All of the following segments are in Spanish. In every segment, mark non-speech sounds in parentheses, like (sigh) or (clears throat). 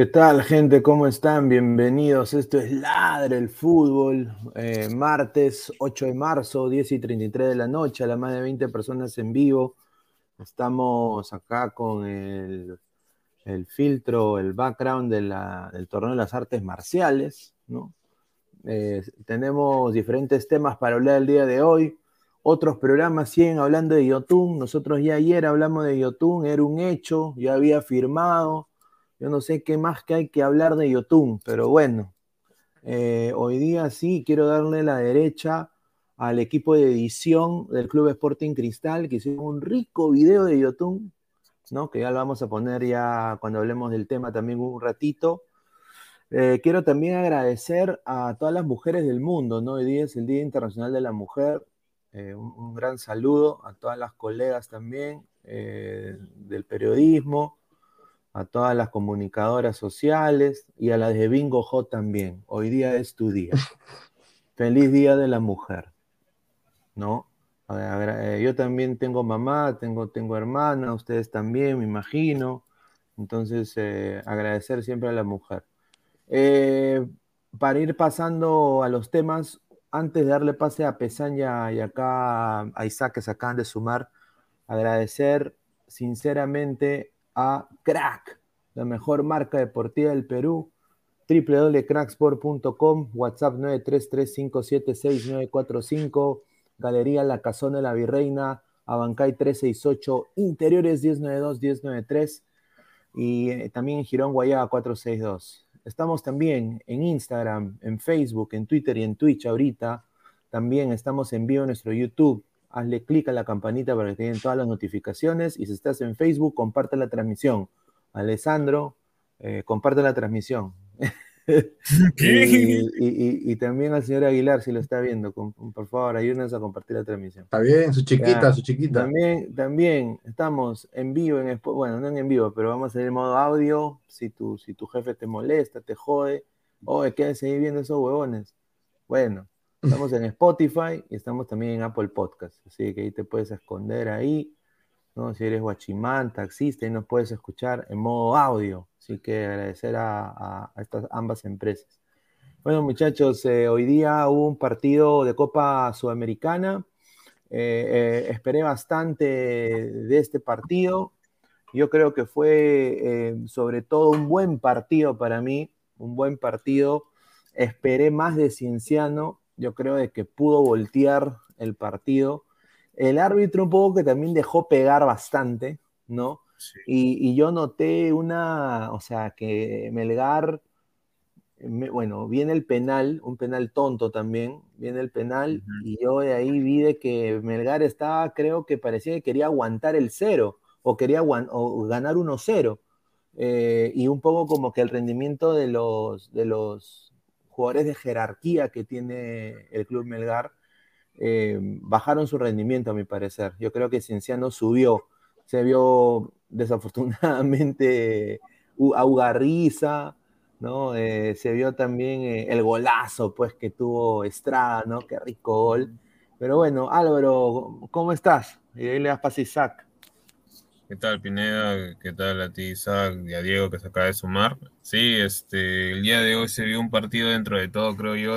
¿Qué tal, gente? ¿Cómo están? Bienvenidos. Esto es Ladre el Fútbol. Eh, martes 8 de marzo, 10 y 33 de la noche, a la más de 20 personas en vivo. Estamos acá con el, filtro, el background del torneo de las artes marciales. ¿no? Eh, tenemos diferentes temas para hablar el día de hoy. Otros programas siguen hablando de Yotun. Nosotros ya ayer hablamos de Yotun, era un hecho, ya había firmado yo no sé qué más que hay que hablar de Yotun, pero bueno, eh, hoy día sí quiero darle la derecha al equipo de edición del Club Sporting Cristal, que hicieron un rico video de Yotun, ¿no? que ya lo vamos a poner ya cuando hablemos del tema también un ratito. Eh, quiero también agradecer a todas las mujeres del mundo, ¿no? Hoy día es el Día Internacional de la Mujer. Eh, un, un, gran saludo a todas las colegas también del periodismo, a todas las comunicadoras sociales y a las de Bingo J también. Hoy día es tu día. (laughs) Feliz Día de la Mujer. ¿No? Yo también tengo mamá, tengo, tengo hermana, ustedes también, me imagino. Entonces, eh, agradecer siempre a la mujer. Eh, para ir pasando a los temas, antes de darle pase a Pesaña y acá a Isaac que se acaban de sumar, agradecer sinceramente a Crack, la mejor marca deportiva del Perú. www.cracksport.com, WhatsApp 933-576-945, Galería La Casona de la Virreina, Abancay 368, Interiores 1092-1093 y eh, también en Girón Guayaba 462. Estamos también en Instagram, en Facebook, en Twitter y en Twitch ahorita. También estamos en vivo en nuestro YouTube, hazle clic a la campanita para que te den todas las notificaciones y si estás en Facebook, comparte la transmisión. Alessandro, eh, comparte la transmisión. (laughs) Y, también al señor Aguilar, si lo está viendo, por favor, ayúdenos a compartir la transmisión. Está bien, su chiquita, su chiquita. También, también estamos en vivo, en bueno, no en vivo, pero vamos a salir en modo audio. Si tu, si tu jefe te molesta, te jode, oye, quédense seguir viendo esos huevones. Bueno, estamos en Spotify y estamos también en Apple Podcast, así que ahí te puedes esconder ahí si eres guachimán, taxista, y nos puedes escuchar en modo audio. Así que agradecer a, estas ambas empresas. Bueno, muchachos, eh, hoy día hubo un partido de Copa Sudamericana. Eh, eh, esperé bastante de este partido. Yo creo que fue sobre todo un buen partido para mí, un buen partido. Esperé más de Cienciano. Yo creo de que pudo voltear el partido el árbitro un poco que también dejó pegar bastante, ¿no? Y, yo noté una, o sea, que Melgar, bueno, viene el penal, un penal tonto también, viene el penal, y yo de ahí vi de que Melgar estaba, creo que parecía que quería aguantar el cero, o quería o ganar 1-0. Eh, y un poco como que el rendimiento de los, de los jugadores de jerarquía que tiene el club Melgar eh, bajaron su rendimiento, a mi parecer. Yo creo que Cienciano subió, se vio desafortunadamente a Ugarriza, ¿no? Eh, se vio también eh, el golazo, pues, que tuvo Estrada, ¿no? Qué rico gol. Pero bueno, Álvaro, ¿cómo estás? Y ahí le das pase Isaac. ¿Qué tal, Pineda? ¿Qué tal a ti, Isaac? Y a Diego, que se acaba de sumar. Sí, este, el día de hoy se vio un partido dentro de todo, creo yo,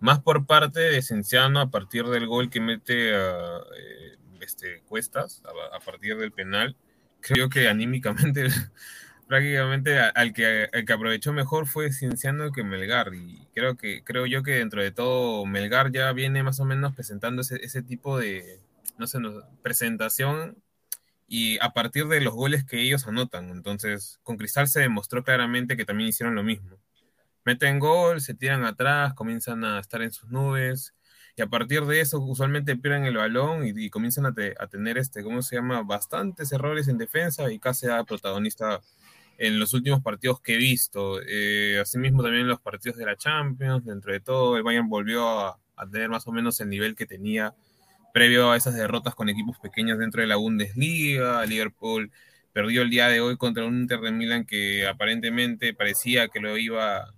más por parte de Cienciano a partir del gol que mete a eh, este, Cuestas, a, partir del penal. Creo que anímicamente, (laughs) prácticamente al que, el que aprovechó mejor fue Cienciano que Melgar. Y creo, que, creo yo que dentro de todo Melgar ya viene más o menos presentando ese, ese tipo de, no sé, presentación y a partir de los goles que ellos anotan. Entonces, con Cristal se demostró claramente que también hicieron lo mismo meten gol, se tiran atrás, comienzan a estar en sus nubes, y a partir de eso usualmente pierden el balón y, comienzan a, tener, este, ¿cómo se llama?, bastantes errores en defensa y casi a protagonista en los últimos partidos que he visto. Eh, asimismo también en los partidos de la Champions, dentro de todo, el Bayern volvió a tener más o menos el nivel que tenía previo a esas derrotas con equipos pequeños dentro de la Bundesliga, Liverpool perdió el día de hoy contra un Inter de Milan que aparentemente parecía que lo iba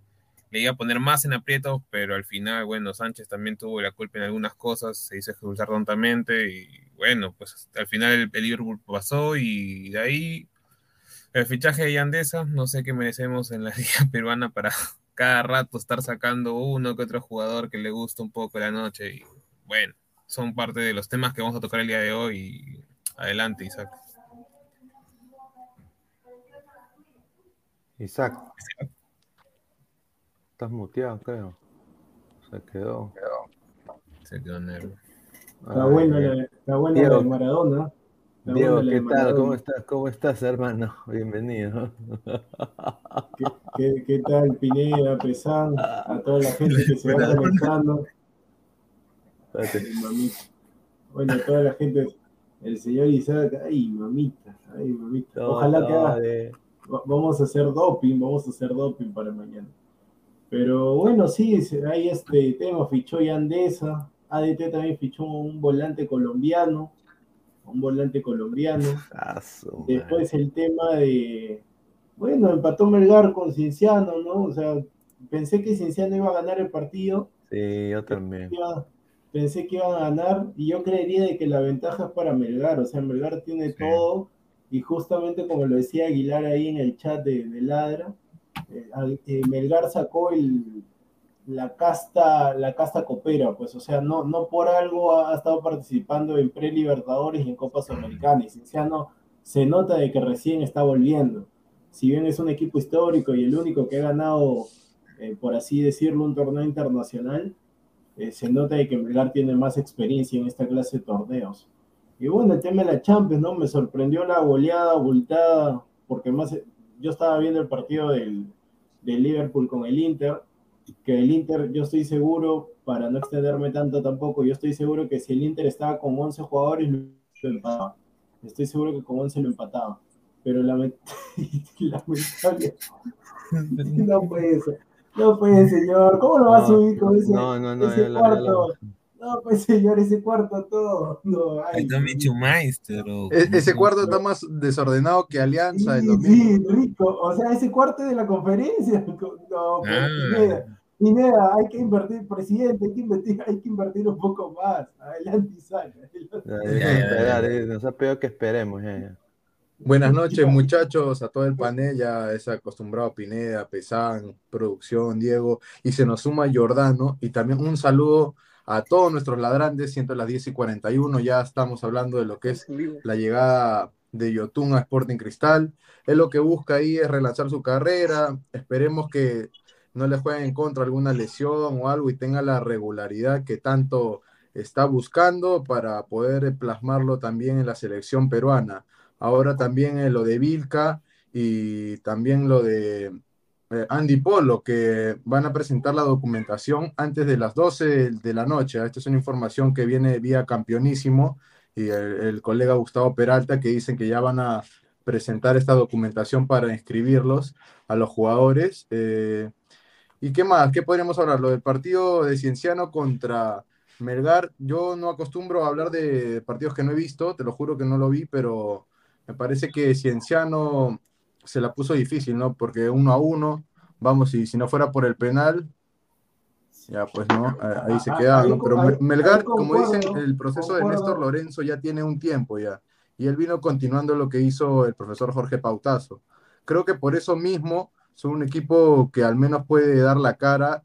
le iba a poner más en aprietos, pero al final, bueno, Sánchez también tuvo la culpa en algunas cosas, se hizo ejecutar tontamente y bueno, pues al final el, el Liverpool pasó y de ahí el fichaje de Yandesa, no sé qué merecemos en la (laughs) liga peruana para cada rato estar sacando uno que otro jugador que le gusta un poco la noche y bueno, son parte de los temas que vamos a tocar el día de hoy adelante Isaac. Isaac. Estás muteado, creo. Se quedó. Se quedó negro. Está bueno, la, está bueno Diego, de Maradona. Diego, ¿qué tal? ¿Cómo estás? ¿Cómo estás, hermano? Bienvenido. ¿Qué, qué, tal, Pineda, Pesán? A toda la gente que se va conectando. Bueno, toda la gente, el señor Isaac, ay, mamita, ay, mamita. Ojalá que haga. Vamos a hacer doping, vamos a hacer doping para mañana. Pero bueno, sí, hay este tema, fichó Yandesa, ADT también fichó un volante colombiano, un volante colombiano. Después el tema de, bueno, empató Melgar con Cinciano, ¿no? O sea, pensé que Cinciano iba a ganar el partido. Sí, yo también. Pensé que iban a ganar y yo creería de que la ventaja es para Melgar, o sea, Melgar tiene todo y justamente como lo decía Aguilar ahí en el chat de, de Ladra, eh, eh, Melgar sacó el, la casta, la casta copera, pues, o sea, no, no por algo ha, estado participando en pre-libertadores y en Copas Americanas. Y no se nota de que recién está volviendo. Si bien es un equipo histórico y el único que ha ganado, eh, por así decirlo, un torneo internacional, se nota de que Melgar tiene más experiencia en esta clase de torneos. Y bueno, el tema de la Champions, ¿no? Me sorprendió la goleada abultada, porque más yo estaba viendo el partido del, del Liverpool con el Inter, que el Inter, yo estoy seguro, para no extenderme tanto tampoco, yo estoy seguro que si el Inter estaba con 11 jugadores, lo empataba. Estoy seguro que con 11 lo empataba. pero (laughs) lamentable, (laughs) no puede ser, no puede, señor, ¿cómo lo va a subir con ese, no, no, no, ese cuarto? No, pues señor, ese cuarto todo. No, ay, e-, ese cuarto está más desordenado que Alianza. Sí, sí, rico. O sea, ese cuarto de la conferencia. (laughs) No, pues, ah. Pineda, hay que invertir, presidente, hay que invertir, (laughs) hay que invertir un poco más. Adelante y salga. No sea peor que esperemos. Buenas noches, muchachos, a todo el panel. Ya es acostumbrado Pineda, Pesán, producción, Diego, y se nos suma Jordano. Y también un saludo a todos nuestros ladrantes, siento las 10 y 41, ya estamos hablando de lo que es la llegada de Yotun a Sporting Cristal. Él lo que busca ahí es relanzar su carrera, esperemos que no le jueguen en contra alguna lesión o algo y tenga la regularidad que tanto está buscando para poder plasmarlo también en la selección peruana. Ahora también en lo de Vilca y también lo de eh, Andy Polo, que van a presentar la documentación antes de las 12 de la noche. Esta es una información que viene vía campeonísimo y el, colega Gustavo Peralta que dicen que ya van a presentar esta documentación para inscribirlos a los jugadores. Eh, ¿Y qué más? ¿Qué podríamos hablar? Lo del partido de Cienciano contra Melgar. Yo no acostumbro a hablar de partidos que no he visto, te lo juro que no lo vi, pero me parece que Cienciano se la puso difícil, ¿no? Porque uno a uno, vamos, y si no fuera por el penal, ya pues no, ahí se queda, ¿no? Pero Melgar, como dicen, el proceso de Néstor Lorenzo ya tiene un tiempo ya, y él vino continuando lo que hizo el profesor Jorge Pautazo. Creo que por eso mismo son un equipo que al menos puede dar la cara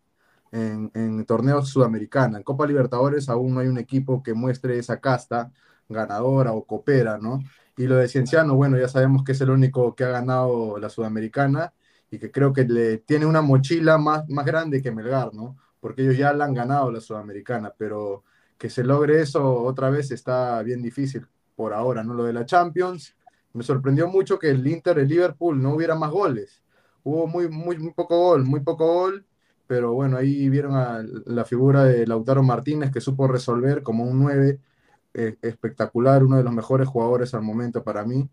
en, en torneos sudamericanos. En Copa Libertadores aún no hay un equipo que muestre esa casta ganadora o coopera, ¿no? Y lo de Cienciano, bueno, ya sabemos que es el único que ha ganado la Sudamericana y que creo que le tiene una mochila más, más grande que Melgar, ¿no? Porque ellos ya la han ganado la Sudamericana, pero que se logre eso otra vez está bien difícil por ahora, ¿no? Lo de la Champions, me sorprendió mucho que el Inter, el Liverpool, no hubiera más goles. Hubo muy, muy, muy poco gol, muy poco gol, pero bueno, ahí vieron a la figura de Lautaro Martínez que supo resolver como un 9 eh, espectacular, uno de los mejores jugadores al momento para mí.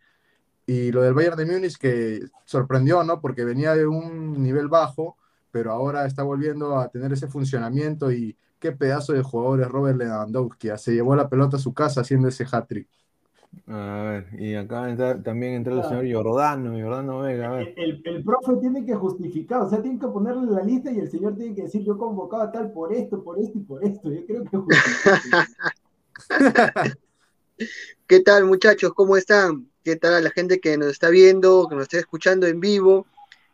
Y lo del Bayern de Múnich que sorprendió, ¿no? Porque venía de un nivel bajo, pero ahora está volviendo a tener ese funcionamiento y qué pedazo de jugador es Robert Lewandowski. Se llevó la pelota a su casa haciendo ese hat-trick. A ver, y acá también entra el señor Jordano, Jordano Vega. El, el, profe tiene que justificar, o sea, tiene que ponerle la lista y el señor tiene que decir, yo convocaba tal por esto, por esto y por esto. Yo creo que (laughs) (laughs) ¿Qué tal muchachos? ¿Cómo están? ¿Qué tal la gente que nos está viendo, que nos está escuchando en vivo?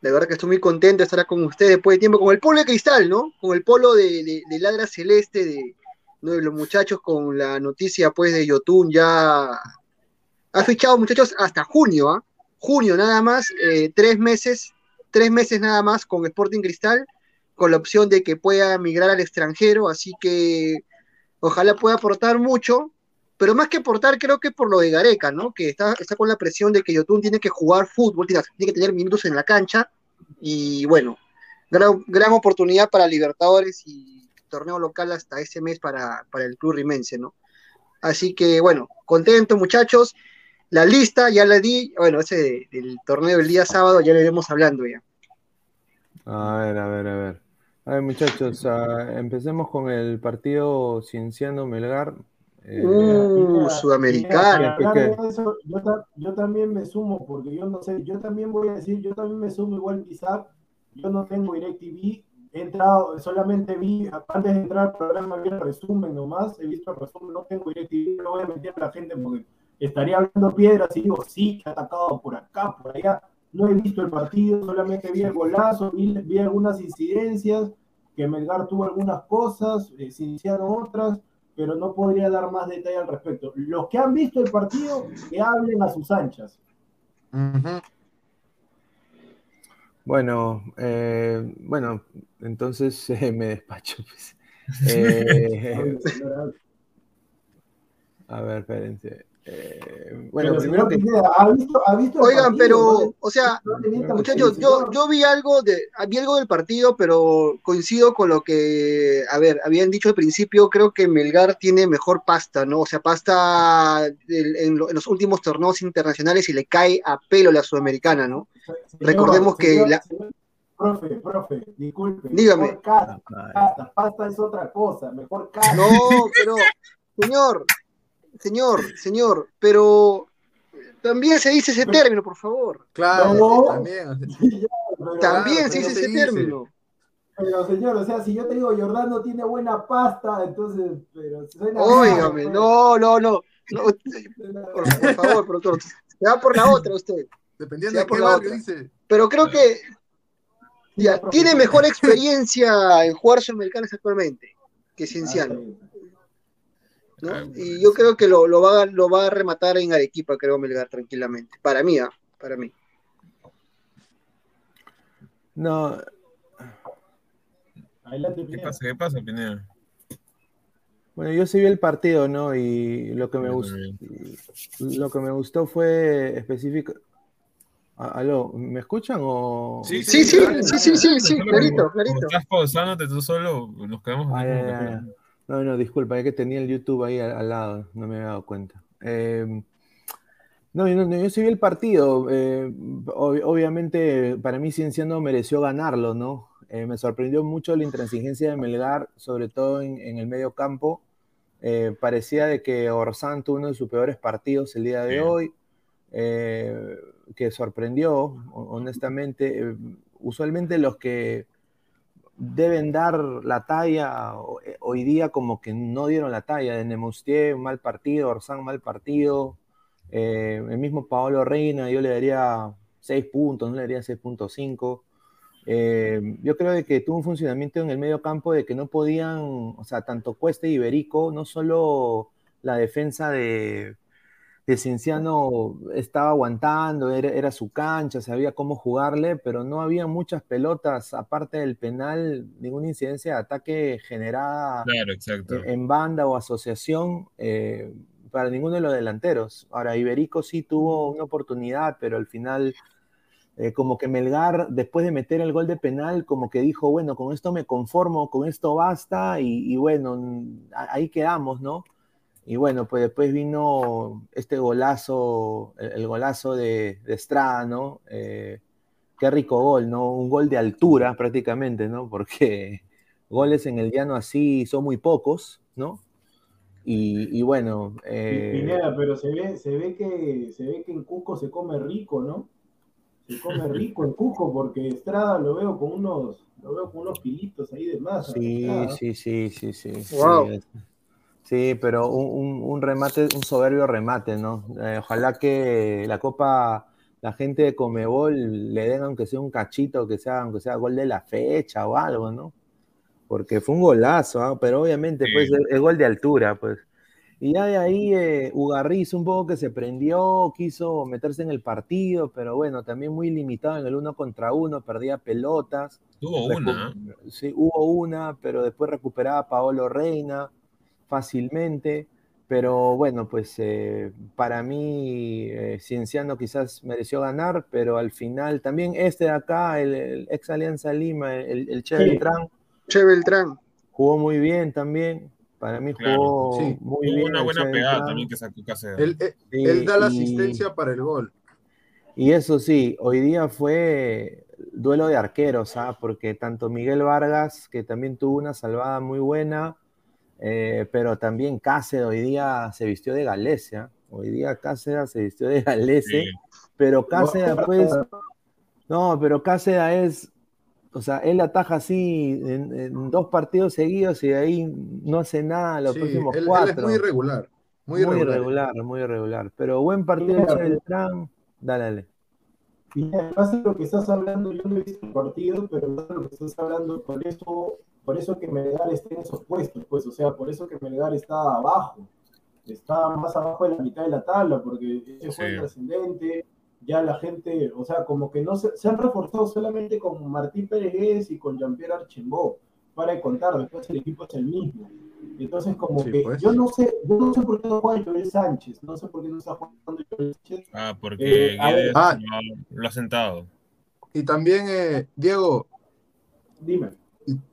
La verdad que estoy muy contento de estar con ustedes después de tiempo, con el polo de cristal, ¿no? Con el polo de, ladra celeste de, los muchachos, con la noticia pues de Yotun ya ha fichado muchachos hasta junio, ¿ah? Junio nada más, eh, tres meses, tres meses nada más con Sporting Cristal, con la opción de que pueda migrar al extranjero, así que ojalá pueda aportar mucho, pero más que aportar creo que por lo de Gareca, ¿no? Que está, está con la presión de que Yotun tiene que jugar fútbol, tiene, que tener minutos en la cancha, y bueno, gran, gran oportunidad para Libertadores y torneo local hasta ese mes para, para el club rimense, ¿no? Así que bueno, contento muchachos. La lista ya la di, bueno, ese del torneo del día sábado ya le iremos hablando ya. A ver, a ver, a ver. A ver, muchachos, ah, empecemos con el partido Cienciano Melgar. Eh, uh, Sudamericano. yo, también me sumo, porque yo no sé, yo también voy a decir, yo también me sumo igual quizá, yo no tengo DirecTV, he entrado, solamente vi, antes de entrar al programa, vi el resumen nomás, he visto el resumen, no tengo DirecTV, no voy a meter a la gente porque estaría hablando piedras y digo, sí, que ha atacado por acá, por allá, no he visto el partido, solamente vi el golazo, vi, algunas incidencias, que Melgar tuvo algunas cosas, eh, se iniciaron otras, pero no podría dar más detalle al respecto. Los que han visto el partido, que hablen a sus anchas. Bueno, eh, bueno, entonces (laughs) eh, me despacho. Pues. (laughs) a ver, espérense. Eh, bueno, primero que... ¿ha visto, ha visto Oigan, pero, o sea, muchachos, yo, yo vi algo de, vi algo del partido, pero coincido con lo que, a ver, habían dicho al principio, creo que Melgar tiene mejor pasta, ¿no? O sea, pasta en, los últimos torneos internacionales y le cae a pelo la sudamericana, ¿no? Recordemos que la... Profe, profe, disculpe. Dígame. Pasta, pasta es otra cosa, mejor casa. No, pero, señor, señor, señor, pero también se dice ese término, por favor. Claro, también. también se dice ese término. Pero señor, o sea, si yo te digo Jordano tiene buena pasta, entonces, pero suena. Óigame, pues. no, no, no. por, favor, productor, se va por la otra usted. Dependiendo de qué barrio dice. Pero creo que ya, tiene mejor experiencia en jugar Sudamericana actualmente que Cienciano. Ah, y yo creo que lo, lo, va, lo va a rematar en Arequipa, creo Melgar, tranquilamente. Para mí, ¿ah? para mí. No. ¿Qué pasa? ¿Qué pasa, Pineda? Bueno, yo sí vi el partido, ¿no? Y lo que me gustó, lo que me gustó fue específico. Aló, ¿me escuchan o...? Sí, sí, sí, sí, sí, sí, sí, clarito, clarito. Estás pausándote tú solo, nos quedamos... Ah, no, no, disculpa, es que tenía el YouTube ahí al, lado, no me había dado cuenta. Em, no, yo, yo sí vi el partido. Eh, obviamente, para mí, Cienciano mereció ganarlo, ¿no? Eh, me sorprendió mucho la intransigencia de Melgar, sobre todo en, el medio campo. Eh, parecía de que Orsán tuvo uno de sus peores partidos el día de hoy, que sorprendió, honestamente. usualmente los que deben dar la talla, eh, hoy día como que no dieron la talla, Nemustier, mal partido, Orsán, mal partido, eh, el mismo Paolo Reina, yo le daría 6 puntos, no le daría 6.5. Eh, yo creo que tuvo un funcionamiento en el medio campo de que no podían, o sea, tanto Cuesta y Iberico, no solo la defensa de, que Cinciano estaba aguantando, era, su cancha, sabía cómo jugarle, pero no había muchas pelotas, aparte del penal, ninguna incidencia de ataque generada en banda o asociación eh, para ninguno de los delanteros. Ahora, Iberico sí tuvo una oportunidad, pero al final, eh, como que Melgar, después de meter el gol de penal, como que dijo, bueno, con esto me conformo, con esto basta, y bueno, ahí quedamos, ¿no? Y bueno, pues después vino este golazo, el, golazo de, Estrada, ¿no? Eh, qué rico gol, ¿no? Un gol de altura prácticamente, ¿no? Porque (laughs) goles en el llano así son muy pocos, ¿no? Y, bueno. Eh... pero se ve, se, ve que, se ve que en Cusco se come rico, ¿no? Se come rico en Cusco porque Estrada lo veo con unos, lo veo con unos kilitos ahí de masa. Sí, sí, sí, sí, sí, wow. Sí, pero un, remate, un soberbio remate, ¿no? Eh, ojalá que la Copa, la gente de Comebol le den aunque sea un cachito, que sea, aunque sea gol de la fecha o algo, ¿no? Porque fue un golazo, ¿ah? pero obviamente pues es, gol de altura, pues. Y ya de ahí eh, Ugarriz un poco que se prendió, quiso meterse en el partido, pero bueno, también muy limitado en el uno contra uno, perdía pelotas. Hubo una. Sí, hubo una, pero después recuperaba Paolo Reina fácilmente, pero bueno, pues eh, para mí eh, Cienciano quizás mereció ganar, pero al final también este de acá, el, ex Alianza Lima, el, el Che Beltrán. Che Beltrán. Jugó muy bien también. Para mí jugó muy bien. una buena pegada también que sacó Él, eh, él, da la asistencia para el gol. Y eso sí, hoy día fue duelo de arqueros, ¿ah? porque tanto Miguel Vargas, que también tuvo una salvada muy buena, eh, pero también Cáceres hoy día se vistió de Galecia. Hoy día Cáceres se vistió de Galecia. Pero Cáceres, pues. No, pero Cáceres es. O sea, él ataja así en, dos partidos seguidos y de ahí no hace nada los próximos cuatro. es muy irregular. Muy irregular. muy irregular, Pero buen partido de Beltrán. Dale, dale. Y además de lo que estás hablando, yo no he visto el partido, pero de lo que estás hablando, por eso por eso que Melgar está en esos puestos, pues, o sea, por eso que Melgar está abajo, está más abajo de la mitad de la tabla, porque ese fue trascendente, ya la gente, o sea, como que no se, se han reforzado solamente con Martín Pérez y con Jean-Pierre Archimbó, para de contar, después el equipo es el mismo. Entonces, como que pues. yo no sé, yo no sé por qué no juega Joel Sánchez, no sé por qué no está jugando Joel Sánchez. Ah, porque eh, ah, lo ha sentado. Y también, eh, Diego. Dime.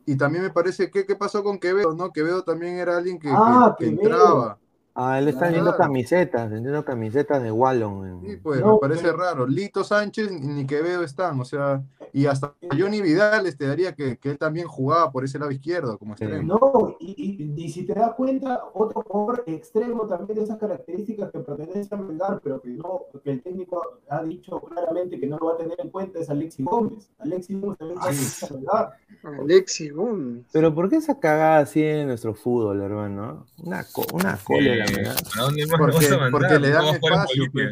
Y, también me parece, ¿qué, ¿qué pasó con Quevedo? ¿no? Quevedo también era alguien que, ah, que entraba. Ah, él está vendiendo camisetas, vendiendo camisetas de Wallon. Sí, pues me parece raro. Lito Sánchez ni Quevedo están, o sea, y hasta Johnny Vidal te daría que, que él también jugaba por ese lado izquierdo como extremo. No, y, y, si te das cuenta, otro jugador extremo también de esas características que pertenece a Melgar, pero que no, que el técnico ha dicho claramente que no lo va a tener en cuenta es Alexis Gómez. Alexis Gómez también pertenece a Melgar. Alexis Gómez. Pero ¿por qué esa cagada así en nuestro fútbol, hermano? Una, una cólera porque, le dan espacio, pues,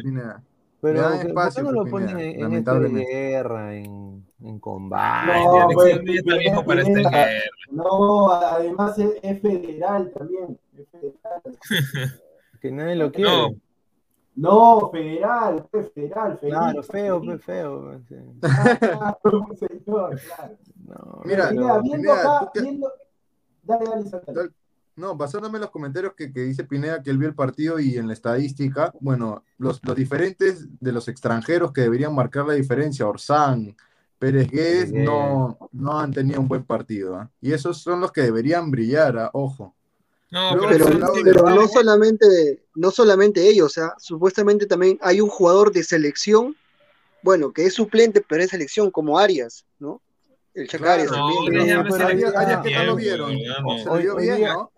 Pero, le dan espacio, ¿por qué no lo pues, ponen en, esta guerra, en, en combate? No, pues, viejo para esta guerra. No, además es, federal también. Es federal. (laughs) que nadie lo quiere. No. No, federal, federal, federal. Claro, feo, fue feo. Ah, señor, claro. No, mira, mira, viendo mira, acá, viendo... Dale, dale, dale. No, basándome en los comentarios que, dice Pineda que él vio el partido y en la estadística, bueno, los, diferentes de los extranjeros que deberían marcar la diferencia, Orsán, Pérez Guedes, no, no han tenido un buen partido. ¿ah? Y esos son los que deberían brillar, ¿ah? ojo. No, pero, no, solamente, no solamente ellos, o sea, supuestamente también hay un jugador de selección, bueno, que es suplente, pero es selección, como Arias, ¿no? El Chaca Arias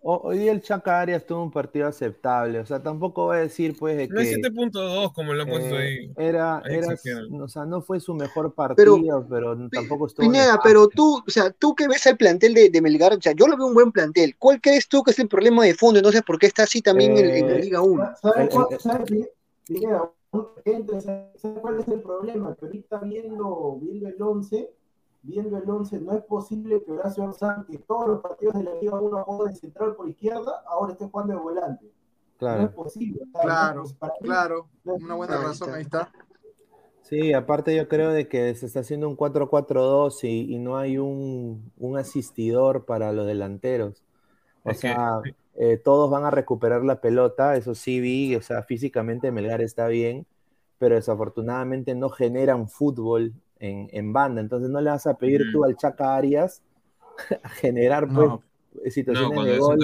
Hoy día el Chaca Arias tuvo un partido aceptable. O sea, tampoco voy a decir, pues, de no que. 7.2, como lo he puesto eh, ahí. Era, era o sea, no fue su mejor partido, pero, tampoco estuvo. Pineda, pero tú, o sea, tú que ves el plantel de, de, Melgar, o sea, yo lo veo un buen plantel. ¿Cuál crees tú que es el problema de fondo? Entonces, ¿por qué está así también en, la eh, Liga 1? ¿Sabes cuál es el problema? Que ahorita viendo, viendo el 11 viendo el 11, no es posible que Horacio Orsán, que todos los partidos de la Liga 1 juega de central por izquierda, ahora esté jugando de volante. Claro. No es posible. Claro, claro, una buena razón, ahí está. Sí, aparte yo creo de que se está haciendo un 4-4-2 y, no hay un, asistidor para los delanteros. O sea, eh, todos van a recuperar la pelota, eso sí vi, o sea, físicamente Melgar está bien, pero desafortunadamente no generan fútbol en, banda, entonces no le vas a pedir tú al Chaca Arias (laughs) a generar pues, situaciones de gol.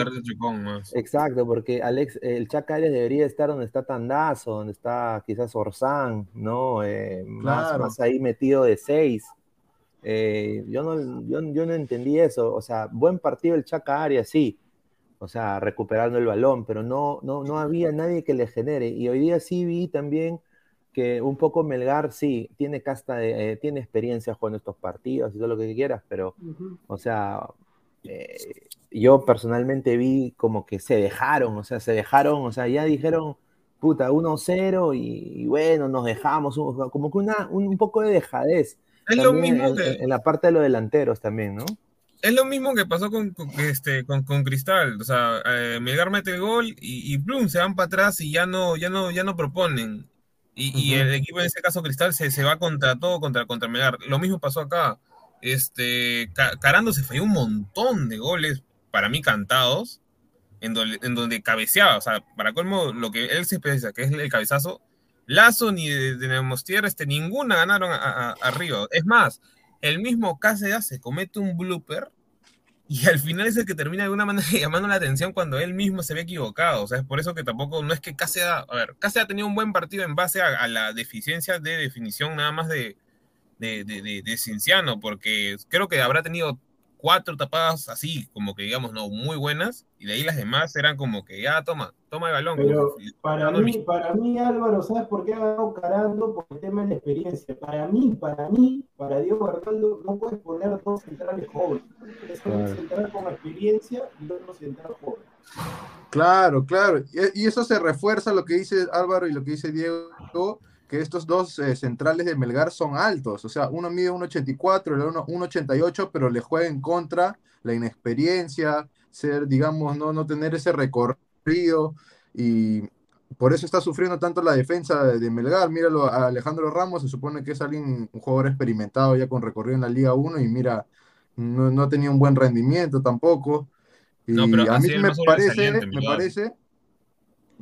Exacto, porque Alex, el Chaca Arias debería estar donde está Tandazo, donde está quizás Orsán, ¿no? Eh, más, ahí metido de seis. Eh, yo, no, yo, no entendí eso, o sea, buen partido el Chaca Arias, sí, o sea, recuperando el balón, pero no, no, no había nadie que le genere. Y hoy día sí vi también que un poco Melgar sí, tiene casta de, eh, tiene experiencia jugando estos partidos y todo lo que quieras, pero, o sea, eh, yo personalmente vi como que se dejaron, o sea, se dejaron, o sea, ya dijeron, puta, 1-0 y, bueno, nos dejamos, como que una, un, poco de dejadez. Es lo mismo en, la parte de los delanteros también, ¿no? Es lo mismo que pasó con, este, con, Cristal, o sea, eh, Melgar mete el gol y, y Plum se van para atrás y ya no, ya no, ya no proponen. Y, el equipo, en este caso Cristal, se, se va contra todo, contra, contra Melgar. Lo mismo pasó acá. Este, Carando se falló un montón de goles, para mí cantados, en, en donde cabeceaba. O sea, para colmo, lo que él se especializa, que es el cabezazo, Lazo ni de, de este, ninguna ganaron arriba. Es más, el mismo KCA se comete un blooper y al final es el que termina de alguna manera (laughs) llamando la atención cuando él mismo se ve equivocado. O sea, es por eso que tampoco, no es que Cáceres, a ver, Cáceres ha tenido un buen partido en base a, la deficiencia de definición nada más de, de, de, de Cinciano, porque creo que habrá tenido cuatro tapadas así, como que digamos, no, muy buenas, y de ahí las demás eran como que ya toma, toma el balón. Pero para mí, para mí, Álvaro, ¿sabes por qué ha ganado Carando? Por el tema de la experiencia. Para mí, para mí, para Diego Arnaldo, no puedes poner dos centrales jóvenes. Es un central con experiencia y otro central joven. Claro, claro. Y eso se refuerza lo que dice Álvaro y lo que dice Diego que estos dos eh, centrales de Melgar son altos, o sea, uno mide 1,84, el otro 1,88, pero le juega en contra la inexperiencia, ser, digamos, no, no tener ese recorrido y por eso está sufriendo tanto la defensa de, Melgar. Míralo a Alejandro Ramos, se supone que es alguien, un jugador experimentado ya con recorrido en la Liga 1 y mira, no, no ha tenido un buen rendimiento tampoco. Y No, pero a mí me parece, me parece.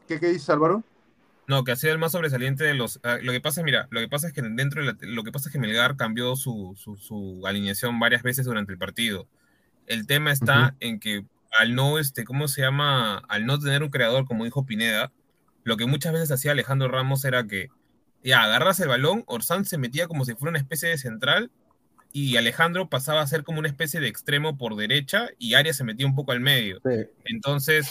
¿Qué, qué dices, Álvaro? No, que ha sido el más sobresaliente de los. ah, lo que pasa es, mira, lo que pasa es que dentro de la- lo que pasa es que Melgar cambió su, su, su alineación varias veces durante el partido. El tema está en que al no, este, ¿cómo se llama? Al no tener un creador, como dijo Pineda, lo que muchas veces hacía Alejandro Ramos era que ya agarras el balón, Orsán se metía como si fuera una especie de central y Alejandro pasaba a ser como una especie de extremo por derecha y Arias se metía un poco al medio. Sí. Entonces,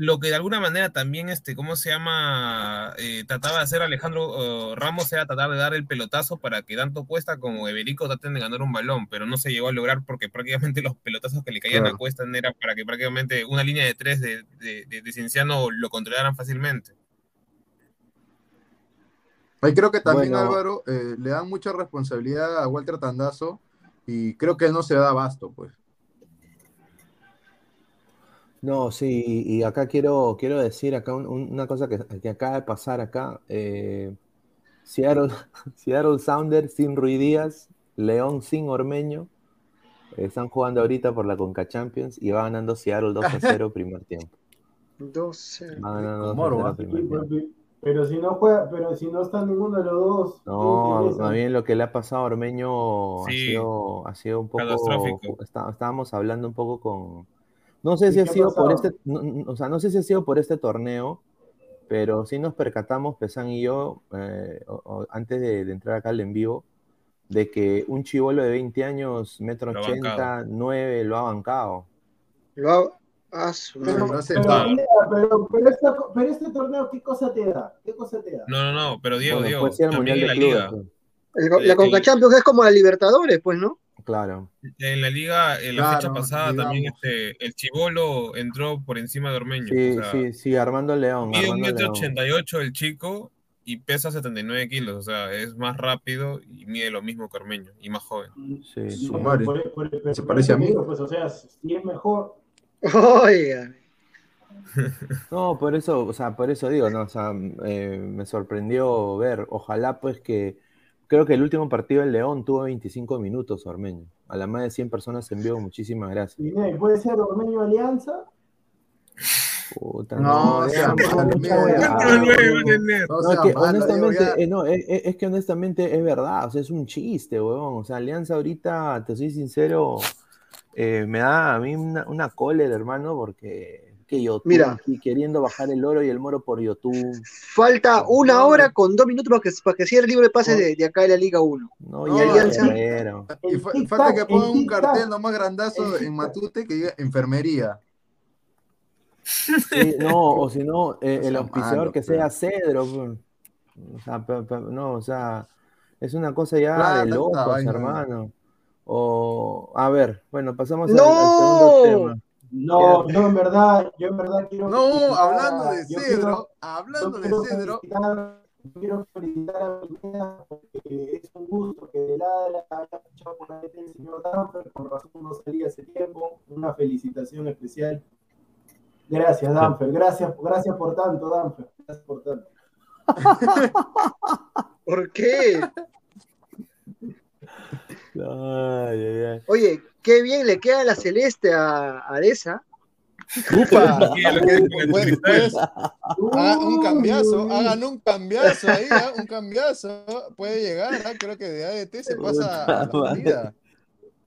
lo que de alguna manera también, este, ¿cómo se llama? Eh, trataba de hacer Alejandro eh, Ramos era tratar de dar el pelotazo para que tanto Cuesta como Eberico traten de ganar un balón, pero no se llegó a lograr porque prácticamente (laughs) los pelotazos que le caían Claro. a Cuesta era para que prácticamente una línea de tres de, de, de- de Cienciano lo controlaran fácilmente. Ahí creo que también Bueno. Álvaro eh, le dan mucha responsabilidad a Walter Tandazo y creo que él no se da abasto, pues. No, sí, y, y acá quiero, quiero decir acá un- un- una cosa que, que acaba de pasar acá. Eh, Seattle, (laughs) Seattle Sounders sin Rui Díaz, León sin Ormeño. eh, están jugando ahorita por la Conca Champions y va ganando Seattle 2 a 0 (laughs) primer tiempo. 12. Va ganando 2 a Moro, 0 ¿ah? primer tiempo. Pero si no juega, pero si no está ninguno de los dos, ¿qué No, interesa? más bien lo que le ha pasado a Ormeño ha Sí, sido, ha sido un poco. catastrófico. está- estábamos hablando un poco con. No sé ¿Y si ha sido por pasado? este. no- o sea, no sé si ha sido por este torneo, pero sí nos percatamos, Pesán y yo, eh, o- o antes de, de entrar acá al en vivo, de que un chivolo de 20 años, metro Lo ha 80, 9, lo ha bancado. Lo ha- ah, Pero. No sé, pero, mira, pero, este torneo, ¿qué cosa te da? ¿Qué cosa te da? No, no, no, pero Diego, Bueno, Diego, también la Clubes. liga. pues, El- La Eh, Conca el- Champions es como la Libertadores, pues, ¿no? Claro. En la liga, en la Claro, fecha pasada también este, el Chivolo entró por encima de Ormeño. Sí, o sea, sí, sí, Armando León. Mide un metro ochenta y ocho el chico y pesa 79 kilos, o sea, es más rápido y mide lo mismo que Ormeño y más joven. Sí, sí. Madre. por- por- por- Se parece a mí. Pues, o sea, si es mejor, Oiga. (laughs) No, por eso, o sea, por eso digo, ¿no? O sea, eh, me sorprendió ver. Ojalá, pues, que creo que el último partido en León tuvo 25 minutos, Ormeño. A la más de 100 personas en vivo, muchísimas gracias. ¿puede ser Ormeño Alianza? Puta, No. No, sea honestamente, eh, no, es, es- es que honestamente es verdad, o sea, es un chiste, weón. O sea, Alianza ahorita, te soy sincero, eh, me da a mí una, una cólera, hermano, porque que YouTube Mira. aquí queriendo bajar el oro y el moro por YouTube. Falta una hora con dos minutos para que, para que cierre el libro de pases de, de acá de la Liga 1. No, y Alianza. Y fa- falta que pongan un cartel nomás grandazo en. Matute que diga enfermería. Sí, no, o si no, eh, el auspiciador malo, que sea Cedro. pues. O sea, pe- pe- no, o sea, es una cosa ya de locos, hermano. O, a ver, bueno, pasamos al, ¡No! al segundo tema. No, yo en verdad, yo en verdad quiero. No, felicitar hablando de Cedro, quiero- hablando de quiero Cedro, felicitar- Quiero felicitar a Pineda porque es un gusto que de ladra haya fichado por la el señor Danfer, con razón no salía hace tiempo. Una felicitación especial. Gracias, Danfer. Gracias, gracias por tanto, Danfer. Gracias por tanto. (laughs) ¿Por qué? (laughs) Ay, ay, ay. Oye, qué bien le queda la celeste a, a Deza. Upa, (laughs) pues, pues, hagan un cambiazo, hagan un cambiazo ahí, ¿ah? un cambiazo, puede llegar, ¿ah? creo que de ADT se pasa a la.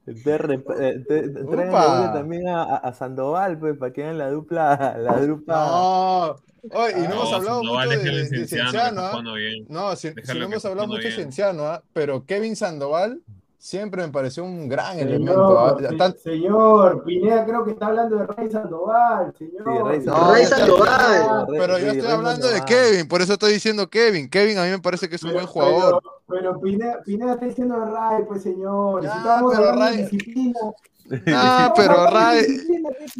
Te, rep- eh, te- traen también a, a- Sandoval, pues, para que hagan la dupla, la dupla. No, oye, y no Ah, hemos No, hablado Sandoval, mucho de, de Cienciano, ¿ah? bien. No, si, si no hemos hablado mucho de. Cienciano, ¿ah? pero Kevin Sandoval siempre me pareció un gran elemento. ¿ah? Señor, se- Tan- señor, Pineda creo que está hablando de Rey Sandoval, señor. Sí, Rey No, Rey ya- Sandoval. pero yo estoy hablando de Kevin, por eso estoy diciendo Kevin. Kevin a mí me parece que es un Pero- buen jugador. Pero, pero Pineda, Pineda está diciendo de Ray, pues señor. Si pero Ray- disciplina. (laughs) Ah, pero Ray, disciplina, pues.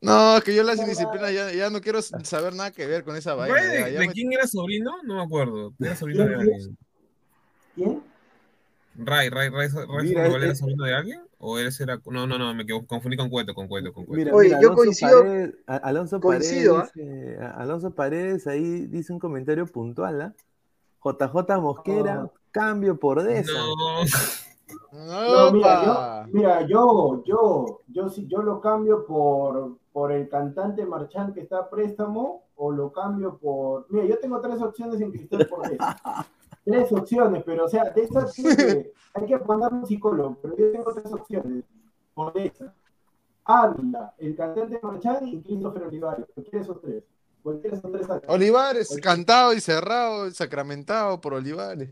no, es que yo las indisciplinas ya, ya no quiero saber nada que ver con esa vaina. Ya, ¿De, ya de me- quién era sobrino? No me acuerdo. Era sobrino de ¿Quién, alguien. ¿Quién? Ray, Ray, Ray, Ray Mira, Sandoval eh, era sobrino de alguien? ¿O él era.? No, no, no, me confundí con Cueto, con Cueto, con Cueto. Mira, Oye, mira, yo Alonso coincido- Paredes, Alonso coincido. Paredes, dice- a- Alonso Paredes ahí dice un comentario puntual, ¿ah? JJ Mosquera, No. cambio por Deza. No, No, mira, yo, mira, yo, yo, yo sí, yo lo cambio por, por el cantante Marchán que está a préstamo o lo cambio por. Mira, yo tengo tres opciones en Cristal por eso. (laughs) tres opciones, pero o sea, de esas (laughs) que- hay que mandar un psicólogo, pero yo tengo tres opciones. Por esa. Ávila, el cantante Marchán y Christopher Olivares. Cualquiera de esos tres. Cualquiera de esos tres acá. Olivares, cantado y cerrado, sacramentado por Olivares.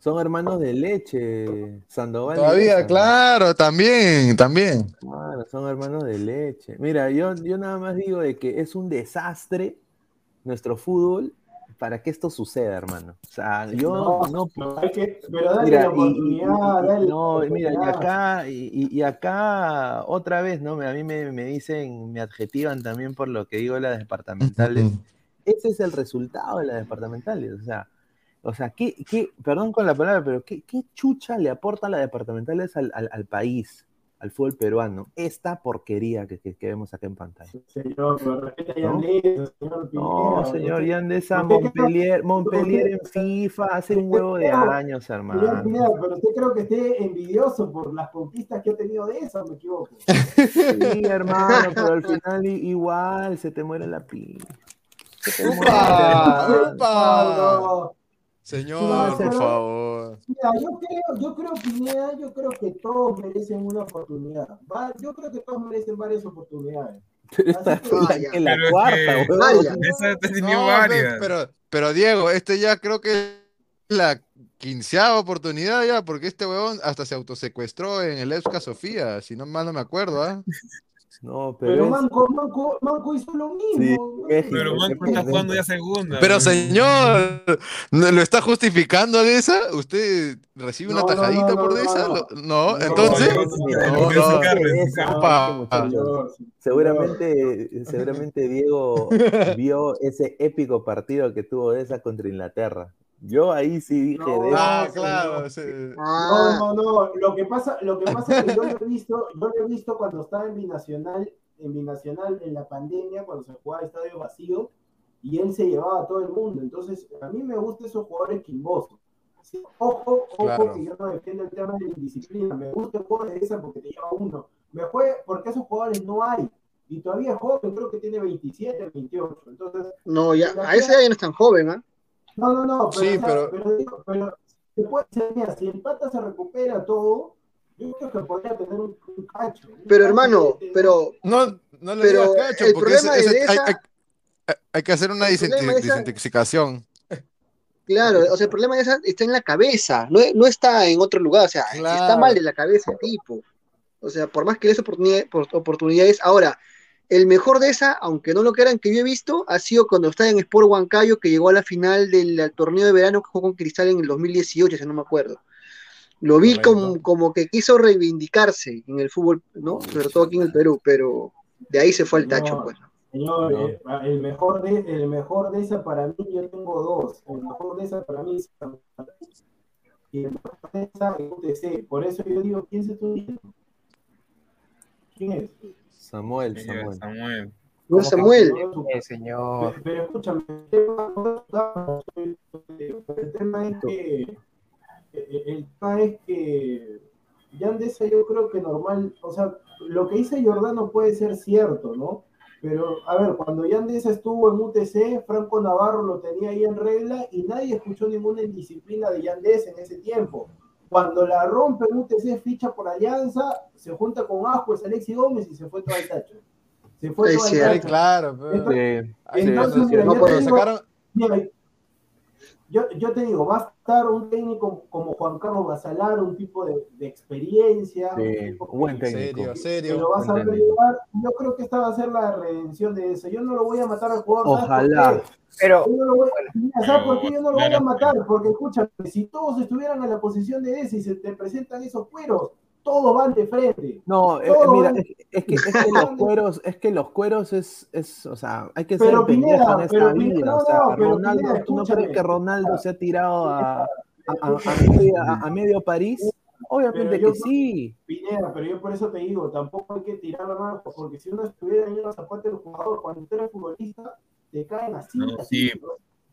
Son hermanos de leche, Sandoval. Todavía, claro, también, también. Claro, son hermanos de leche. Mira, yo, yo nada más digo de que es un desastre nuestro fútbol para que esto suceda, hermano. O sea, yo no, no, hay que, pero dale Mira, la y- y- oportunidad, y- dale la no, mira, y oportunidad. acá, y, acá otra vez, ¿no? A mí me, me dicen, me adjetivan también por lo que digo de las departamentales. Ese es el resultado de las departamentales, o sea, o sea, ¿qué, qué, perdón con la palabra, pero qué, qué chucha le aportan las departamentales al, al- al país, al fútbol peruano? Esta porquería que, que- que vemos acá en pantalla. Señor, ¿No? Señor No, señor usted- Yandesa, Montpellier, Montpellier en FIFA hace un huevo de años, hermano. Pero usted creo que esté envidioso por las conquistas que ha tenido de eso, me equivoco. Sí, hermano, pero al final igual se te muere la pila. Se te (laughs) muere, ¡Upa! ¡Upa! Señor, No, por favor. Mira, yo creo, yo creo, Pineda, yo creo que todos merecen una oportunidad. Va- yo creo que todos merecen varias oportunidades. Pero (laughs) esta fue la, que la Pero es cuarta, que- weón. Vaya. Esa tenía No, varias. pero, pero Diego, este ya creo que es la quinceava oportunidad ya, porque este huevón hasta se autosecuestró en el Euska Sofía, si no mal no me acuerdo, ¿ah? (laughs) No, pero, Pero Manco, Manco, Manco hizo lo mismo. Sí, ¿no? México, Pero ¿qué Manco está jugando ya segunda. Pero ¿no? señor, ¿no ¿lo está justificando de esa? ¿Usted recibe una No, tajadita no, por no, esa? no. Lo- No, No, entonces. seguramente, seguramente Diego (laughs) vio ese épico partido que tuvo de esa contra Inglaterra. Yo ahí sí dije No, de. Ah, claro. sí. Ah, No, no, no. Lo que pasa, lo que pasa es que yo lo he visto, yo lo he visto cuando estaba en Binacional, en Binacional en la pandemia, cuando se jugaba estadio vacío, y él se llevaba a todo el mundo. Entonces, a mí me gustan esos jugadores quimbosos. Sí, Ojo, ojo, Claro. que yo no defiendo el tema de la indisciplina. Me gusta el juego de esa porque te lleva uno. Me juega porque esos jugadores no hay. Y todavía es joven, creo que tiene 27, 28. Entonces, no, ya, a esa edad ya no es tan joven, ¿ah? No, no, no, pero, Sí, o sea, pero- pero, digo, pero se puede ser, mira, si el pata se recupera todo, yo creo que podría tener un, un cacho. un Pero cacho hermano, de- pero No, no le Pero digas cacho, el porque problema ese- hay, esa- hay- hay que hacer una desintoxicación. claro, o sea, el problema de esa está en la cabeza, no, no está en otro lugar, o sea, está mal de la cabeza el tipo. O sea, por más que le des oportunidad- por- oportunidades, ahora, el mejor de esa, aunque no lo crean que yo he visto, ha sido cuando estaba en Sport Huancayo, que llegó a la final del torneo de verano que jugó con Cristal en el 2018, si no me acuerdo. Lo vi Correcto. como, como que quiso reivindicarse en el fútbol, ¿no? Sobre todo aquí en el Perú, pero de ahí se fue al tacho, No. pues. Señor, No. eh, el, mejor de, el mejor de esa para mí, yo tengo dos. El mejor de esa para mí es y el mejor de esa es UTC. Por eso yo digo, ¿quién se está uniendo? ¿Quién es? Samuel, Sí, Samuel. Samuel. No, Samuel. Eh, señor. Pero, pero escúchame, el tema, el tema es que el el tema es que Yandesa yo creo que normal, o sea, lo que dice Jordano puede ser cierto, ¿no? Pero, a ver, cuando Yandesa estuvo en UTC, Franco Navarro lo tenía ahí en regla y nadie escuchó ninguna indisciplina de Yandesa en ese tiempo. Cuando la rompe UTC, ficha por Alianza, se junta con Ascuez, Alexi Gómez y se fue todo al tacho. Se fue todo. Sí, tacho. claro. pero- Entonces, Sí, sí, entonces, es mira. No, yo, te digo, sacaron- mira, yo, yo te digo, a estar un técnico como Juan Carlos Basalar, un tipo de, de experiencia, Sí, un tipo buen que- técnico. Serio, que serio. lo va a llevar. Yo creo que esta va a ser la redención de eso. Yo no lo voy a matar al jugador. ¿sabes por Ojalá. Pero, Yo no lo voy- Mira, ¿Sabes por qué yo no lo voy a matar? Porque escúchame, si todos estuvieran en la posición de ese y se te presentan esos cueros, todos van de frente. No, eh, Todo mira, es, es que, es que (laughs) los cueros, es que los cueros es, es, o sea, hay que ser Pero, pendejo Pineda, en esta pero, vida. Pineda, o sea, no, pero, Ronaldo, Pineda, ¿tú no crees que Ronaldo se ha tirado a, a, a- a medio, a- a medio París? Obviamente yo- que sí. Pineda, pero yo por eso te digo, tampoco hay que tirar la mano, porque si uno estuviera en los zapatos del jugador, cuando tú eres futbolista, te caen así. No, así, sí, ¿no?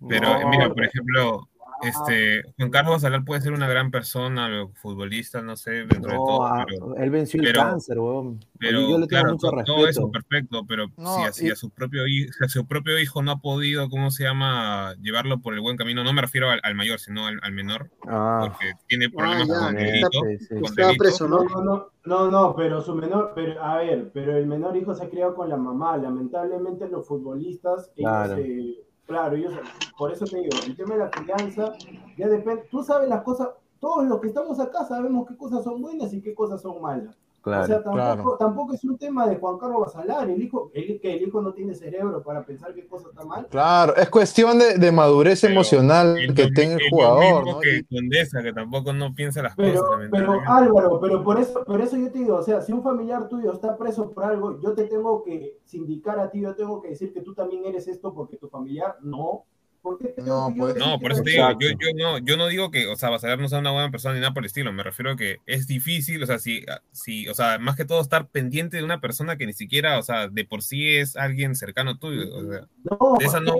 Pero No, mira, por ejemplo, este, Juan Carlos Basalar puede ser una gran persona, futbolista, no sé, dentro de todo. ah, Pero, él venció el cáncer, weón. pero yo le tengo claro, mucho to- respeto. todo eso perfecto, pero No, si, así y- a su propio hijo, si a su propio hijo no ha podido, ¿cómo se llama? Llevarlo por el buen camino. No me refiero al, al mayor, sino al, al menor, Ah, porque tiene problemas ya, con está- delito. sí, con delito. preso, No, ¿no? no, no, no, no, pero su menor, pero a ver, pero el menor hijo se ha criado con la mamá. Lamentablemente los futbolistas, ellos, Claro. eh, claro, ellos, por eso te digo, el tema de la crianza, ya depende, tú sabes las cosas, todos los que estamos acá sabemos qué cosas son buenas y qué cosas son malas. Claro. o sea, tampoco, claro. tampoco es un tema de Juan Carlos Basalar, el hijo, el, que el hijo no tiene cerebro para pensar qué cosa está mal. Claro, es cuestión de, de madurez Pero emocional Es que tenga el es lo jugador, mismo ¿no? que Condesa, que tampoco no piensa las Pero, cosas. pero. Álvaro, pero por eso, por eso yo te digo, o sea, si un familiar tuyo está preso por algo, yo te tengo que sindicar a ti, yo tengo que decir que tú también eres esto porque tu familiar no. ¿Por qué te tengo No, que yo pues, No, que por eso te digo, yo, yo, no, yo no digo que, o sea, Basalar no sea una buena persona ni nada por el estilo, me refiero a que es difícil, o sea, si, si, o sea, más que todo estar pendiente de una persona que ni siquiera, o sea, de por sí es alguien cercano tuyo, o sea, No, de esa no,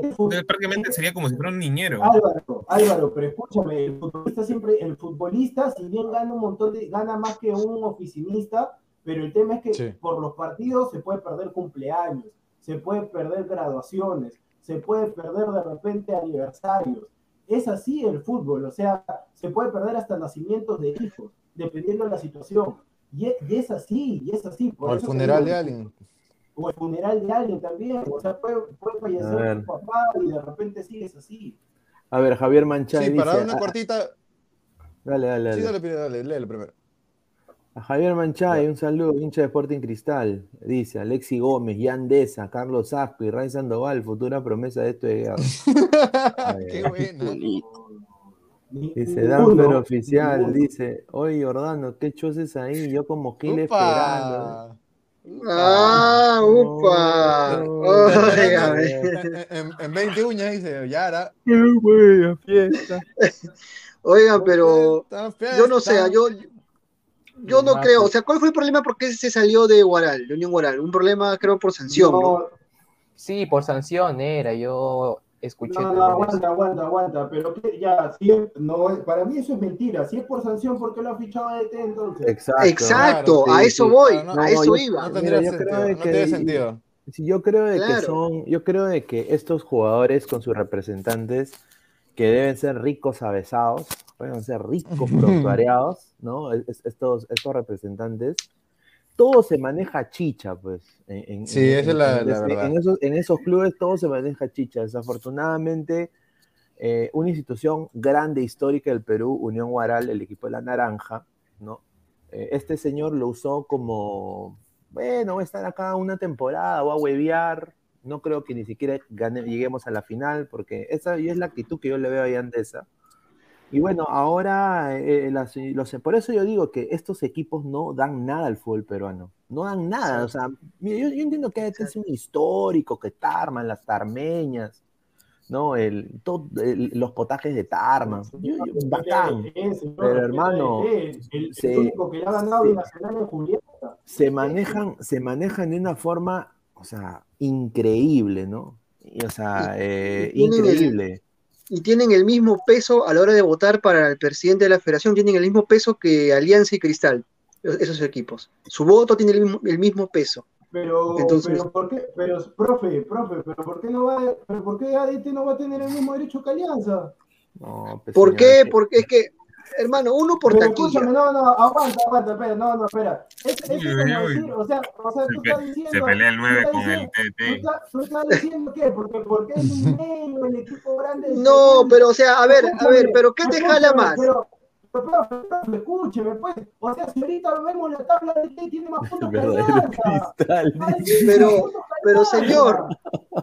prácticamente sería como si fuera un niñero. Álvaro, Álvaro, pero escúchame, el futbolista siempre, el futbolista, si bien gana un montón de, gana más que un oficinista, pero el tema es que Sí. por los partidos se puede perder cumpleaños, se puede perder graduaciones, se puede perder de repente aniversarios. Es así el fútbol, o sea, se puede perder hasta nacimientos de hijos, dependiendo de la situación. Y es, y es así, y es así. por O el funeral de alguien. O el funeral de alguien también, o sea, puede, puede fallecer tu papá y de repente sigues así. A ver, Javier Manchay Sí, dice. para dar una ah, cortita. dale, dale, Sí, dale. dale, dale, léelo primero. A Javier Manchay, un saludo, hincha de Sporting Cristal. Dice Alexi Gómez, Jan Deza, Carlos Aspi, Ray Sandoval, futura promesa de esto de guerra. (laughs) Qué buena. Ni- (laughs) Dice Danfer Oficial, ninguno. dice, oye Jordano, ¿qué choses ahí? Yo como Gil esperando. Ah, upa. No. (laughs) En, en 20 uñas dice Yara. ¡Qué buena fiesta! Oigan, pero yo no sé, yo, yo no creo. O sea, ¿cuál fue el problema? ¿Por qué se salió de Guaral, de Unión Guaral? Un problema, creo, por sanción, ¿no? No, Sí, por sanción era, yo escuché no, no, aguanta, aguanta, aguanta, pero que ya, si es- no, para mí eso es mentira. Si es por sanción, ¿por qué lo ha fichado a DT entonces? Exacto. Exacto, Claro, a eso sí. voy, No, no, a eso yo- iba. No tendría Mira, yo sentido. creo No que- tiene sentido. Sí, yo creo de que son, yo creo de que estos jugadores con sus representantes que deben ser ricos avesados, deben ser ricos prontuariados, ¿no? Es- es- Estos, estos representantes, todo se maneja chicha, pues. En, en- Sí, en- esa es la- verdad. En esos, en esos clubes todo se maneja chicha. Desafortunadamente, eh, una institución grande, histórica del Perú, Unión Guaral, el equipo de la Naranja, ¿no? Eh, este señor lo usó como, bueno, voy a estar acá una temporada, voy a huevear, no creo que ni siquiera gane- lleguemos a la final, porque esa es la actitud que yo le veo a Yandesa. Y bueno, ahora, eh, las- los- por eso yo digo que estos equipos no dan nada al fútbol peruano, no dan nada, o sea, mira, yo, yo entiendo que es un histórico, que Tarman, las tarmeñas, ¿no? El, todo- el- los potajes de Tarman, yo- yo- bacán. Eh, señor, Pero, ¿qué hermano, es? el, se- único que le ha ganado se- Nacional en Julieta. se manejan, se manejan de una forma, o sea, increíble, ¿no? Y, o sea, eh, increíble. Y tienen el mismo peso a la hora de votar para el presidente de la federación, tienen el mismo peso que Alianza y Cristal, esos equipos. Su voto tiene el mismo, el mismo peso. Pero, Entonces- pero, ¿por qué? Pero, profe, profe, pero ¿por qué no va, pero ¿por qué ADT no va a tener el mismo derecho que Alianza? No, pues, ¿Por señor, qué? que- Porque es que, hermano, uno por Pero taquilla. escúchame, no, no, aguanta, aguanta, espera, no, no, espera. Es, es Uy, como uy, decir, uy. o sea, o sea, Se, tú pe- estás diciendo... se pelea el tú 9 estás con el diciendo- Tú TT. estás, tú estás diciendo qué, porque, porque es un (laughs) medio, el equipo grande. No, pero o sea, a ver, a ver, pero ¿qué te jala más? Pero, pero, profe, profe, escúcheme, pues. O sea, si ahorita vemos la tabla de que tiene más puntos que verdadero Alianza. cristal. Ay, dice. tiene Pero- pero, señor,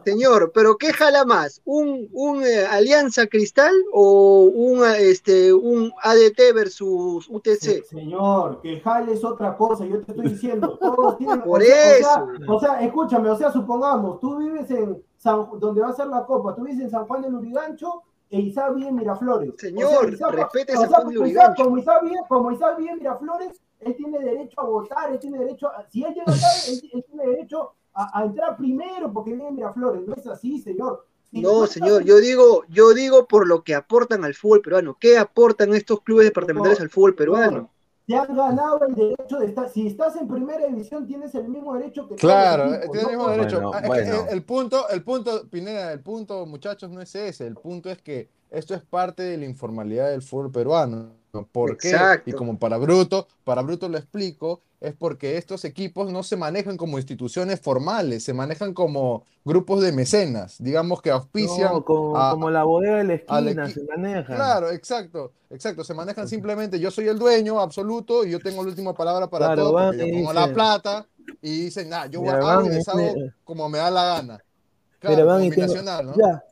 Señor, pero ¿qué jala más? ¿Un, un eh, Alianza Cristal o un, eh, este, un ADT versus UTC? Se- Señor, que jale es otra cosa, yo te estoy diciendo, (laughs) todos tienen Por o sea, eso. O sea, o sea, escúchame, o sea, supongamos, tú vives en San, donde va a ser la copa, tú vives en San Juan del Urigancho e vive en Miraflores. Señor, o sea, Isaac- respete o sea, Isaac-. Como Isaac, como en Miraflores, él tiene derecho a votar, él tiene derecho a, si él llega acá, él, él tiene derecho a, a entrar primero porque vive en Miraflores, no es así, señor. No, señor, yo digo, yo digo por lo que aportan al fútbol peruano. ¿Qué aportan estos clubes departamentales al fútbol peruano? Te han ganado el derecho de estar. Si estás en primera división, tienes el mismo derecho que Claro, todos los tiene el mismo derecho. Bueno, Ah, es que bueno. el, el punto, el punto, Pineda, el punto, muchachos, no es ese. El punto es que esto es parte de la informalidad del fútbol peruano. ¿Por qué? Exacto. Y como para Bruto, para Bruto lo explico, es porque estos equipos no se manejan como instituciones formales, se manejan como grupos de mecenas, digamos que auspician No, como, a- como la bodega de la esquina equi- se maneja. Claro, exacto, exacto. Se manejan simplemente, yo soy el dueño absoluto y yo tengo la última palabra para Claro, todo, van porque yo pongo la plata y dicen, nah, yo hago van y deshago me- como me da la gana. Pero Claro, van como y tengo- ¿no? Ya,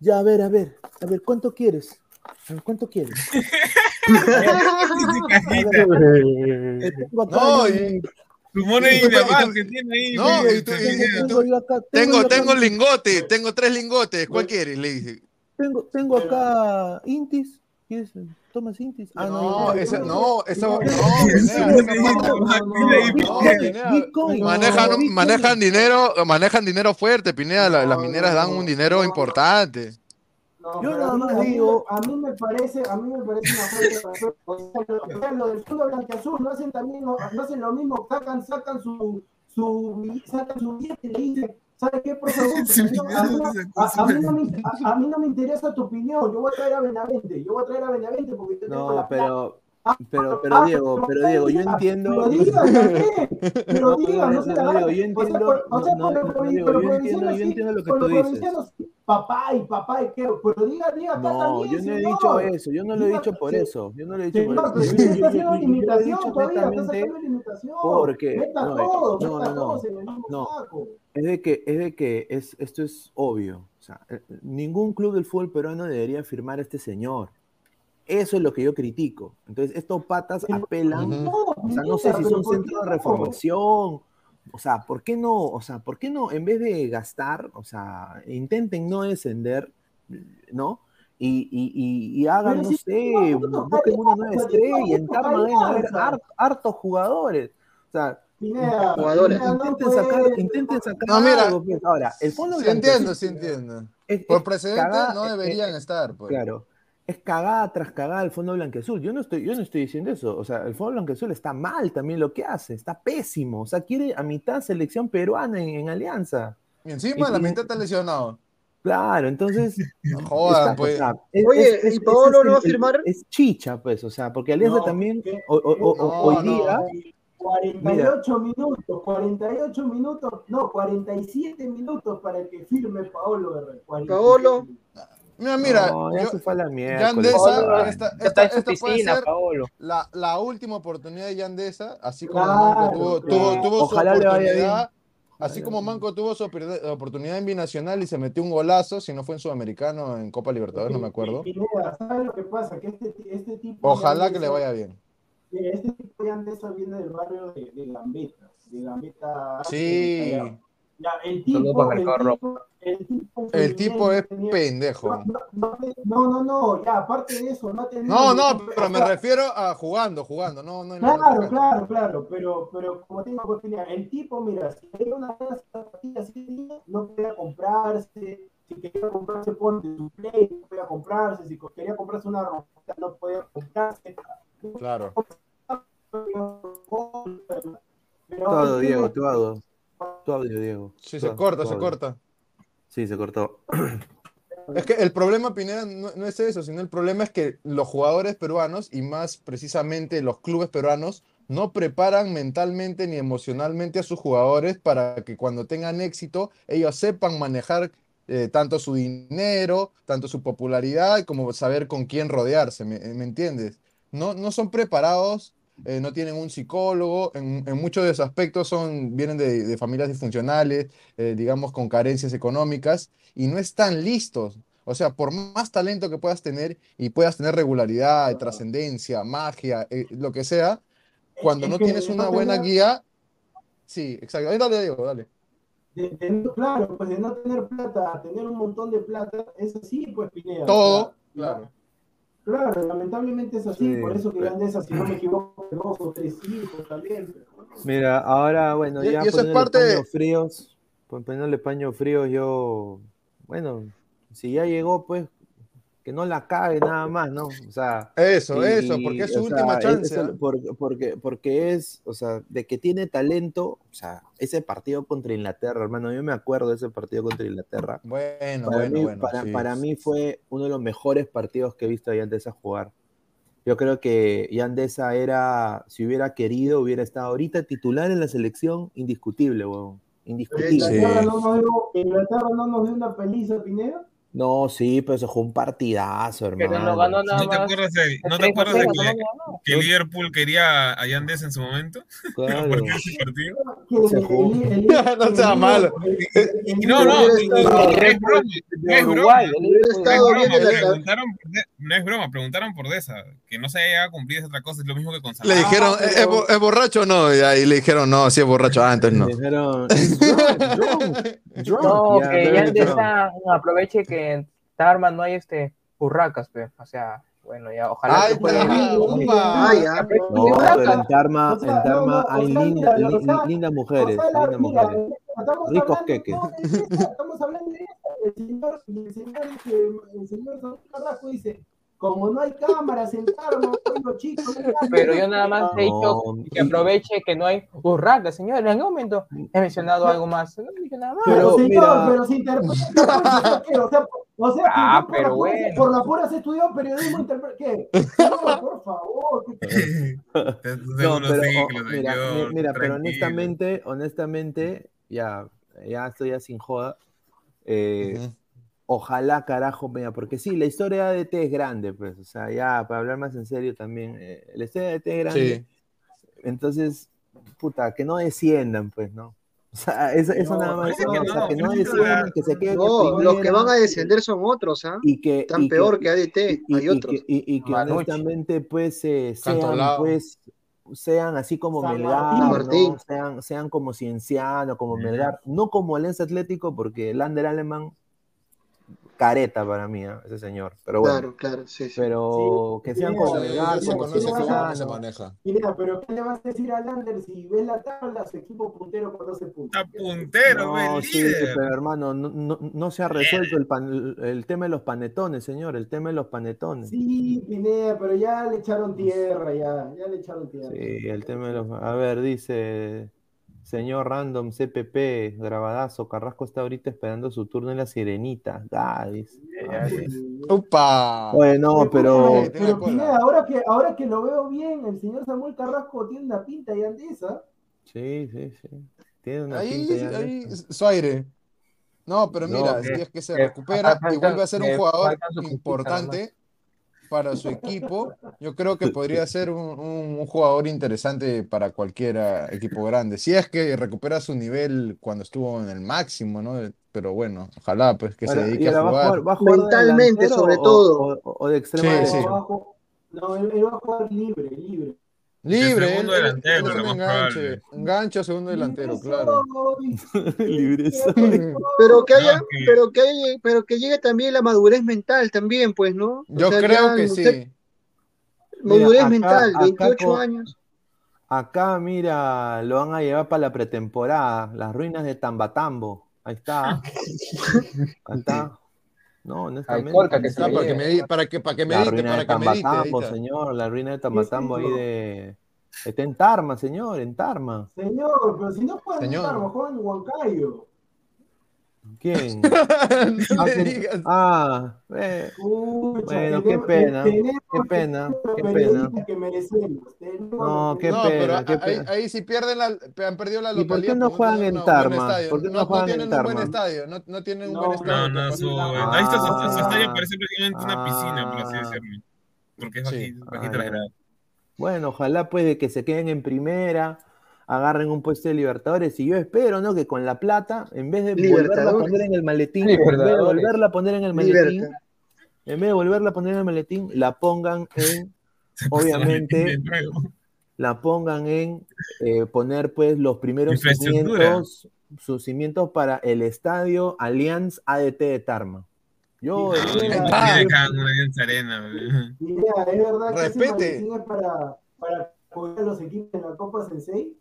ya, a ver, a ver, a ver, ¿cuánto quieres? A ver, ¿Cuánto quieres? (laughs) No, y- Tu Y que tiene ahí. No, y tú- y- tengo- tengo lingote, tengo tres lingotes, ¿cuál quieres? Le dije. tengo, tengo acá Intis. ¿Quieres? ¿Tomas Intis? Ah, No, no, esa, no, esa no. Manejan, manejan dinero, manejan dinero fuerte, Pineda, la- las mineras dan un dinero importante. No, Yo nada más digo- A mí me parece, a mí me parece una falta de respeto. O sea, lo, del fondo blanqueazul no hacen también, no, no hacen lo mismo, sacan, sacan su, su, sacan su billete y le dicen, ¿sabes qué, profesor? Sí, (laughs) a, mí, no- a mí no- esa a- cosa. a mí no me, a, a mí no me interesa tu opinión, yo voy a traer a Benavente, yo voy a traer a Benavente porque yo tengo No, la pero, pero, pero Diego, pero Diego, yo entiendo. Pero pero No, diga, no, no se la. Diego, yo entiendo- o sea, no, Diego, yo entiendo- lo que tú dices. papá y papá y qué, pero diga, diga No, yo no he dicho eso, yo no lo he dicho por eso, yo no lo he dicho por pero eso. Yo- yo- limitación todavía, limitación. porque- no, no, no, no. Es de que, es de que es, esto es obvio. O sea, eh, ningún club del fútbol peruano debería firmar a este señor. Eso es lo que yo critico. Entonces, estos patas apelan. No, o sea, no sé si son ¿por qué centros de no? reformación. O sea, ¿por qué no? O sea, ¿por qué no, en vez de gastar, o sea, intenten no descender, ¿no? Y, y, y, y hagan, no si sé, busquen una nueva estrella, en deben haber hartos jugadores. O sea, Pineda, Jugadores. Pineda, no intenten sacar, puede. intenten sacar No, mira, algo, pues. Ahora, el fondo Sí entiendo, sí entiendo. es- Por es precedentes no eh, deberían eh, estar, pues. Claro, es cagada tras cagada el fondo blanqueazul. Yo no estoy, yo no estoy diciendo eso. O sea, el fondo blanqueazul está mal también lo que hace, está pésimo. O sea, quiere a mitad selección peruana en, en alianza. Y encima y- la mitad está lesionado. Claro, entonces. (laughs) No jodan, está- o pues. sea, es- Oye, es- es- ¿y Paolo no va a firmar? Es chicha, pues, o sea, porque Alianza No, también, que- o- o- o- no, hoy no. día, 48 minutos, 48 minutos, no, 47 minutos para que firme Paolo Guerrero. 47 Paolo. Mira, mira, no, ya yo- se fue a la mierda. Yandesa, Paolo, esta, Está esta, en su esta puede piscina, ser Paolo. la, la última oportunidad de Yandesa, así como Claro, Manco tuvo, claro. tuvo, tuvo Ojalá su oportunidad, así como Manco tuvo su oportunidad- en Binacional y se metió un golazo, si no fue en Sudamericano, en Copa Libertadores, no me acuerdo. Pineda, ¿sabes lo que pasa? Que este, este tipo. Ojalá que le vaya bien. Este tipo de Andesa viene del barrio de, de Gambetta. De Gambetta. Sí, Ya, el tipo, para el tipo, el tipo, el tipo es tenía- pendejo. No, no, no, no, no, ya, aparte de eso, no ha tenido No, no, pero me refiero a jugando, jugando, no, no. Claro, cancha. claro, claro, pero, pero como tengo que opinar, el tipo, mira, si hay una zapatillas así, no podía comprarse, si quería comprarse ponte su play, no podía comprarse, si quería comprarse una ropa, no podía comprarse. Claro. Pero el Diego, tema- tu audio. Diego. Sí, Tu- se corta, se audio. corta. Sí, se cortó. Es que el problema, Pineda, no, no es eso, sino el problema es que los jugadores peruanos, y más precisamente los clubes peruanos, no preparan mentalmente ni emocionalmente a sus jugadores para que cuando tengan éxito, ellos sepan manejar eh, tanto su dinero, tanto su popularidad, como saber con quién rodearse, ¿me, me entiendes? No, no son preparados, eh, no tienen un psicólogo, en, en muchos de esos aspectos son, vienen de, de familias disfuncionales, eh, digamos, con carencias económicas, y no están listos. O sea, por más talento que puedas tener y puedas tener regularidad, trascendencia, magia, eh, lo que sea, cuando no tienes una buena guía, sí, exacto. Ahí dale, Diego, dale. de- de no- claro, pues de no tener plata tener un montón de plata, es así, pues Pineda. Todo, claro. Claro, lamentablemente es así, Sí, por eso que Andesa, si no me equivoco, dos o tres hijos también. Mira, ahora, bueno, ya y eso es poniéndole parte paños fríos, pon- poniéndole paños fríos, yo, bueno, si ya llegó, pues que no la cague nada más, ¿no? O sea. Eso, eso, porque es su última chance. Es, porque, porque, porque, es, o sea, de que tiene talento, o sea, ese partido contra Inglaterra, hermano, yo me acuerdo de ese partido contra Inglaterra. Bueno, para bueno, mí, bueno. Para, sí, para sí. mí fue uno de los mejores partidos que he visto a Yandesa jugar. Yo creo que Yandesa era, si hubiera querido, hubiera estado ahorita titular en la selección, indiscutible, weón. Indiscutible. Sí. Inglaterra, no nos dio, Inglaterra no nos dio una peliza, Pineda. No, sí, pero eso fue un partidazo, hermano. Pero no ganó nada ¿No te acuerdas de, ¿no te 3 a acuerdas de 0, que, Liverpool quería a Yandes en su momento? (laughs) Claro. ¿Por qué ese partido? Se jugó. (laughs) No sea malo. Y no, no, no es broma, no es broma. Preguntaron por de- no es broma, preguntaron por Deza, que no se haya llegado a cumplir es otra cosa, es lo mismo que con Le Salah. dijeron, pero- ¿es, bo- es borracho o no? Y ahí le dijeron, no, sí es borracho. Ah, entonces no. Me dijeron, "It's (laughs) drunk, drunk, drunk". No, que very ya drunk. esa aproveche que en Tarma no hay este burracas, pe. O sea, bueno, ya, ojalá Ay, que. No, pero en Tarma, O sea, en Tarma no, no, hay sea, linda- mira, o li- sea, lindas O mujeres, sea, lindas mujeres. estamos Ricos queques. no, estamos hablando de esa. El señor, el señor, el señor Saúl Carrasco dice, como no hay Tarma, pues, los chicos, Pero yo nada más he dicho No, que aproveche que no hay burracas, señor. En algún momento he mencionado algo más. No he dicho nada más. Pero, señor, mira- pero si interpreta, pues, o sea. O sea, Ah, por pero la pura- bueno. por la pura has estudiado periodismo, interpre- ¿qué? No, por favor. ¿qué- No, pero, oh, mira, señor, mi- mira, pero honestamente, honestamente, ya, ya estoy ya sin joda. eh, Ujú. Ojalá, carajo, mira, porque sí, la historia de T es grande, pues, o sea, ya, para hablar más en serio también, eh, la historia de T es grande, Sí. entonces, puta, que no desciendan, pues, ¿no? (laughs) O sea, eso, eso No, nada más, que o sea, que no desciendan, que se queden en No, los que van a descender son otros, ¿ah? y que Están y que- peor que ADT, y, hay y otros. y- y que honestamente pues eh, sean pues sean así como San Melgar, sean, sean como Cienciano, como. Melgar, no como Alianza Atlético, porque Lander Alemán careta para mí, ¿ah? ese señor. Pero bueno, Claro, claro, sí, sí. pero que sean Melgar, sí, se maneja. Mira, pero ¿qué le vas a decir a Lander si ves la tabla, su equipo puntero con 12 puntos? Está puntero, No, sí, líder. pero hermano, no, no, no se ha resuelto el, pan- el tema de los panetones, señor, el tema de los panetones. Sí, Pineda, pero ya le echaron tierra, ya, ya le echaron tierra. Sí, el tema de los. A ver, dice. Señor Random CPP, grabadazo. Carrasco está ahorita esperando su turno en la Sirenita. Ah, ¡Upa! Oye, no, pero. Pineda, ahora que, ahora que lo veo bien, el señor Samuel Carrasco tiene una pinta ya de esa. Sí, sí, sí. Tiene una Ahí, pinta ahí, eso. su aire. No, pero mira, que- si es que se que recupera y vuelve a ser un jugador importante para su equipo, yo creo que podría ser un, un- un jugador interesante para cualquier equipo grande. Si es que recupera su nivel cuando estuvo en el máximo, ¿no? Pero bueno, ojalá pues que se dedique a va jugar. jugar- va a jugar de Mentalmente, sobre o- todo. O, o- o de extremo Sí, sí. No, él va a jugar libre, libre. Libre, segundo él- él- delantero, él es lo un más enganche, enganche segundo delantero, Libre claro. (laughs) Libre. Pero que haya, No, que- pero que haya- pero que llegue también la madurez mental también, pues, ¿no? O Yo sea, creo ya que usted- sí. Madurez Mira, acá- mental, acá 28 con- años. Acá, mira, lo van a llevar para la pretemporada. Las ruinas de Tambatambo. Ahí está. (laughs) Ahí está. No, honestamente. Colca que Está para que, medi- para que, para que La medite, ruina para de medite. Tambatambo, señor. La ruina de Tambatambo ahí de. Está en Tarma, señor, en Tarma. Señor, pero si no juegan en. Tarma, juegan en Huancayo. ¿Quién? (laughs) No Ah, digas. ah, eh, Bueno, qué pena, qué pena, qué pena. que merecemos. Tenemos No, qué No, pena, pero qué ahí, pena. ahí sí pierden la, han perdido la ¿Y por qué localidad. no porque juegan tienen en un buen Tarma? estadio. ¿Por qué no no, juegan en tienen un buen estadio. No, no tienen un buen no, estadio. No, no, para su, poner- ahí está, su, su Ah. estadio parece prácticamente una piscina, por así Ah. decirlo. Porque es Sí. bajito, bajita Ah, la grada. Bueno, ojalá pues de que se queden en primera, agarren un puesto de Libertadores. Y yo espero, ¿no? Que con la plata, en vez de volverla a poner en el maletín, en vez de volverla a poner en el maletín, Libertad. en vez de volverla a poner en el maletín, la pongan en, (laughs) obviamente, la pongan en eh, poner pues los primeros cimientos, sus cimientos para el estadio Allianz ADT de Tarma. Yo, Respete. para, para jugar a los equipos en la Copa Sensei.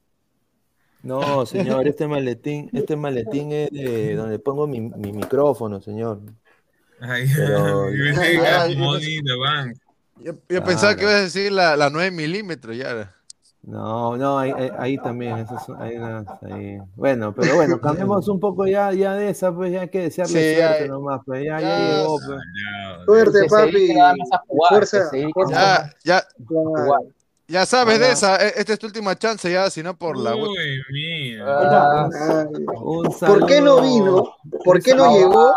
No, señor, este maletín, este maletín es de donde pongo mi, mi micrófono, señor. Ay, Pero- (laughs) yo pensé que Ay, era yo Money in the Bank. Yo, yo pensaba que ibas a decir la, la 9 milímetros ya. No, no, ahí, ahí- ahí también. eso es- ahí unas- ahí. Bueno, pero bueno, cambiemos un poco ya, ya de esa, pues ya hay que desearle Sí, suerte ya- nomás, pues ya, ya, ya- llegó, pues. Suerte, papi. Fuerza, más Ya, ya. Ya sabes de Hola. esa. e- Esta es tu última chance ya, si no por la. Uy, mira. Ah, Ay, Un ¿Por qué no vino? ¿Por qué no llegó?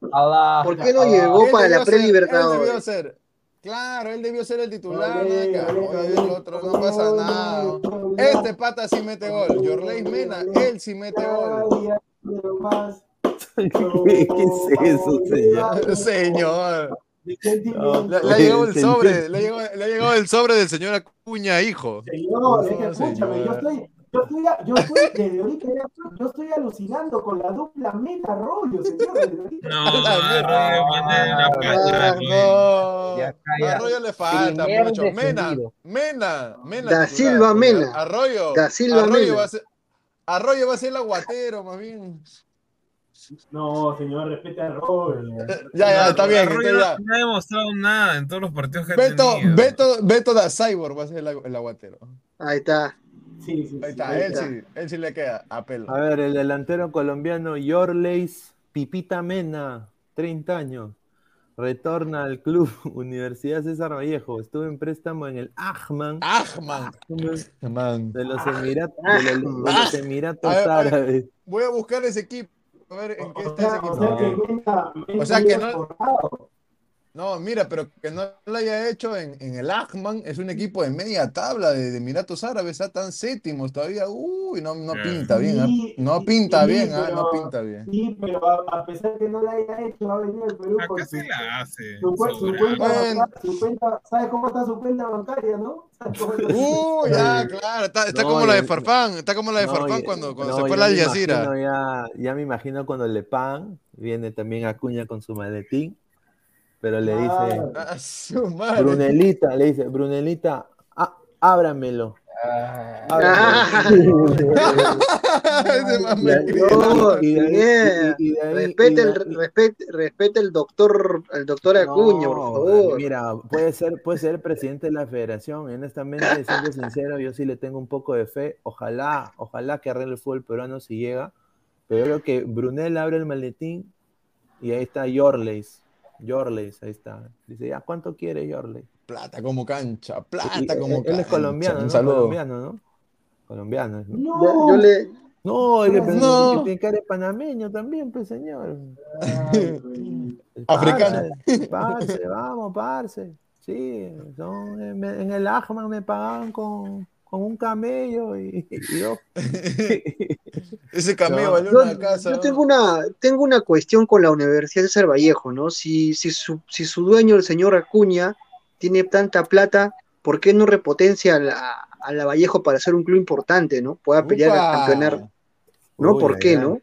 ¿Por qué no llegó para la pre-libertadores? Claro, él debió ser el titular. Oye, nada que- oye, oye, el otro, no pasa nada. Este pata sí mete gol. Yorley Mena, él sí mete gol. Ay, ay, quiero más. ¿Qué, (laughs) qué es eso, señor? (laughs) Señor. ¿De qué Le, ha llegado el sobre, le ha llegado, le ha llegado el sobre del señor Acuña, hijo. Señor, es que No, escúchame, yo estoy, yo estoy, yo estoy, desde ahorita, yo estoy alucinando con la dupla meta rollo, señor. No, (laughs) Arroyo, Arroyo. Le falta mucho. Mena. Mena, Mena. Da Silva Mena. Arroyo, Da Silva Arroyo Mena. va a ser, Arroyo va a ser el aguatero, más bien. No, señor, respete a Robert. (laughs) Ya, ya, está bien. Ya. no, no ha demostrado nada en todos los partidos que ha Beto, tenido. Beto, Beto da Cyborg va a ser el, el aguatero. Ahí está. Sí, sí, Ahí sí. está, ahí él está. sí, él sí le queda a pelo. A ver, el delantero colombiano Yorleis Pipita Mena, 30 años. Retorna al club (laughs) Universidad César Vallejo. Estuvo en préstamo en el Ahman Ahman, man. de los Emiratos, de los, de los Emiratos A ver, a ver. Árabes. Voy a buscar ese equipo. Ver en qué O está ese o equipo. sea que O sea no-. No, mira, pero que no lo haya hecho en, en el Ahman, es un equipo de media tabla de, de Emiratos Árabes, están séptimos todavía. Uy, no, no pinta bien, ¿ah? Sí, no pinta sí, bien, ¿ah? no pero- pinta bien. Sí, pero a, a pesar que no la haya hecho, va a venir al Perú Acá sí la hace. su, su cuenta, Bueno. bancaria- su cuenta, ¿sabes cómo está su cuenta bancaria, no? ¿Sabes cómo está Uy, ya, claro, está, está No, como la de Farfán, está como la de No, Farfán cuando, cuando no, se fue la Al Jazeera. Ya, ya me imagino cuando le pagan, viene también Acuña con su maletín, pero le dice, Claro. A su madre. Brunelita, le dice, Brunelita, á- ábramelo. Ah, (laughs) Ah, de el, doctor, el doctor Acuña, por favor. Mira, puede ser, puede ser presidente de la federación. Honestamente, siendo sincero, yo sí le tengo un poco de fe. Ojalá, ojalá que arregle el fútbol peruano si llega. Pero yo creo que Brunel abre el maletín y ahí está Yorleis. Yorleis, ahí está. Dice, ya, ¿cuánto quiere Yorleis? Plata como cancha, Y- plata como él, cancha. él es colombiano, Un ¿no? saludo. Colombiano, ¿no? Colombiano. ¿no? Yo, No, yo le, No, es que, No. tiene cara de panameño también, pues señor. Ay. (laughs) Africano. Parce, parce, vamos, parce. Sí, son- en, en el Ajman me pagaban con, con un camello y, y dos. (laughs) Ese camello No. valió yo- una casa. yo tengo una, tengo una cuestión con la Universidad de César Vallejo, ¿no? Si, si, su, si su dueño, el señor Acuña, tiene tanta plata, ¿por qué no repotencia a la, a la Vallejo para ser un club importante, ¿no? Pueda pelear Upa. a campeonar, ¿no? Uy, ¿Por qué, no?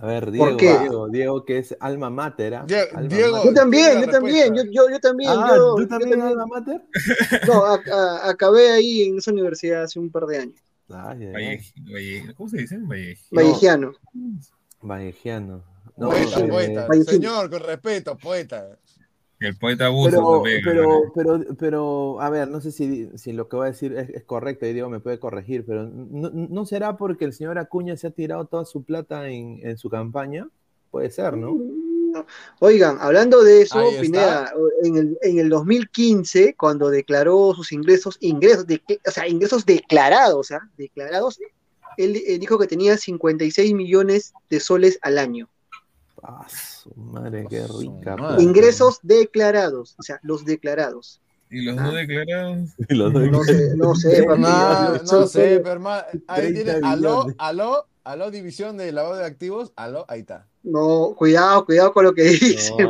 A ver, Diego, qué? Diego, Diego, que es alma mater. ¿ah? Die- Alma Diego- mater. Yo también, yo también, yo, yo, yo también, Ah, yo, ¿tú yo también alma mater? (laughs) No, a- a- acabé ahí en esa universidad hace un par de años. Valle- Valle- ¿Cómo se dice? Valle- Vallejiano. Vallejiano. No, Poeta, eh, poeta. Señor, con respeto, poeta. El poeta Buzo Pero, pero, pero, pero, a ver, no sé si, si lo que voy a decir es, es correcto, y Diego me puede corregir, pero ¿no, no será porque el señor Acuña se ha tirado toda su plata en, en su campaña? Puede ser, ¿no? Oigan, hablando de eso. Pineda, en el, en el 2015, cuando declaró sus ingresos, ingresos, de, o sea, ingresos declarados, ¿ah? Declarados, él, él dijo que tenía 56 millones de soles al año. Ah, su madre, qué rica. madre. Ingresos declarados, o sea, los declarados. Y los Ah. no declarados. (laughs) Y los dos- No sé, no sé. No, no sé, pero ahí 30 tiene, aló, aló, aló, división de lavado de activos, aló, ahí está. No, cuidado, cuidado con lo que dice. No,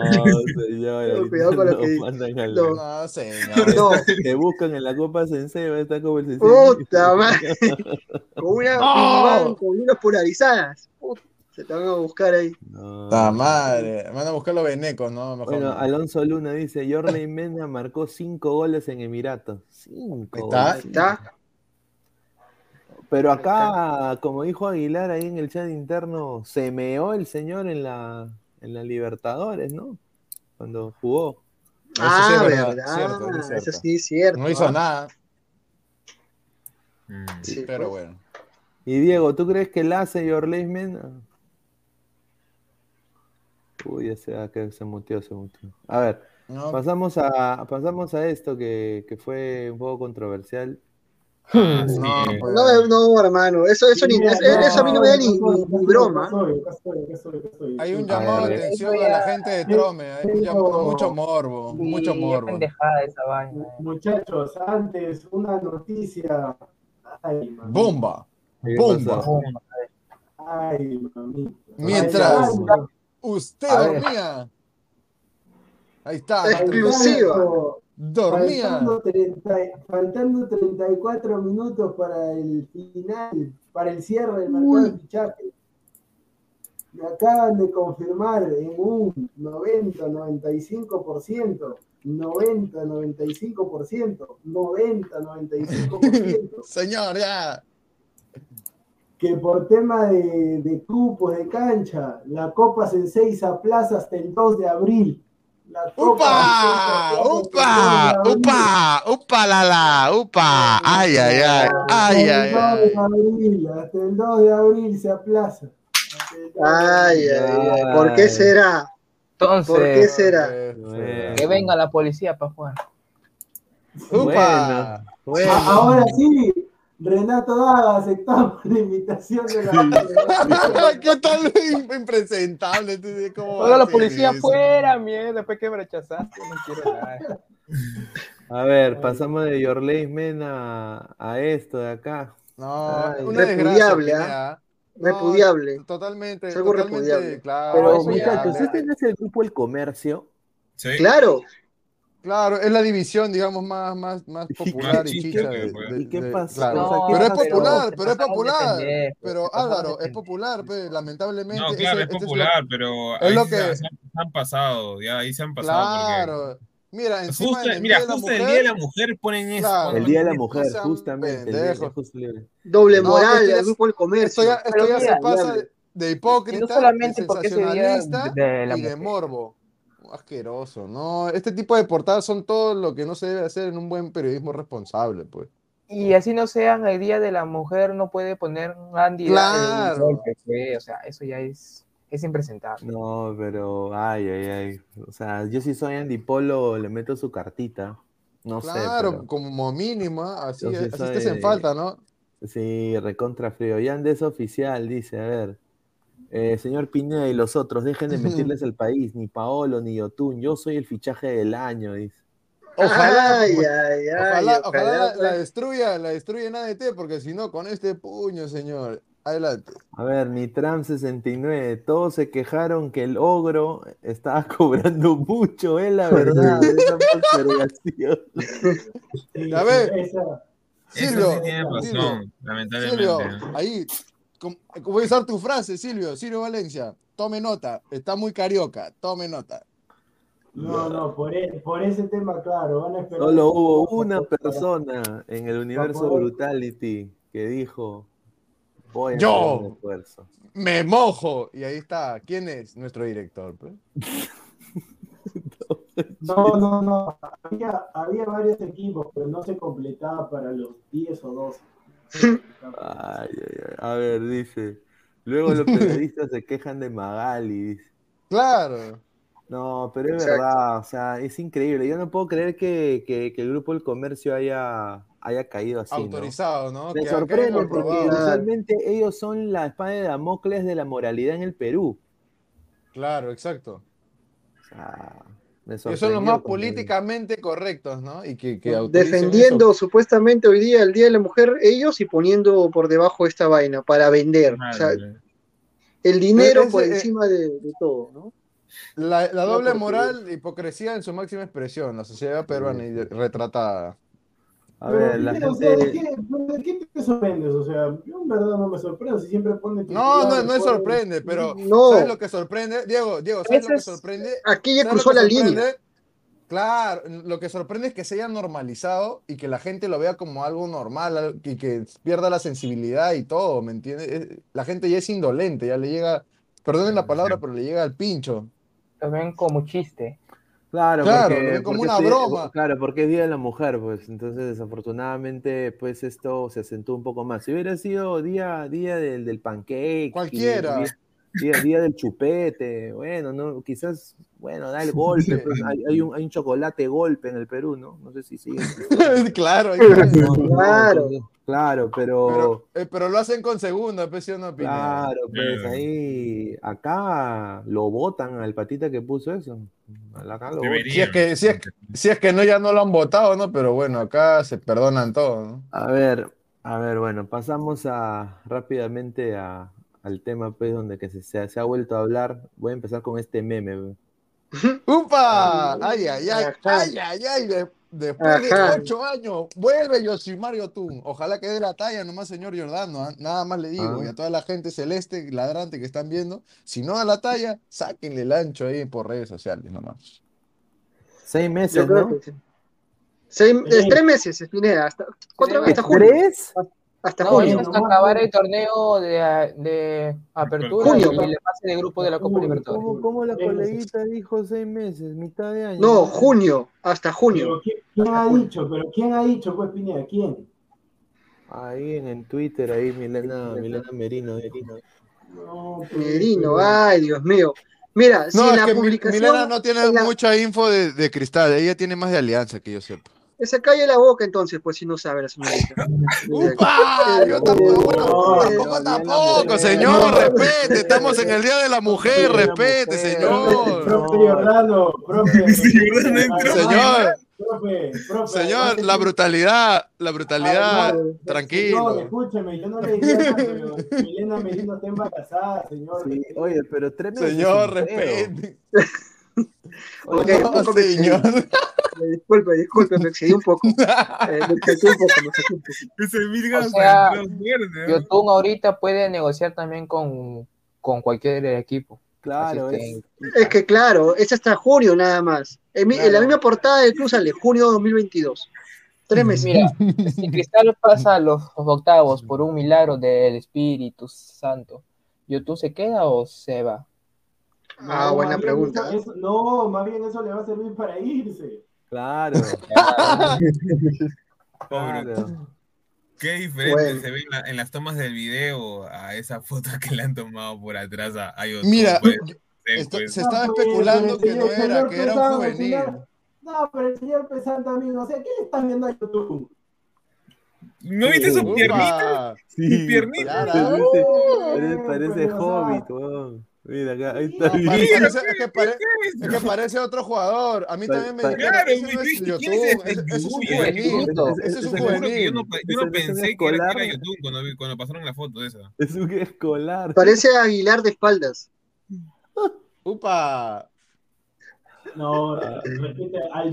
señor, No, cuidado con lo lo que dice. No. No, señor. No, Te buscan en la Copa Sensei, va a estar como el Sensei. Puta madre. con una (laughs) No. con unas polarizadas. Puta, se te van a buscar ahí. No. La madre, van a buscar los venecos, ¿no? Mejor Bueno, no. Alonso Luna dice, Jorley Mena marcó cinco goles en Emiratos. Cinco. Está. goles. ¿Está? Pero acá, como dijo Aguilar ahí en el chat interno, se meó el señor en la, en la Libertadores, ¿no? cuando jugó. Eso Ah, sí es verdad, verdad. cierto, eso es Eso cierto. sí es cierto. No hizo ah. nada, Mm. Sí, pero pues. bueno. Y Diego, ¿tú crees que Lasse y Orleis Mena? Uy, ya se, que se muteó, se muteó. A ver, No, pasamos a, pasamos a esto que, que fue un poco controversial. Ah, sí. no, pues. No, no, hermano, eso, eso, ni, Mira, eso, eso a mí no me da ni, ni- ni broma. Hay un Sí. llamado de atención a la gente de Trome, hay un llamado, mucho morbo, Sí, mucho morbo. esa vaina. Muchachos, antes una noticia. Ay. Bomba. ¿Qué Bomba. Ay, mamita. Mientras- Faltando- Usted A ver. dormía. Ahí está, Exclusiva. dormía. Faltando, 30 faltando 34 minutos para el final, para el cierre del mercado de fichaje. Me acaban de confirmar en un 90-95%, 90-95%, 90-95%, Señor, ya. Que por tema de, de cupos de cancha, la Copa Sensei se aplaza hasta el 2 de abril. La ¡Upa! Sensei se aplaza hasta el 2 de ¡Upa! ¡Upa! ¡Upa la la! ¡Upa! ¡Ay, ay, ay! ¡Ay, Hasta ay, el 2 ay! de abril, hasta el 2 de abril se aplaza. Hasta el 2 de Ay, ay, ay. ¿Por qué será? Entonces, ¿Por qué será? Bueno. que venga la policía para jugar. ¡Upa! Bueno, A- Ahora sí, Renato Daga aceptamos (laughs) la invitación de la (laughs) ¿Qué tal? Impresentable. tú dices, ¿cómo va Oiga, a la policía afuera, mierda, después que me rechazaste, no quiero nada. a ver, pasamos de Yorleis Mena a esto de acá. No, Ay, una repudiable, ¿ah? No, Repudiable. Totalmente, Es algo totalmente, repudiable. claro. Pero muchachos, este no es el grupo El Comercio. Sí. Claro. Claro, es la división, digamos, más, más, más popular y chicha, de- de- ¿Y qué pasó? claro. O sea, ¿qué pero es popular, pero es popular. Pero Álvaro, es popular, pues, lamentablemente. No, ese- claro, es este lo- popular, pero es lo se- que- se, han, se han pasado, ya ahí se han pasado. porque Claro. Mira, encima Justo, en el mira, Día de la justo el Mujer, Día de la Mujer ponen eso. Claro. El Día de la Mujer, sean justamente. El día justo. Doble No, moral, el grupo del Esto comercio. ya, esto Pero ya mira, se pasa de, hipócrita, Y no solamente de porque sensacionalista de la y de morbo. Asqueroso, ¿no? Este tipo de portadas son todo lo que no se debe hacer en un buen periodismo responsable, pues. Y así no sean el día de la mujer, no puede poner Andy Claro. el pues, o sea, eso ya es, es impresentable. No, pero ay, ay, ay. O sea, yo si soy Andy Polo, le meto su cartita. No Claro, sé. pero- como mínimo, ¿ah? así, así soy estés en de- falta, ¿no? Sí, recontra frío. Yandes oficial, dice, a ver. Eh, señor Pineda y los otros, dejen de (laughs) mentirles al país, ni Paolo ni Yotun, yo soy el fichaje del año, dice. Ojalá, Ay, pues, ay, ay. ojalá, ojalá la, la destruya, la destruya en ADT, porque si no, con este puño, señor. Adelante. A ver, Nitram69, todos se quejaron que el ogro estaba (laughs) cobrando mucho, es la verdad, esa postergación. Sí, A ver. esa- Eso Silvio, sí tiene Silvio, razón, lamentablemente. Silvio, ahí, voy a usar tu frase, Silvio, Silvio Valencia. Tome nota, está muy carioca, tome nota. No, no, por, e- por ese tema, claro, van a esperar. Solo un hubo una persona en el universo poder- Brutality que dijo, voy a Yo. hacer un esfuerzo. Me mojo. Y ahí está. ¿Quién es nuestro director? (laughs) No, no, no. Había, había varios equipos, pero no se completaba para los 10 o 12. Ay, ay, ay. A ver, dice. Luego los (laughs) periodistas se quejan de Magali. Dice. Claro. No, pero es Exacto. verdad, o sea, es increíble. Yo no puedo creer que, que- que el grupo del comercio haya, haya caído así. ¿no? Autorizado, ¿no? Me Que acá sorprende porque usualmente ellos son la espada de Damocles de la moralidad en el Perú. Claro, exacto. O sea, me Que son los más políticamente correctos, ¿no? Y que, Defendiendo eso. supuestamente hoy día el Día de la Mujer ellos y poniendo por debajo esta vaina para vender. O sea, Madre. el dinero Ese- por eh, encima de, de todo, ¿no? La, la doble moral, hipocresía en su máxima expresión, la sociedad peruana y retratada. A ver, la Pero, o sea, ¿de gente. qué, ¿de qué te sorprendes? O sea, yo en verdad no me sorprendo si siempre pone No, no, no es sorprende, pero No. ¿sabes lo que sorprende? Diego, Diego, ¿sabes lo que sorprende? Aquí ya ¿Sabes lo cruzó que la línea. Claro, lo que sorprende es que se haya normalizado y que la gente lo vea como algo normal al- y que pierda la sensibilidad y todo, ¿me entiendes? Es- La gente ya es indolente, ya le llega, perdonen la palabra, pero le llega al pincho. Lo ven como chiste. Claro, Claro, porque, como porque una es broma. Claro, porque es Día de la Mujer, pues. Entonces, desafortunadamente, pues esto se acentúa un poco más. Si hubiera sido día, día del, del pancake. Cualquiera. Día, día- día del chupete. Bueno, no, quizás, bueno, da el (laughs) golpe. pues, hay, hay un, hay un chocolate golpe en el Perú, ¿no? No sé si sigue. (laughs) claro, No, está. no, Claro. Claro, pero. pero, eh, pero lo hacen con segunda, pues, ¿sí o no, Pineda? Claro, pues ahí, acá lo votan al patita que puso eso. Acá lo. Si es que, si es, si es que no, ya no lo han votado, ¿no? Pero bueno, acá se perdonan todo, ¿no? A ver, a ver, bueno, pasamos a rápidamente a, al tema pues donde que se, se, se ha vuelto a hablar. Voy a empezar con este meme. pues. (laughs) ¡Upa! ¡Ay, ay, ay! Ajá. ¡Ay, ay, ay! De- después Ajá. de ocho años, vuelve Yosimario Tun. Ojalá que dé la talla nomás, señor Giordano. ¿ah? Nada más le digo. Ah. Y a toda la gente celeste, ladrante que están viendo, si no da la talla, sáquenle el ancho ahí por redes sociales nomás. Seis meses, ¿no? sí. Seis, es tres meses, Pineda, hasta, hasta junio. ¿Tres? Hasta No, hasta acabar el torneo de, de apertura Junio. y la fase de grupo de la Copa Libertadores. ¿Cómo, cómo la coleguita dijo seis meses? Mitad de año. No, junio, hasta junio. Pero ¿quién, quién ha dicho? ¿Pero quién ha dicho, pues, Pineda? ¿Quién? Ahí en, en Twitter, ahí Milena, Milena Merino. eh. No, pues, Merino, ay, Dios mío. Mira, si No, es la publicación. Milena no tiene la- mucha info de, de cristal, ella tiene más de alianza que yo sepa. Que se calle la boca entonces, pues si no sabe la señorita. (laughs) ¡Upa! Yo tampoco, No, tampoco, no, tampoco, no, señor, no, respete, estamos en el Día de la Mujer, respete, señor. Profe profe. Señor, Profe, profe. señor, la brutalidad, la brutalidad, tranquilo. escúcheme, yo no le diría nada, pero Milena Merino está embarazada, señor. Sí, oye, pero tres meses. Señor, respete. (laughs) (laughs) Ok, No, un poco me excedí. señor. Disculpe, disculpe, me excedí un poco. Eh, me excedí un poco, me excedí un poco. O sea, ¿no? Yotun ahorita puede negociar también con, con cualquier equipo. Claro, es, que- Es que claro, es hasta junio nada más. En, mi- en la misma portada del club sale junio 2022. Tres meses. Mira, si Cristal pasa a los, los octavos por un milagro del Espíritu Santo, ¿Yotun se queda o se va? Ah, No, buena pregunta. eso- no, más bien eso le va a servir para irse. claro. (laughs) Pobre. claro. Qué diferente Bueno. se ve en, la- en las tomas del video a esa foto que le han tomado por atrás a, a YouTube, Mira, pues. esto- pues. se estaba especulando que el no señor era, que era un juvenil. No, pero el señor Pesán también, o sea, ¿qué le están viendo a YouTube? ¿No viste su piernita? Sí, piernita. Parece, parece, parece hobbit, weón. Mira acá, ahí está. Mira, Parece- es, que pare- es que parece otro jugador. A mí Pa- también me Claro, ese no es ¿quién es este ese, es un juvenil. Ese es un que yo juvenil. no, yo no pensé que era, que escolar. era YouTube cuando, vi- cuando pasaron la foto esa. Es un escolar. Parece Aguilar de espaldas. Upa, No, repite al.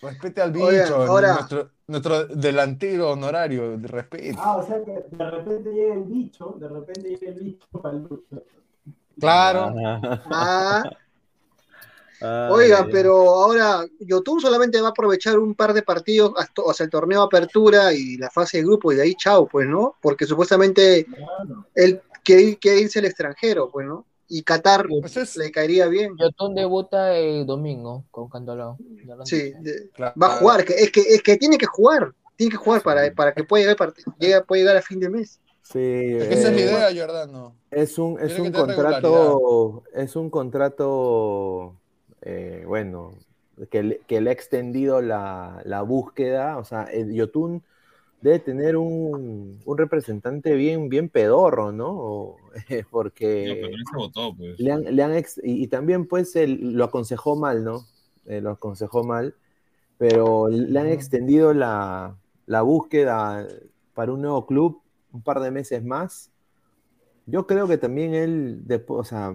Respete al bicho, ahora- nuestro, nuestro delantero honorario, respete. Ah, o sea que de repente llega el bicho, de repente llega el bicho para el Claro. Ah, Ah, ya. pero ahora Yotun solamente va a aprovechar un par de partidos, hasta- o sea, el torneo de apertura y la fase de grupo, y de ahí chao, pues, ¿no? Porque supuestamente Claro. él quiere, quiere irse al extranjero, pues, ¿no? Y Qatar Pues es- le caería bien. Yotun debuta el domingo con Cantolao. Sí, de- claro. va a jugar, que, es, que, es que tiene que jugar, tiene que jugar para, para que pueda llegar, llegue- pueda llegar a fin de mes. Sí, Es que esa es la eh, idea, Giordano. Es un, es un contrato, es un contrato, eh, bueno, que le, que le ha extendido la, la búsqueda. O sea, el Yotun debe tener un, un representante bien, bien pedorro, ¿no? (laughs) Porque pero no se votó, pues. le han, le han ex- y, y también pues él lo aconsejó mal, ¿no? Eh, lo aconsejó mal, pero le han extendido la, la búsqueda para un nuevo club un par de meses más. Yo creo que también él, después, o sea,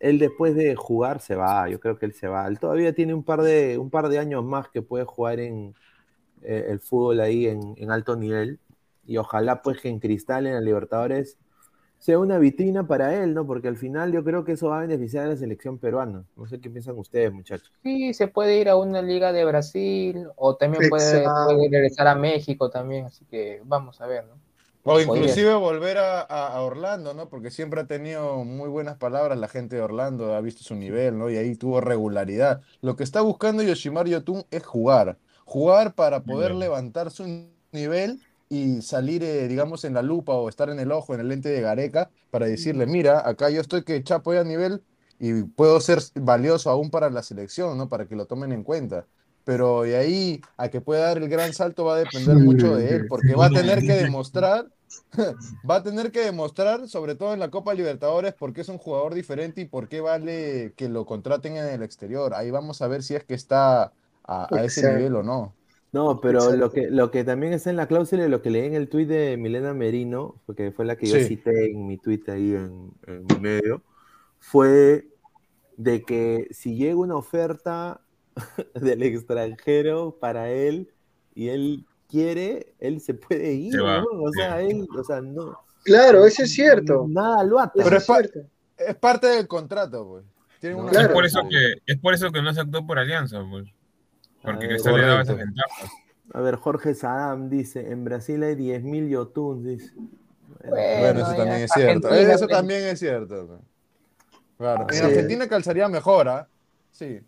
él después de jugar se va, yo creo que él se va. Él todavía tiene un par de, un par de años más que puede jugar en eh, el fútbol ahí en, en alto nivel. Y ojalá pues que en Cristal, en la Libertadores, sea una vitrina para él, ¿no? Porque al final yo creo que eso va a beneficiar a la selección peruana. No sé qué piensan ustedes, muchachos. Sí, se puede ir a una liga de Brasil o también puede, regresar a México también, así que vamos a ver, ¿no? O inclusive volver a, a- a Orlando, ¿no? Porque siempre ha tenido muy buenas palabras la gente de Orlando, ha visto su nivel, ¿no? Y ahí tuvo regularidad. Lo que está buscando Yoshimar Yotun es jugar. Jugar para poder levantar su nivel y salir, eh, digamos, en la lupa o estar en el ojo, en el lente de Gareca, para decirle, mira, acá yo estoy que chapo ya a nivel y puedo ser valioso aún para la selección, ¿no? Para que lo tomen en cuenta. Pero de ahí a que pueda dar el gran salto va a depender mucho de él, porque va a tener que demostrar, (laughs) va a tener que demostrar, sobre todo en la Copa Libertadores, por qué es un jugador diferente y por qué vale que lo contraten en el exterior. Ahí vamos a ver si es que está a, a ese nivel o no. No, pero Exacto. lo que, lo que también está en la cláusula y lo que leí en el tuit de Milena Merino, porque fue la que yo Sí. cité en mi tuit ahí en, en mi medio, fue de que si llega una oferta (laughs) del extranjero para él y él quiere, él se puede ir, Se ¿no? O sea, él, o sea, no. Claro, eso es cierto. Nada lo ata. Pero es es pa- cierto. Es parte del contrato, pues. No, una Claro. Es por eso que, es por eso que no aceptó por alianza, pues. Porque Ah, Cristal le daba esas ventajas. A ver, Jorge Sadam dice, en Brasil hay 10.000 yotuns, dice. Bueno, eso ya, también es cierto. Argentina, Eso también es cierto. Claro. En. Argentina calzaría mejor, ¿ah? Sí.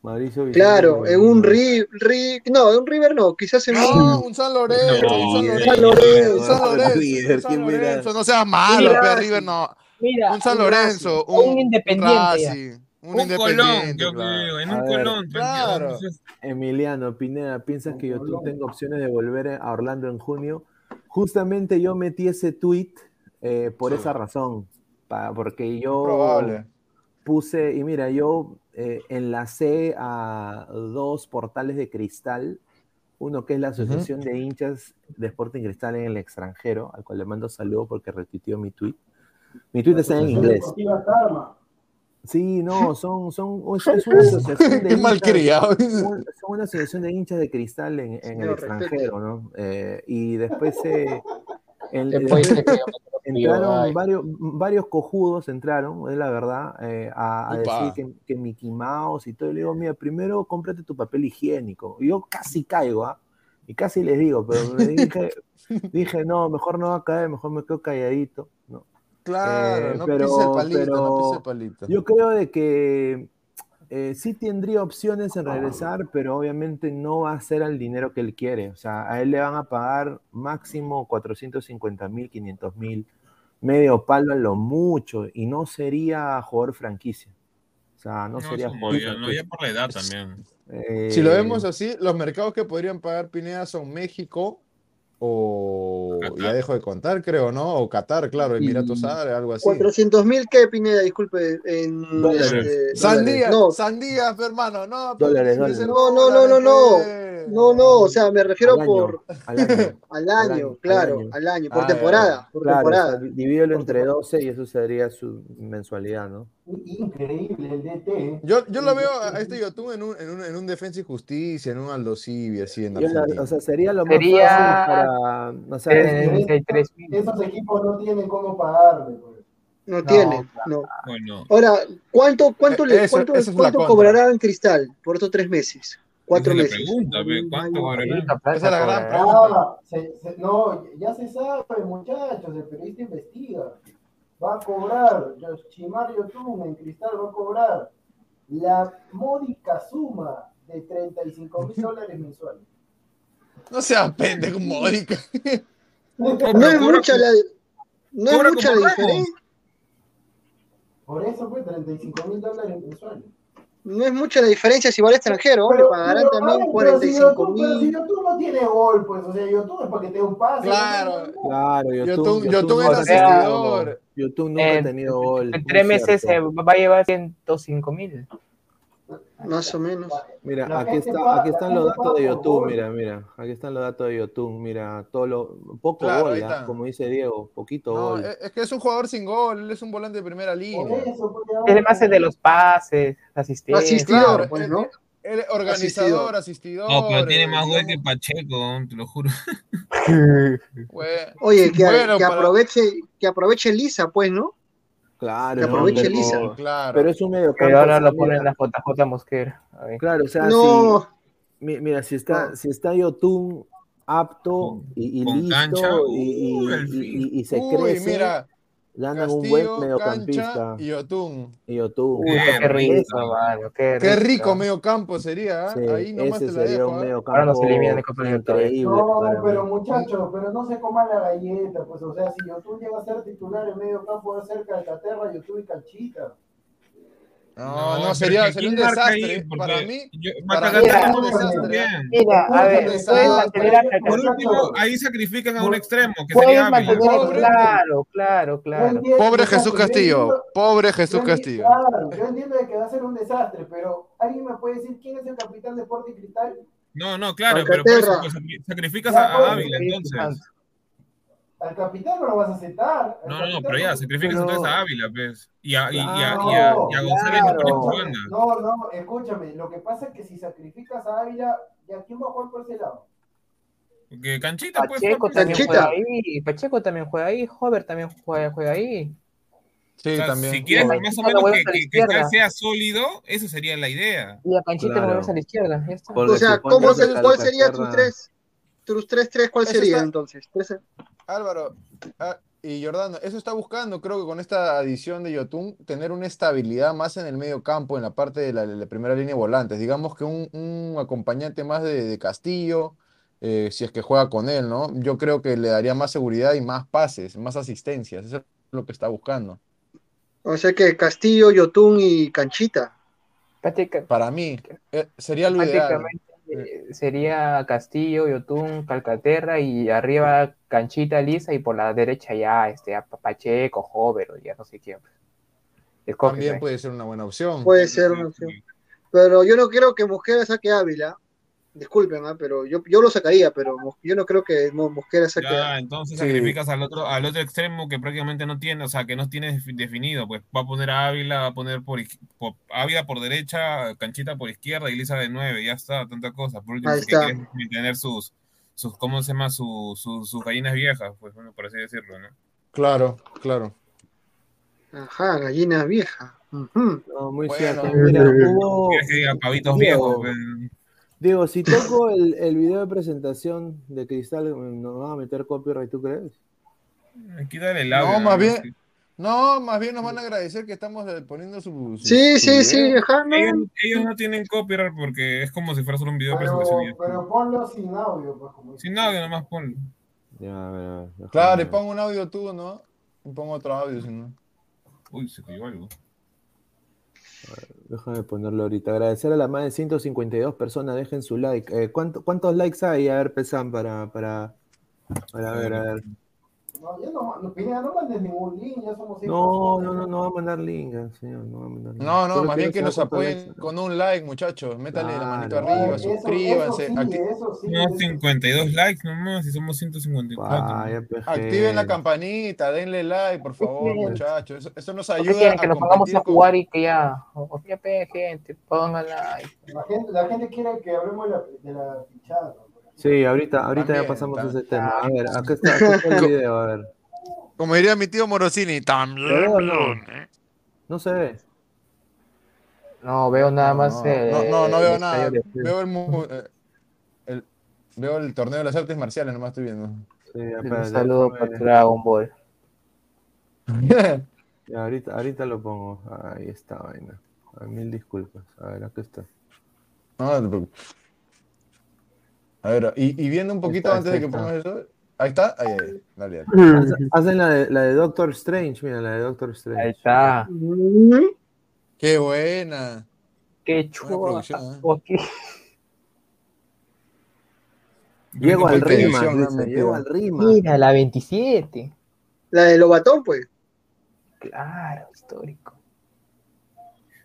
Mauricio Vicente Claro, en un Ri River, no, en un River no, quizás en No, un un San Lorenzo, No, un San Lorenzo, San Lorenzo, San. Lorenzo, no seas malo, River no. Mira, Un San Lorenzo, un, un Independiente. Un, Un Colón, yo claro. creo, en A un ver, Colón. claro. entonces, Emiliano Pineda, ¿piensas que yo tengo opciones de volver a Orlando en junio? Justamente yo metí ese tweet eh, por esa razón, pa- porque yo Probable. puse, y mira, yo eh, enlacé a dos portales de cristal, uno que es la Asociación de Hinchas de Sporting Cristal en el extranjero, al cual le mando saludo porque retuiteó mi tweet. Mi tweet está en inglés. Deportiva Karma. Sí, no, son, son, es, es una (laughs) asociación de Qué hinchas- son una asociación de hinchas de cristal en, en el extranjero, ¿no? Eh, y después eh, el- se metido (laughs) entraron varios, varios cojudos, entraron, es la verdad, eh, a, decir que, que Mickey Mouse y todo. Y le digo, mira, primero cómprate tu papel higiénico. Y yo casi caigo, ¿ah? Y casi les digo, pero me (laughs) dije, dije, no, mejor no va a caer, mejor me quedo calladito. ¿no? Claro, Eh, no pero- pise el palito, no pise el palito. Yo creo de que eh, sí tendría opciones en regresar, pero obviamente no va a ser al dinero que él quiere. O sea, a él le van a pagar máximo 450 mil, 500 mil, medio palo a lo mucho, y no sería jugador franquicia. O sea, no, no, sería ya, no, ya por la edad también. Eh, Si lo vemos así, los mercados que podrían pagar Pineda son México o Qatar. ya dejo de contar, creo, ¿no? O Qatar, claro, Emiratos Y- Árabes, algo así. 400 mil, ¿qué, Pineda? Disculpe, en este, Sandías, No, sandías, hermano, no. pero Dólares, dólares. No, no, no, no, no. no, no, o sea, me refiero al año, por al año. (laughs) al Al año, año, al claro, al año, por Ah, temporada, por Claro, o sea, divídelo entre temporada. 12 y eso sería su mensualidad, ¿no? Increíble el DT. Yo, yo lo veo a este YouTube en un, en un, en un Defensa y Justicia, en un Aldo Civi, así en la- o sea, sería lo más Sería- fácil para. O sea, es- Eh, 33 mil. Esos equipos no tienen cómo pagarle. pues. No tiene, no. Bueno, Ahora, ¿cuánto, cuánto, le, Eh, Eso- cuánto, esa es la cuánto cobrará en Cristal por estos tres meses? Cuatro esa meses. pregunta, ¿cuánto cobrará? Esa es la gran pregunta. Ah, se- se- no, ya se sabe, muchachos, el periodista investiga. Va a cobrar, Yoshimar Yotun en Cristal va a cobrar la módica suma de 35 mil dólares mensuales. No sea pendejo, módica. No es mucha la, no es mucha la diferencia. Por eso fue 35 mil dólares mensuales. No es mucha la diferencia si va al extranjero, le pagarán pero, también ay, pero si 45 Yotun- Pero si mil. Yotun no tiene gol, pues, o sea, Yotun es para que te dé un pase. Claro. ¿no? Claro, Yotun- Yotun, Yotun nunca es asistidor. Yotun nunca ha En- tenido gol. En tres meses se va a llevar 105 mil. Más o menos. Mira, aquí, está, aquí están los datos de gol. mira, mira. Aquí están los datos de Yotun, mira. Todo lo, poco Claro, gol, ¿ah? como dice Diego, poquito No, gol. es, es que es un jugador sin gol, él es un volante de primera línea. pues, Tiene más vamos. de los pases, asistencias. Asistidor, Claro, pues, él- ¿no? Es organizador, asistidor. No, pero tiene eh, más gol que digamos, Pacheco, te lo juro. (laughs) güey. Oye, que, Bueno, que para- aproveche, que aproveche Lisa, pues, ¿no? Claro, que no, aproveche pero- Lisa. Claro. Pero es un medio Pero ahora lo ponen la JJ Mosquera. Claro, o sea, No, si, mi- mira, si está, No. si está Yotun, apto y, y con listo cancha, y, y- uh, el y- fin. y- y se Uy, crece, mira, ganan un buen Castillo, mediocampista. Y Otún. Y Otún. Uy, Qué qué rico, rico. mano, qué Qué rico. rico medio campo sería, ¿ah? Sí, ahí nomás ese te la sería dejo. un ¿ah? mediocampo Ahora nos eliminan de Copa Libertadores. No, pero muchachos, pero no se coman la galleta, pues, o sea, si YouTube llega a ser titular en medio campo, va a ser Calcaterra, YouTube y Calchita. No, no, sería, sería un desastre. Porque Para mí, yo- para mí no un desastre. Mira, a ver, mantener a Por último, ahí sacrifican a un extremo, que sería Ávila. mantener, Pobre. claro, claro, claro. Pobre Jesús Castillo, pobre Jesús Castillo. Claro, yo entiendo que va a ser un desastre, pero ¿alguien me puede decir quién es el capitán de Sporting Cristal? No, no, claro, pero por eso pues, sacri- sacrificas a, a Ávila, entonces. Al capitán no lo vas a aceptar. No, no, pero ya, sacrificas Pero- entonces a Ávila, pues. Y a, y, y a, Claro, y a, y a González no claro. No, no, escúchame, lo que pasa es que si sacrificas a Ávila, ¿ya quién va a jugar por ese lado? Porque Canchita, pues. Pacheco pues, también Canchita. juega ahí, Pacheco también juega ahí, Hover también juega, juega ahí. Sí, o sea, también. Si quieres más o menos vuelves que, a la que, que sea sólido, eso sería la idea. Y a Canchita Claro. lo mueves a la izquierda, ya está. Porque O sea, ¿cómo que se, ¿cuál sería tus tres? Tus tres, tres, ¿cuál sería está- entonces? Tres- Álvaro ah, y Jordano, eso está buscando, creo que con esta adición de Yotun, tener una estabilidad más en el medio campo, en la parte de la, primera línea de volantes. Digamos que un, un acompañante más de, de Castillo, eh, si es que juega con él, ¿no? Yo creo que le daría más seguridad y más pases, más asistencias. Eso es lo que está buscando. O sea que Castillo, Yotun y Canchita. Para mí, eh, sería lo ideal. Eh, sería Castillo, Yotun, Calcaterra y arriba Canchita Lisa y por la derecha ya este a Pacheco, Hover o ya no sé quién. Escoge, También pues. puede ser una buena opción. Puede ser una opción. Pero yo no creo que Mosquera saque Ávila. Disculpen, ¿ah? pero yo, yo lo sacaría, pero yo no creo que Mo- Mosquera saque Ya, entonces Sí. sacrificas al otro, al otro extremo que prácticamente no tiene, o sea, que no tiene defi- definido, pues va a poner a Ávila, va a poner por, Ávila por derecha, Canchita por izquierda y Lisa de nueve, ya está, tanta cosa. Por último, Ahí si que está. quieres mantener sus, sus, ¿cómo se llama? Sus, sus, sus gallinas viejas, pues bueno, por así decirlo, ¿no? Claro, claro. Ajá, gallina vieja. Ujú. No, muy Bueno. cierto. Mira, hubo. Quieres que diga pavitos viejos, pues, Diego, si toco el, el video de presentación de Cristal, ¿nos van a meter copyright, tú crees? aquí dale el audio. No, más bien, no, más bien nos van a agradecer que estamos eh, poniendo su. su- Sí, su sí, sí, no. Ellos, ellos no tienen copyright porque es como si fuera solo un video de presentación. Pero, pero ponlo sin audio, pues como Sin audio, nomás ponlo. Ya, a ver, a ver. déjame Claro, y ver. pongo un audio tú, ¿no? Y pongo otro audio, si no. Uy, se cayó algo. Déjame ponerlo ahorita. Agradecer a las más de 152 personas. Dejen su like. Eh, ¿cuánto- ¿Cuántos likes hay? A ver, Pesan, para, para, para ver, a ver. No, ya no, no, Pineda, no mandes ningún link, ya somos cinco No, no, personas. no, no va a mandar link, señor. No va a mandar link. No, no, Solo más bien que nos apoyen con un like, muchachos. Métale la manito arriba, Eso- suscríbanse, Eso, acti- sí, eso sí, No, eso. 52 likes nomás, si somos 154. Vaya, pues, activen la campanita, denle like, por favor, Sí. muchachos. Eso, eso nos ¿Por qué ayuda quieren a que nos pongamos a con- jugar y que ya, o gente, pónganla. La gente, la gente quiere que hablemos de la, de la fichada. Sí, ahorita, ahorita ya pasamos a también. ese tema. A ver, acá está, acá está el (laughs) video, a ver. Como diría mi tío Morosini, también. ¿Se ve o no? Se ve. No, veo nada más. No, eh, no, no, no veo el nada. de- Veo el, eh, el- veo el torneo de las artes marciales, nomás estoy viendo. Sí, Un espérate, saludo para Dragon Ball. (laughs) Ya, ahorita, ahorita lo pongo. Ahí está, vaina. Ay, mil disculpas. A ver, acá está. No, no te preocupes. A ver, y, y viendo un poquito está, antes de que está. pongas eso. Ahí está, ahí, ahí. Dale, dale. Hacen- Hacen la de, la de Doctor Strange, mira, la de Doctor Ahí Strange. está. Mm. Qué buena. Qué producción, ¿eh? Llego al Rima, llego al Rima. Mira, la 27. La de Lobatón, pues. Claro, histórico.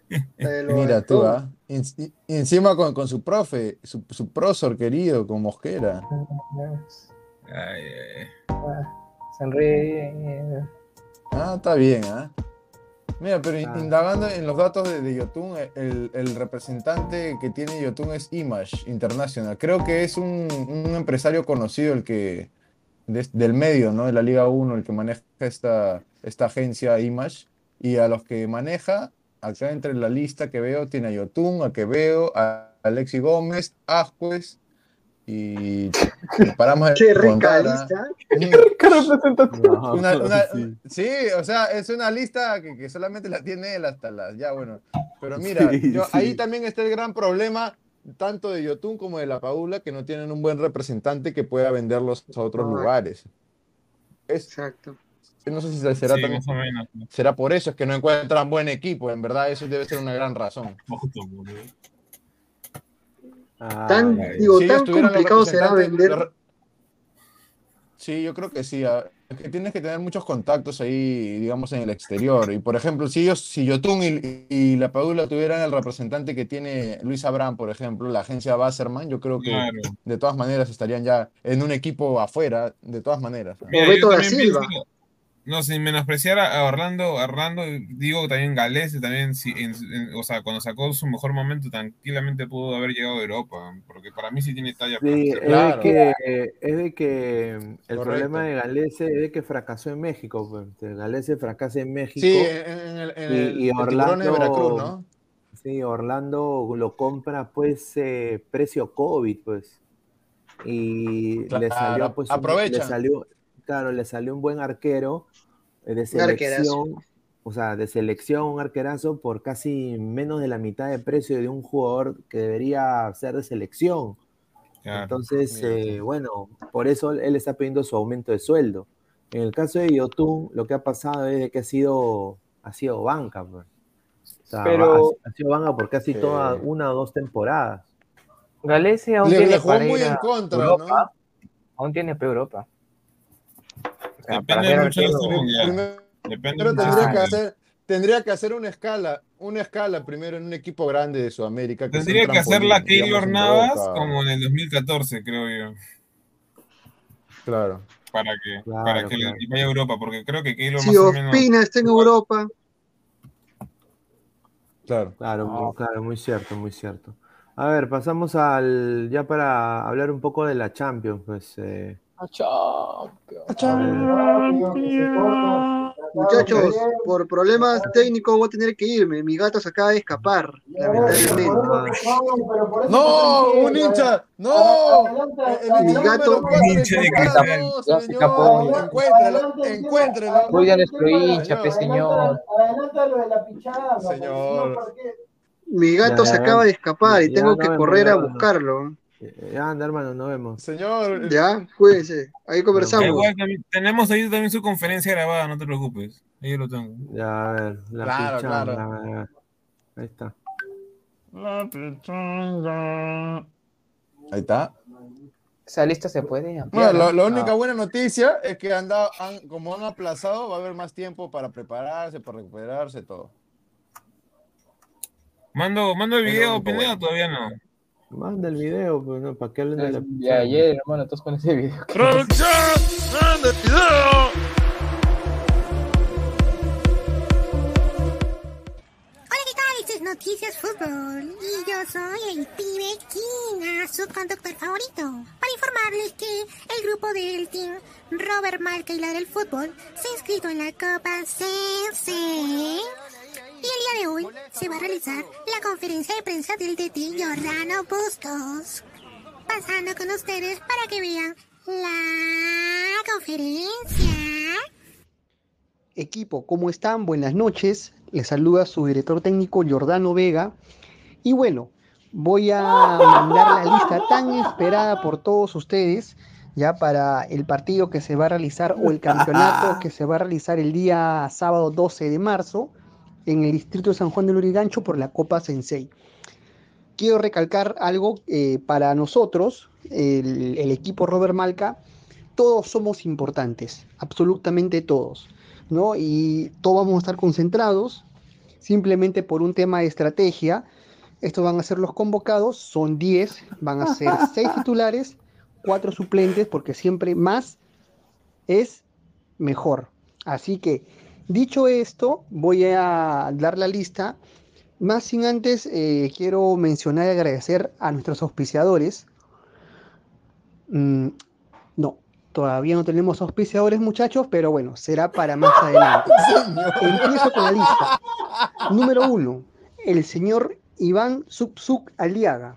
(laughs) Mira tú. ¿ah? Y encima con, con su profe, su, su profesor querido, con Mosquera. Ay, ay, ay. Sonríe. Ah, está bien, ¿ah? Mira, pero in- Ah. indagando en los datos de, de Yotun, el, el representante que tiene Yotun es Image International. Creo que es un, un empresario conocido el que de- del medio, ¿no? De la Liga 1, el que maneja esta, esta agencia Image. Y a los que maneja, acá entre la lista que veo, tiene a Yotun, a que veo, a Alexi Gómez, Ascuez, y (laughs) paramos de Qué rica ¿ah? lista. ¿Qué representación? Una- una- sí. sí, o sea, es una lista que, que solamente la tiene él hasta las. Ya, bueno. Pero mira, Sí, yo- sí. ahí también está el gran problema, tanto de Yotun como de la Paula, que no tienen un buen representante que pueda venderlos a otros Correcto. lugares. Es, Exacto. No sé si será, Sí, también- más o menos. ¿no? será por eso, es que no encuentran buen equipo. En verdad, eso debe ser una gran razón. Boludo. Tan, Ay, digo, Si tan complicado será vender. los Sí, yo creo que sí. ah, Es que tienes que tener muchos contactos ahí, digamos, en el exterior. Y por ejemplo, si ellos, si Yotun y, y la Padula tuvieran el representante que tiene Luis Abraham, por ejemplo, la agencia Basserman, yo creo que Claro. de todas maneras estarían ya en un equipo afuera, de todas maneras. Mira, yo da también Silva. pienso- no, sin menospreciar a Orlando, a Orlando, digo también Galés, también, si- en- en- o sea, cuando sacó su mejor momento, tranquilamente pudo haber llegado a Europa, porque para mí sí tiene talla. Sí, es, Claro. de que, es de que el Correcto. problema de Galese es de que fracasó en México. Pues. Galese fracasa en México. Sí, en, el, en Y- el- y el Tiburones de Orlando- Veracruz, ¿no? Sí, Orlando lo compra pues eh, precio COVID, pues. Y le salió pues un- aprovechan. le salió, claro, le salió un buen arquero eh, de selección, o sea, de selección, un arquerazo por casi menos de la mitad de precio de un jugador que debería ser de selección. Claro. Entonces, Mira eh, bueno, por eso él está pidiendo su aumento de sueldo. En el caso de Yotun, lo que ha pasado es de que ha sido, ha sido banca. pues. O sea, Pero- ha, ha sido banca por casi Sí. toda una o dos temporadas. Galese aún Le, tiene le jugó para muy ir en a contra, Europa, ¿no? Aún tiene para Europa. Depende mucho de. Primero- Depende Pero tendría que hacer, tendría que hacer una escala, una escala primero en un equipo grande de Sudamérica. Tendría que hacerla trampolín, digamos, Keylor Navas como en el 2014, creo yo, Claro. para que, Claro, para que claro. vaya a Europa, porque creo que Keylor Si más o menos... Ospina está en Europa, Claro. Claro, muy, claro, muy cierto, muy cierto. A ver, pasamos al, ya para hablar un poco de la Champions, pues. eh, muchachos, por problemas técnicos voy a tener que irme. Mi gato se acaba de escapar, lamentablemente. ¡No! ¡Un hincha! ¡No! Mi hincha gato- cuatro Hincha de Ya no, se escapó. señor. Encuéntralo, encuéntralo. Cuida a nuestro hincha, pe, señor. Adelántalo de la pichada. Señor. si no, ¿por qué? Mi gato se acaba de escapar y tengo que correr a buscarlo. Eh, anda, hermano, nos vemos. Señor. Ya, cuídense. Ahí conversamos. igual, también- tenemos ahí también su conferencia grabada, no te preocupes. Ahí yo lo tengo. Ya, a ver, la Claro, pichanga, claro. Ahí está. Ahí está. Esa lista se puede Bueno, la, la única Ah, buena noticia es que han dado- han- como han aplazado, va a haber más tiempo para prepararse, para recuperarse, todo. Mando, mando el video, Pineda, bueno. todavía no. Manda el video, pues, ¿no? ¿Para qué hablen de la de ayer, hermano, todos con ese video. (laughs) Hola, ¿qué tal? Esto es Noticias Fútbol y yo soy el pibe Kina, su conductor favorito. Para informarles que el grupo del team Robert Malca y la del fútbol se ha inscrito en la Copa CC. Y el día de hoy se va a realizar la conferencia de prensa del DT Giordano Bustos. Pasando con ustedes para que vean la conferencia. Equipo, ¿cómo están? Buenas noches. Les saluda su director técnico Jordano Vega. Y bueno, voy a mandar la lista tan esperada por todos ustedes ya para el partido que se va a realizar o el campeonato (laughs) que se va a realizar el día sábado 12 de marzo en el distrito de San Juan de Lurigancho por la Copa Sensei. Quiero recalcar algo eh, para nosotros, el, el equipo Robert Malca, todos somos importantes, absolutamente todos. ¿no? Y todos vamos a estar concentrados simplemente por un tema de estrategia. Estos van a ser los convocados, son 10, van a ser (laughs) 6 titulares, 4 suplentes, porque siempre más es mejor. Así que, dicho esto, voy a dar la lista. Más sin antes, eh, quiero mencionar y agradecer a nuestros auspiciadores. Mm, no, Todavía no tenemos auspiciadores, muchachos, pero bueno, será para más adelante. (laughs) Empiezo con la lista. Número uno, el señor Iván Subsuk Aliaga.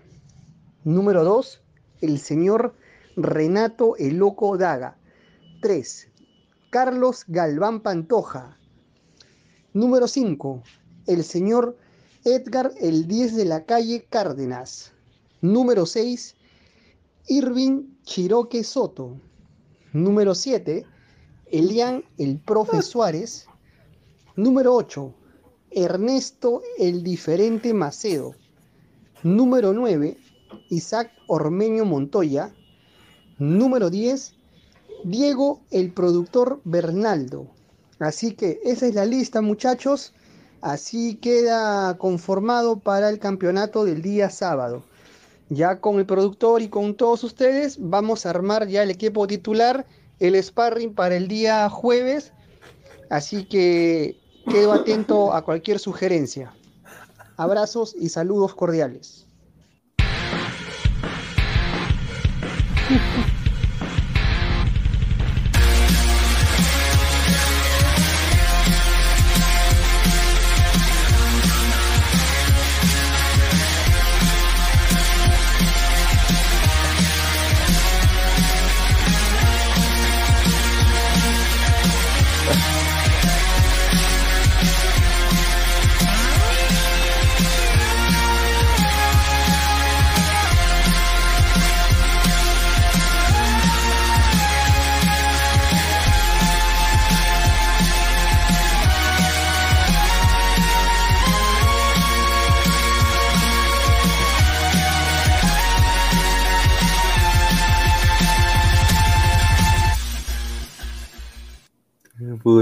Número dos, el señor Renato El Loco Daga. 3. Carlos Galván Pantoja. Número 5. El señor Edgar El 10 de la calle Cárdenas. Número 6. Irving Chiroque Soto. Número 7. Elian El Profe Suárez. Número 8. Ernesto El Diferente Macedo. Número 9. Isaac Ormeño Montoya. Número 10. Diego el productor Bernaldo. Así que esa es la lista muchachos. Así queda conformado para el campeonato del día sábado. Ya con el productor y con todos ustedes vamos a armar ya el equipo titular, el sparring para el día jueves. Así que quedo atento a cualquier sugerencia. Abrazos y saludos cordiales.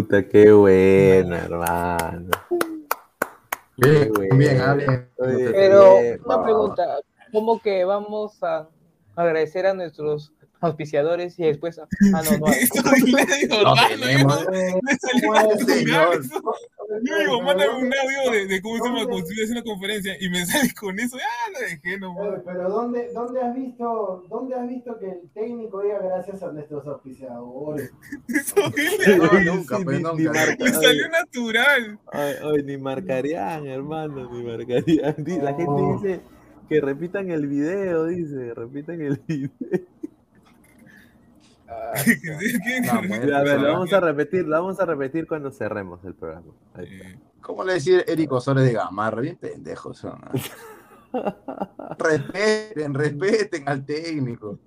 Puta, qué buena, hermano. Bien, Qué bien, buena. bien. Pero bien, una pregunta, ¿cómo que vamos a agradecer a nuestros auspiciadores y después... Ah, no, no. Eso. Yo digo, mándame un audio de, de cómo se llama, cuando estoy haciendo una conferencia y me (laughs) sale con eso, ya lo dejé nomás. Oye, Pero ¿dónde, dónde, has visto, ¿dónde has visto que el técnico diga gracias a nuestros auspiciadores? (laughs) No, nunca, pues ni, nunca. marca- Le salió natural. Ay, ay, ni marcarían, hermano, ni marcarían. (laughs) La gente No. dice que repitan el video, dice, repitan el video. (laughs) A ver, lo vamos a repetir, lo vamos a repetir cuando cerremos el programa. Ahí está. ¿Cómo le decir Eric Osores de Gamarra? Bien pendejos son. (laughs) respeten, respeten al técnico.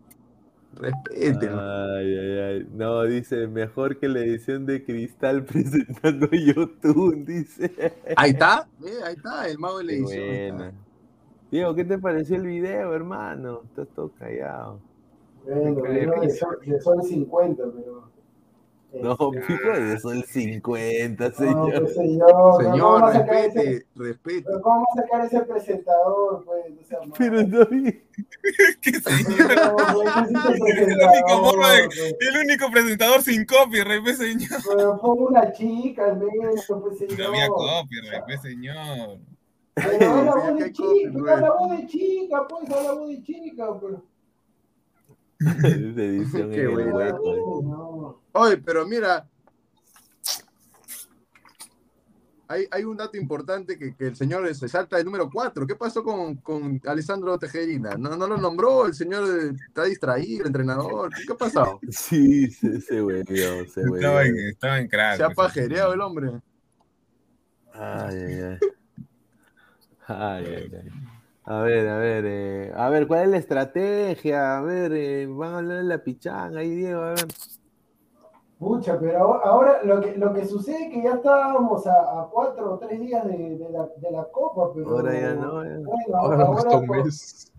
Respeten. Ay, ay, ay. No, dice, mejor que la edición de Cristal (laughs) presentando YouTube, dice. Ahí está, eh, ahí está, el mago de la edición. Diego, ¿qué te pareció el video, hermano? Estás todo callado. Bueno, vino de sol, de sol 50, pero. No, este, pico de sol 50, No, señor. pues, señor, no, Señor, ¿cómo va a sacar ese- respete, respete. pero ¿Cómo va a sacar ese presentador? Pues, no sea. Pero no vi. (laughs) No, pues, ese es el forma de- pues. el único presentador sin copyright, pues, señor. Pero pongo una chica al menos, pues señor. No había copyright, pues, señor. Pero haz la voz de chica, copyright. haz la voz de chica, pues, haz la voz de chica, pues. Esa (laughs) edición Qué en el buena. hueco. No. Oye, pero mira, hay, hay un dato importante que, que el señor se salta el número 4. ¿Qué pasó con, con Alessandro Tejerina? ¿No, no lo nombró? ¿El señor está distraído, el entrenador? ¿Qué, qué ha pasado? Sí, se, se huevió, se Estaba en, huevió. estaba en crack. Se ha pajereado el hombre. Ay, ay, ay. (laughs) Ay, ay, ay. A ver, a ver, eh, a ver, ¿cuál es la estrategia? A ver, eh, van a hablar de la pichanga ahí, Diego, a ver. Pucha, pero ahora, ahora lo, que, lo que sucede es que ya estábamos a, a cuatro o tres días de, de la, de la Copa, pero Ahora ya no, ya. bueno, Ahora ahora, (laughs) un mes.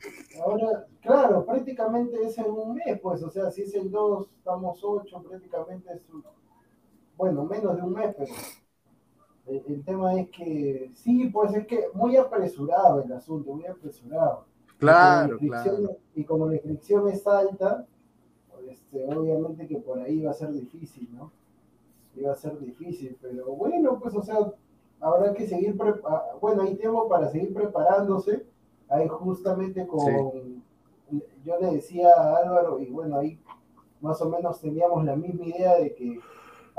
ahora, claro, prácticamente es en un mes, pues, o sea, si es el 2, estamos 8, prácticamente es, un- bueno, menos de un mes, pero el, el tema es que, sí, pues es que muy apresurado el asunto, muy apresurado. Claro, Y como la inscripción- claro. Y como la inscripción es alta, este, obviamente que por ahí va a ser difícil, ¿no? Iba a ser difícil, pero bueno, pues, o sea, habrá que seguir, prepa- bueno, hay tiempo para seguir preparándose. Ahí justamente con, yo le decía a Álvaro, y bueno, ahí más o menos teníamos la misma idea de que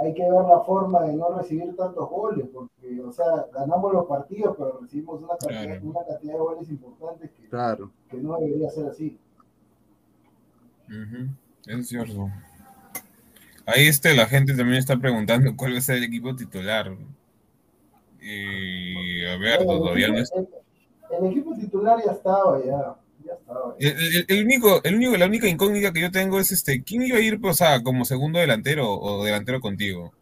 hay que ver la forma de no recibir tantos goles, porque, o sea, ganamos los partidos, pero recibimos una cantidad, Claro. una cantidad de goles importantes que, Claro. que no debería ser así. Es cierto. Ahí este, la gente también está preguntando (laughs) cuál va a ser el equipo titular. Y a ver, todavía no es. el, el equipo titular ya estaba, ya. Ya estaba. El, el- el único, el único, la única incógnita que yo tengo es este, ¿quién iba a ir, o sea, como segundo delantero o delantero contigo?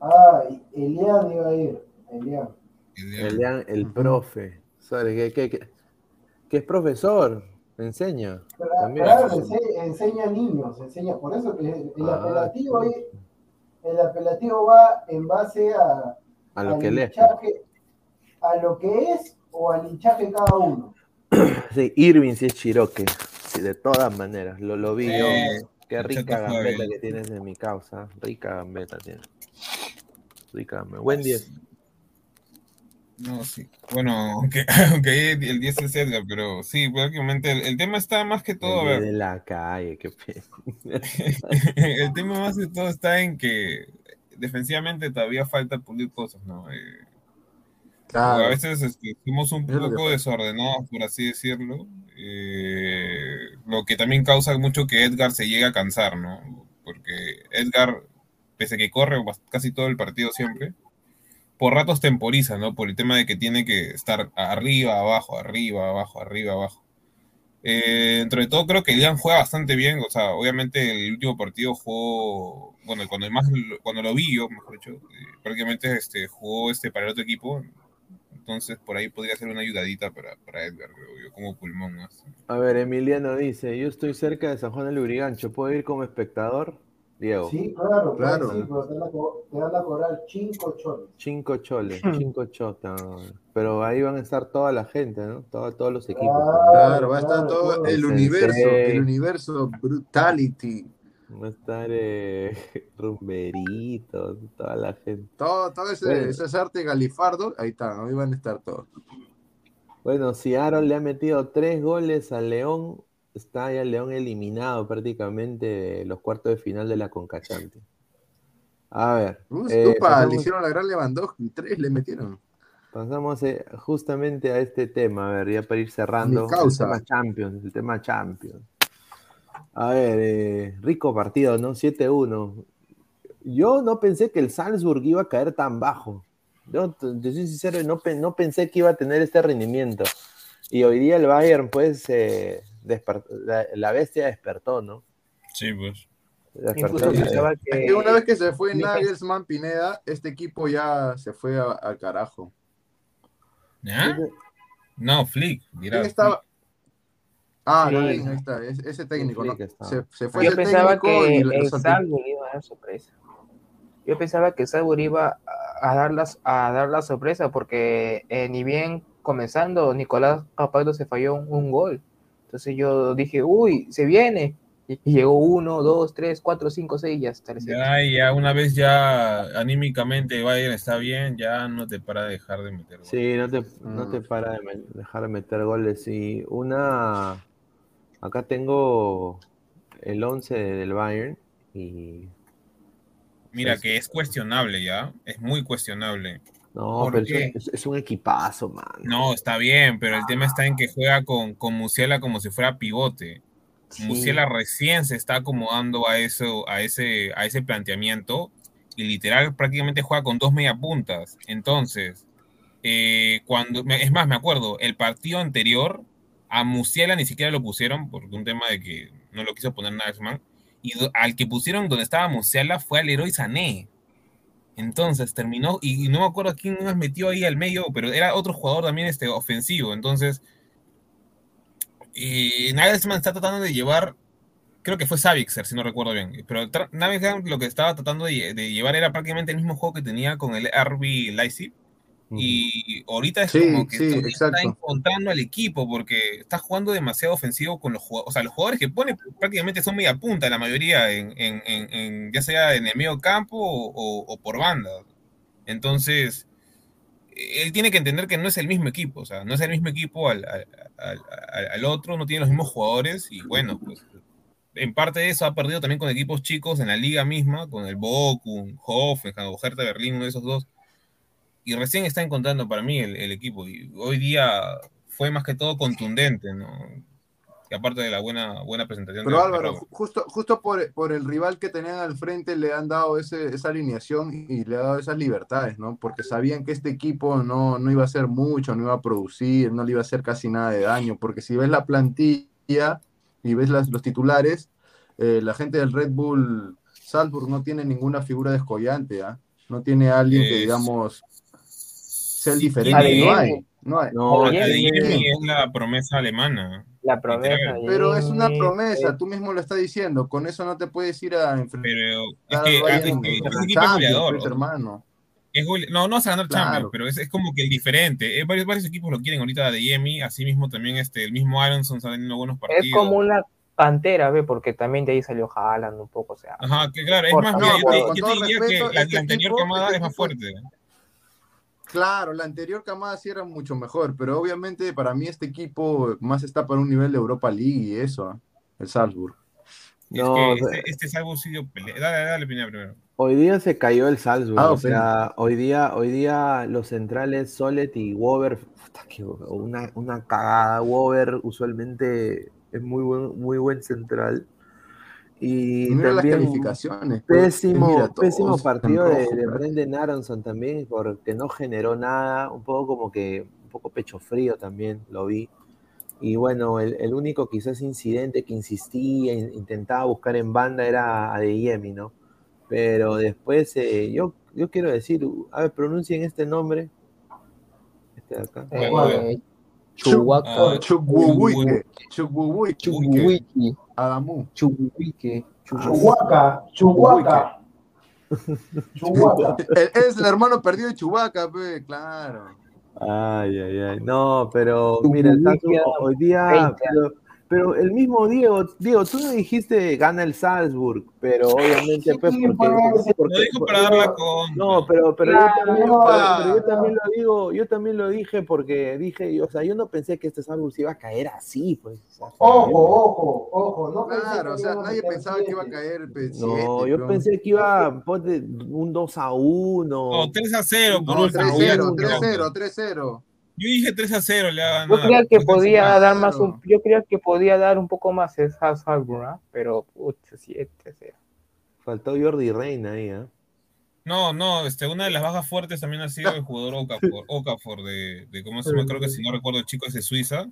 Ah, Elian iba a ir. Elian. Elian, el profe. Sorry, que, que, es profesor, enseña. También. Claro, ense- enseña niños, enseña. Por eso que el Ah, apelativo ahí, el apelativo va en base a, A lo al que lee. hinchaje, a lo que es o al hinchaje cada uno. (clears throat) Sí, Irving sí es Chiroque. Sí, de todas maneras. Lo, lo vi yo. Eh, Qué el rica gambeta que tienes de mi causa. Rica gambeta tiene. Rica gambeta. Buen 10. No, sí. Bueno, aunque, (laughs) aunque el 10 es Edgar, pero sí, prácticamente el, el tema está más que todo, ver, de la calle, qué (laughs) el tema más que todo está en que defensivamente todavía falta pulir cosas, ¿no? Eh, Claro. A veces este, somos un poco desordenados, por así decirlo, eh, lo que también causa mucho que Edgar se llegue a cansar, ¿no? Porque Edgar, pese a que corre casi todo el partido siempre, por ratos temporiza, ¿no? Por el tema de que tiene que estar arriba, abajo, arriba, abajo, arriba, abajo. Eh, dentro de todo creo que Elian juega bastante bien, o sea, obviamente el último partido jugó, bueno, cuando más lo- cuando lo vi yo, mejor dicho, eh, prácticamente este, jugó este para el otro equipo, entonces por ahí podría ser una ayudadita para, para Edgar, creo yo, como pulmón más. A ver, Emiliano dice, yo estoy cerca de San Juan del Lurigancho, ¿puedo ir como espectador? Diego. Sí, claro, Claro. claro. Sí, pero te van a co- te van a cobrar cinco choles. Cinco choles, (laughs) cinco chotas. Pero ahí van a estar toda la gente, ¿no? Todo- todos los equipos. Claro, va a estar todo claro. el El universo, el universo brutality. Va a estar eh, (laughs) rumberitos, toda la gente. Todo, todo ese, Bueno. ese arte galifardo, ahí están, ahí van a estar todos. Bueno, si Aaron le ha metido tres goles al León, está ya el León eliminado prácticamente de los cuartos de final de la Concachante. A ver, Uf, eh, upa, pasamos- le hicieron la gran Lewandowski, tres le metieron. Pasamos eh, justamente a este tema, a ver, ya para ir cerrando. Mi causa. El tema Champions, el tema Champions. A ver, eh, rico partido, ¿no? 7-1. Yo no pensé que el Salzburg iba a caer tan bajo. Yo, te te soy sincero, no, pe- no pensé que iba a tener este rendimiento. Y hoy día el Bayern, pues, eh, la, la bestia despertó, ¿no? Sí, pues. Despertó Incluso Es que que una vez que se fue Nagelsmann Pineda, este equipo ya se fue a- al carajo. ¿Ya? No, Flick, dirá. ¿Quién estaba? Ah, Sí. Ahí está, es- ese técnico, ¿no? Se, se fue yo ese pensaba que el. Salzburg iba a dar sorpresa. Yo pensaba que el Salzburg iba a, dar las, a dar la sorpresa porque eh, ni bien comenzando Nicolás Capaldo se falló un, un gol. Entonces yo dije, uy, se viene. Y, y llegó uno, dos, tres, cuatro, cinco, seis y hasta el séptimo. Ya, ya, una vez ya anímicamente Bayern está bien, ya no te para de dejar de meter. goles. Sí, no te, no te para de me- dejar de meter goles. Y una. Acá tengo el 11 del Bayern. Y. Mira que es cuestionable ya, es muy cuestionable. No, ¿Por pero es, es un equipazo, man. No, está bien, pero el tema está en que juega con, con Musiala como si fuera pivote. Sí. Recién se está acomodando a eso, a ese, a ese planteamiento y literal prácticamente juega con dos mediapuntas. Entonces, eh, cuando, es más, me acuerdo, el partido anterior a Musiala ni siquiera lo pusieron por un tema de que no lo quiso poner Nagelsmann y al que pusieron donde estaba Musiala fue al héroe Sané. Entonces terminó, y no me acuerdo quién nos metió ahí al medio, pero era otro jugador también este, ofensivo. Entonces, eh, Nagelsmann está tratando de llevar, creo que fue Savitzer, si no recuerdo bien, pero Nagelsmann lo que estaba tratando de, lle- de llevar era prácticamente el mismo juego que tenía con el RB Leipzig. Y ahorita es Sí, como que sí, está, encontrando al equipo porque está jugando demasiado ofensivo con los jugadores. O sea, los jugadores que pone prácticamente son media punta, la mayoría, en, en- en- en- ya sea en el medio campo o, por banda. Entonces, él tiene que entender que no es el mismo equipo, o sea, no es el mismo equipo al, al- al- al- al otro, no tiene los mismos jugadores y bueno, pues en parte de eso ha perdido también con equipos chicos en la liga misma, con el Bochum, Hoffenheim o Hertha Berlín, uno de esos dos. Y recién está encontrando para mí el, el equipo y hoy día fue más que todo contundente, ¿no? Y aparte de la buena, buena presentación Pero de Álvaro, justo, justo por, por el rival que tenían al frente le han dado ese, esa alineación y le ha dado esas libertades, ¿no? Porque sabían que este equipo no, no iba a hacer mucho, no iba a producir, no le iba a hacer casi nada de daño. Porque si ves la plantilla y ves las, los titulares, eh, la gente del Red Bull Salzburg no tiene ninguna figura descollante, ¿ah? No tiene alguien que, digamos, sea el Sí, diferente. No hay, no hay. No, es la promesa alemana. La promesa. Pero es una promesa, tú mismo lo estás diciendo, con eso no te puedes ir a enfrentar Pero es que, es que equipo es Champions, goleador. pues, hermano. Es gole- no, no a ganar Claro. Champions, pero es, es como que el diferente. Eh, varios, varios equipos lo quieren ahorita de Yemi, así mismo también este, el mismo Aronson está teniendo buenos partidos. Es como una cantera, ve, porque también de ahí salió Haaland un poco, o sea. Ajá, que claro, es más, mira, yo te, yo diría respeto, que la, este la anterior equipo- camada este es más equipo- fuerte. Claro, la anterior camada sí era mucho mejor, pero obviamente para mí este equipo más está para un nivel de Europa League y eso, el Salzburg. No, es que este, este es algo sí dio pelea. Dale, dale, Pineda primero. Hoy día se cayó el Salzburg, Ah, o sea, hoy día, hoy día los centrales Solet y que una, una cagada. Wober usualmente es muy buen, muy buen central. Y mira las también calificaciones. pues, pésimo, pésimo partido de, de. Brendan Aronson también, porque no generó nada, un poco como que, un poco pecho frío también, lo vi. Y bueno, el, el único quizás incidente que insistía, in- intentaba buscar en banda era Adeyemi, ¿no? Pero después, eh, yo, yo quiero decir, a ver, pronuncien este nombre. Este de acá. Eh, Chuhuaca. Ah, Adamu. Chubuiki. Chuhuaca, Chuhuaca. Es el hermano perdido de Chubaca, pe, claro. Ay, ay, ay. No, pero mira, el Salzburg hoy día, 20. pero, pero el mismo Diego, Diego, tú no dijiste gana el Salzburg, pero obviamente pues porque, pues, porque- Lo dijo para darla con. no, pero, pero, Claro, yo también, no. pero- pero yo también lo digo, yo también lo dije porque dije, o sea, yo no pensé que este Salzburg se iba a caer así, pues. o sea, Ojo, ojo, ojo. No Claro, o sea, a nadie pensaba que iba a siete. caer pe, No, siete, yo pe. pensé que iba ponte, un 2 a 1. No, 3 a 0. No, por 3-0, favor. 3-0, 3-0. Yo dije 3 a 0 le Yo creía que podía dar más un, yo creía que podía dar un poco más esa Salzburg, ¿ah? pero pucha, 7 0. Faltó Jordi Reina ahí, ¿ah? No, no, este, una de las bajas fuertes también ha sido el jugador Okafor, (laughs) Okafor de, de, ¿cómo se llama? Creo que si no recuerdo el chico es de Suiza,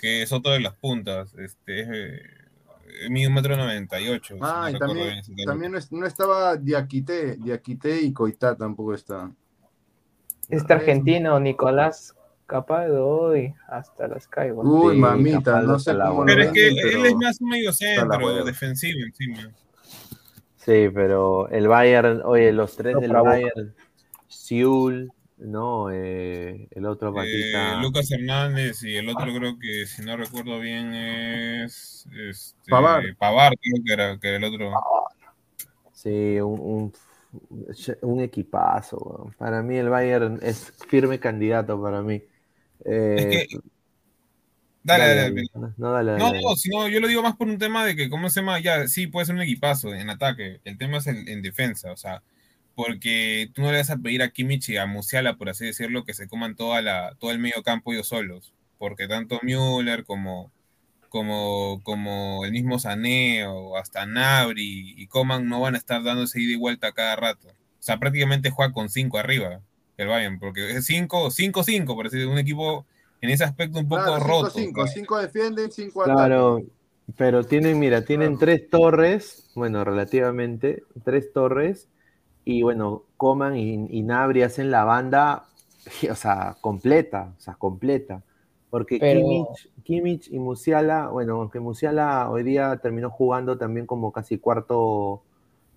que es otro de las puntas, este, es, eh, mide un metro noventa y ocho. si no Ah, y también, bien también no, es- no estaba Diakité, Diakité y Coitá tampoco está. Este argentino, Nicolás Capaldo, hasta las caigo. Uy, Sí, mamita, no sé cómo Pero es que él es más un medio centro, defensivo encima. Sí, pero el Bayern, oye, los tres No del. Bayern, Siul, no, eh, el otro Eh, patita, Lucas Hernández y el otro creo que, si no recuerdo bien, es este, Pavard. Pavard, creo que era, que era el otro. sí, un, un, un equipazo. Para mí el Bayern es firme candidato para mí. Eh, Es que- Dale, dale, dale. No, dale, No, sino yo lo digo más por un tema de que, ¿cómo se llama? Ya, sí, puede ser un equipazo en ataque. El tema es en, en defensa, o sea, porque tú no le vas a pedir a Kimmich y a Musiala, por así decirlo, que se coman toda la, todo el medio campo ellos solos. Porque tanto Müller como, como, como el mismo Sané o hasta Nabri y Coman no van a estar dándose ida y vuelta cada rato. O sea, prácticamente juega con cinco arriba el Bayern, porque es 5, 5-5, por así decirlo, un equipo en ese aspecto un poco Claro, roto. 5-5, o sea. 5 defienden, 5 atacan. Claro, pero tienen, mira, tienen Claro. tres torres, bueno, relativamente, tres torres, y bueno, Coman y, y Nabri hacen la banda, (laughs) o sea, completa, o sea, completa. Porque Pero- Kimmich, Kimmich y Musiala, bueno, aunque Musiala hoy día terminó jugando también como casi cuarto,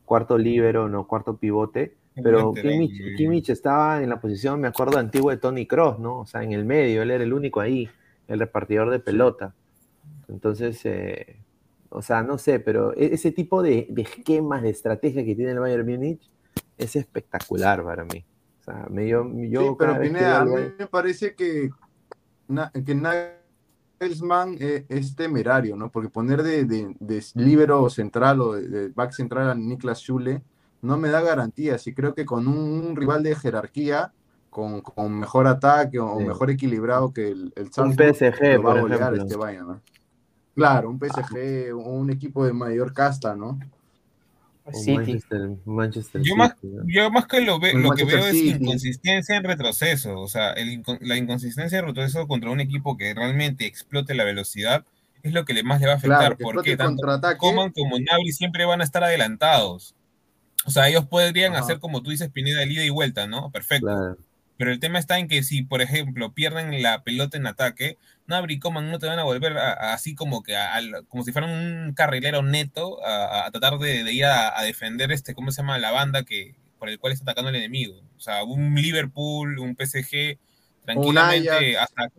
cuarto líbero, no, cuarto pivote, pero Kimmich, muy. Kimmich estaba en la posición, me acuerdo, antigua de Tony Cross, ¿no? O sea, en el medio, él era el único ahí, el repartidor de pelota. Entonces, eh, o sea, no sé, pero e- ese tipo de, de esquemas, de estrategia que tiene el Bayern Múnich es espectacular para mí. O sea, me, yo, yo Sí, pero Pineda, a mí me parece que, na- que Nagelsmann eh, es temerario, ¿no? Porque poner de, de, de líbero central o de, de back central a Niklas Schule no me da garantías y creo que con un, un rival de jerarquía, con, con mejor ataque o Sí. mejor equilibrado que el, el Un PSG, lo va a golear ejemplo. este Bayern, ¿no? Claro, un PSG, un equipo de mayor casta, ¿no? O City. Manchester, Manchester Yo más, yo más que lo, ve- lo que veo es inconsistencia en retroceso. O sea, el la inconsistencia en retroceso contra un equipo que realmente explote la velocidad es lo que le más le va a afectar. Claro, que porque tanto. Coman como Nabri siempre van a estar adelantados. O sea, ellos podrían Ajá. hacer, como tú dices, Pineda, el ida y vuelta, ¿no? Perfecto. Claro. Pero el tema está en que si, por ejemplo, pierden la pelota en ataque, Nabri y Coman no te van a volver a- a- así como que a- como si fueran un carrilero neto a, tratar de, de ir a, defender este, ¿cómo se llama? La banda que por el cual está atacando el enemigo. O sea, un Liverpool, un PSG, tranquilamente, Ajax. hasta,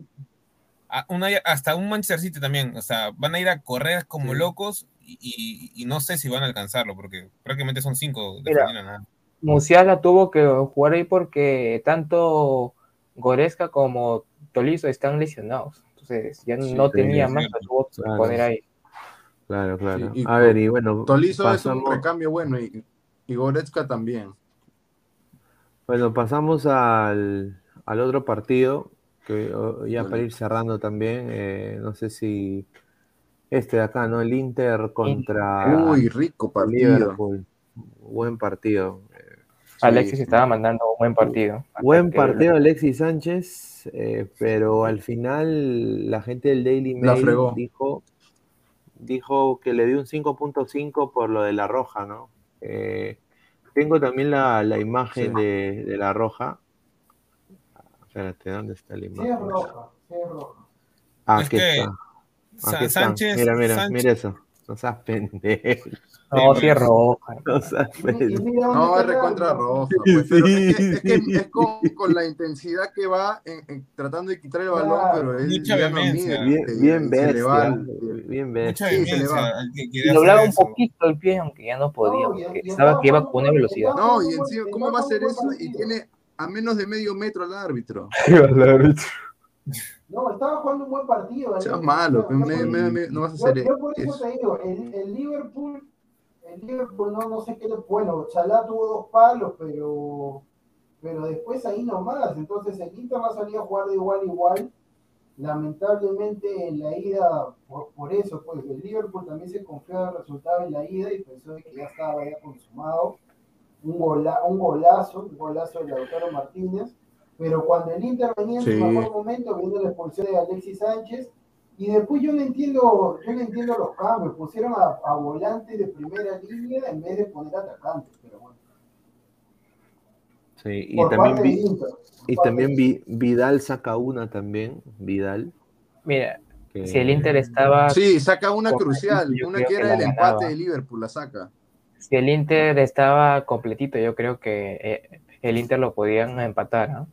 a- un Ajax- hasta un Manchester City también. O sea, van a ir a correr como Sí. locos y, no sé si van a alcanzarlo, porque prácticamente son cinco Mira, defendiendo nada. Musiala tuvo que jugar ahí porque tanto Goretzka como Tolizo están lesionados. Entonces ya Sí, no tenía más, tuvo que Claro. poner ahí. Claro, claro. Sí, y a ver, y bueno, Tolizo es un recambio bueno y, y Goretzka también. bueno, pasamos al, al otro partido, que oh, ya para ir cerrando también, eh, no sé si este de acá, ¿no? El Inter contra Uy, rico partido. Liverpool. Buen partido. Alexis sí. estaba mandando un buen partido. Buen Hasta que- partido Alexis Sánchez, eh, pero al final la gente del Daily Mail dijo, dijo que le dio un 5.5 por lo de la roja, ¿no? Eh, tengo también la, la imagen Sí. de, de la roja. Espérate, ¿dónde está la Sí es imagen? roja, sí es roja. Ah, Es aquí que está. Sa- Aquí está. Sánchez, Mira, mira, Sánchez- mira eso. No seas pendejo. (laughs) No, Sí, es roja. No seas (laughs) pendejo. No, es recontra árbitro. roja. pues, es que, es, que es con, con la intensidad que va en- en tratando de quitar el balón, Claro. pero él Mucha vehemencia. mide, Bien, bien va Bien Mucha bestia. Sí, se le vehemencia va. al que Y quiere doblaba un poquito el pie, aunque ya no podía, No, porque que iba con una velocidad. No, y encima, ¿cómo va a hacer jugando eso? Y tiene a menos de medio metro al árbitro. (laughs) No, estaba jugando un buen partido. Seas Alexis, malo, me- me- me- no vas a hacer yo por eso eso. te digo, el, el Liverpool, el Liverpool no, no sé qué le, bueno, Chalá tuvo dos palos, pero, pero después ahí nomás, entonces el Inter va a salir a jugar de igual a igual, lamentablemente en la ida, por, por eso, pues el Liverpool también se confió del resultado en la ida y pensó de que ya estaba ya consumado, un, gola, un golazo, un golazo de Lautaro Martínez, pero cuando el Inter venía en Sí. su mejor momento, viendo la expulsión de Alexis Sánchez, y después yo no entiendo, yo no entiendo los cambios. Pusieron a, a volantes de primera línea en vez de poner atacantes, pero bueno. Sí, y Por también, vi- Inter. y también vi, Vidal saca una también, Vidal. Mira, que- si el Inter estaba, Sí, saca una crucial, una que era el ganaba. empate de Liverpool, la saca. si el Inter estaba completito, yo creo que eh, el Inter lo podían empatar, ¿no?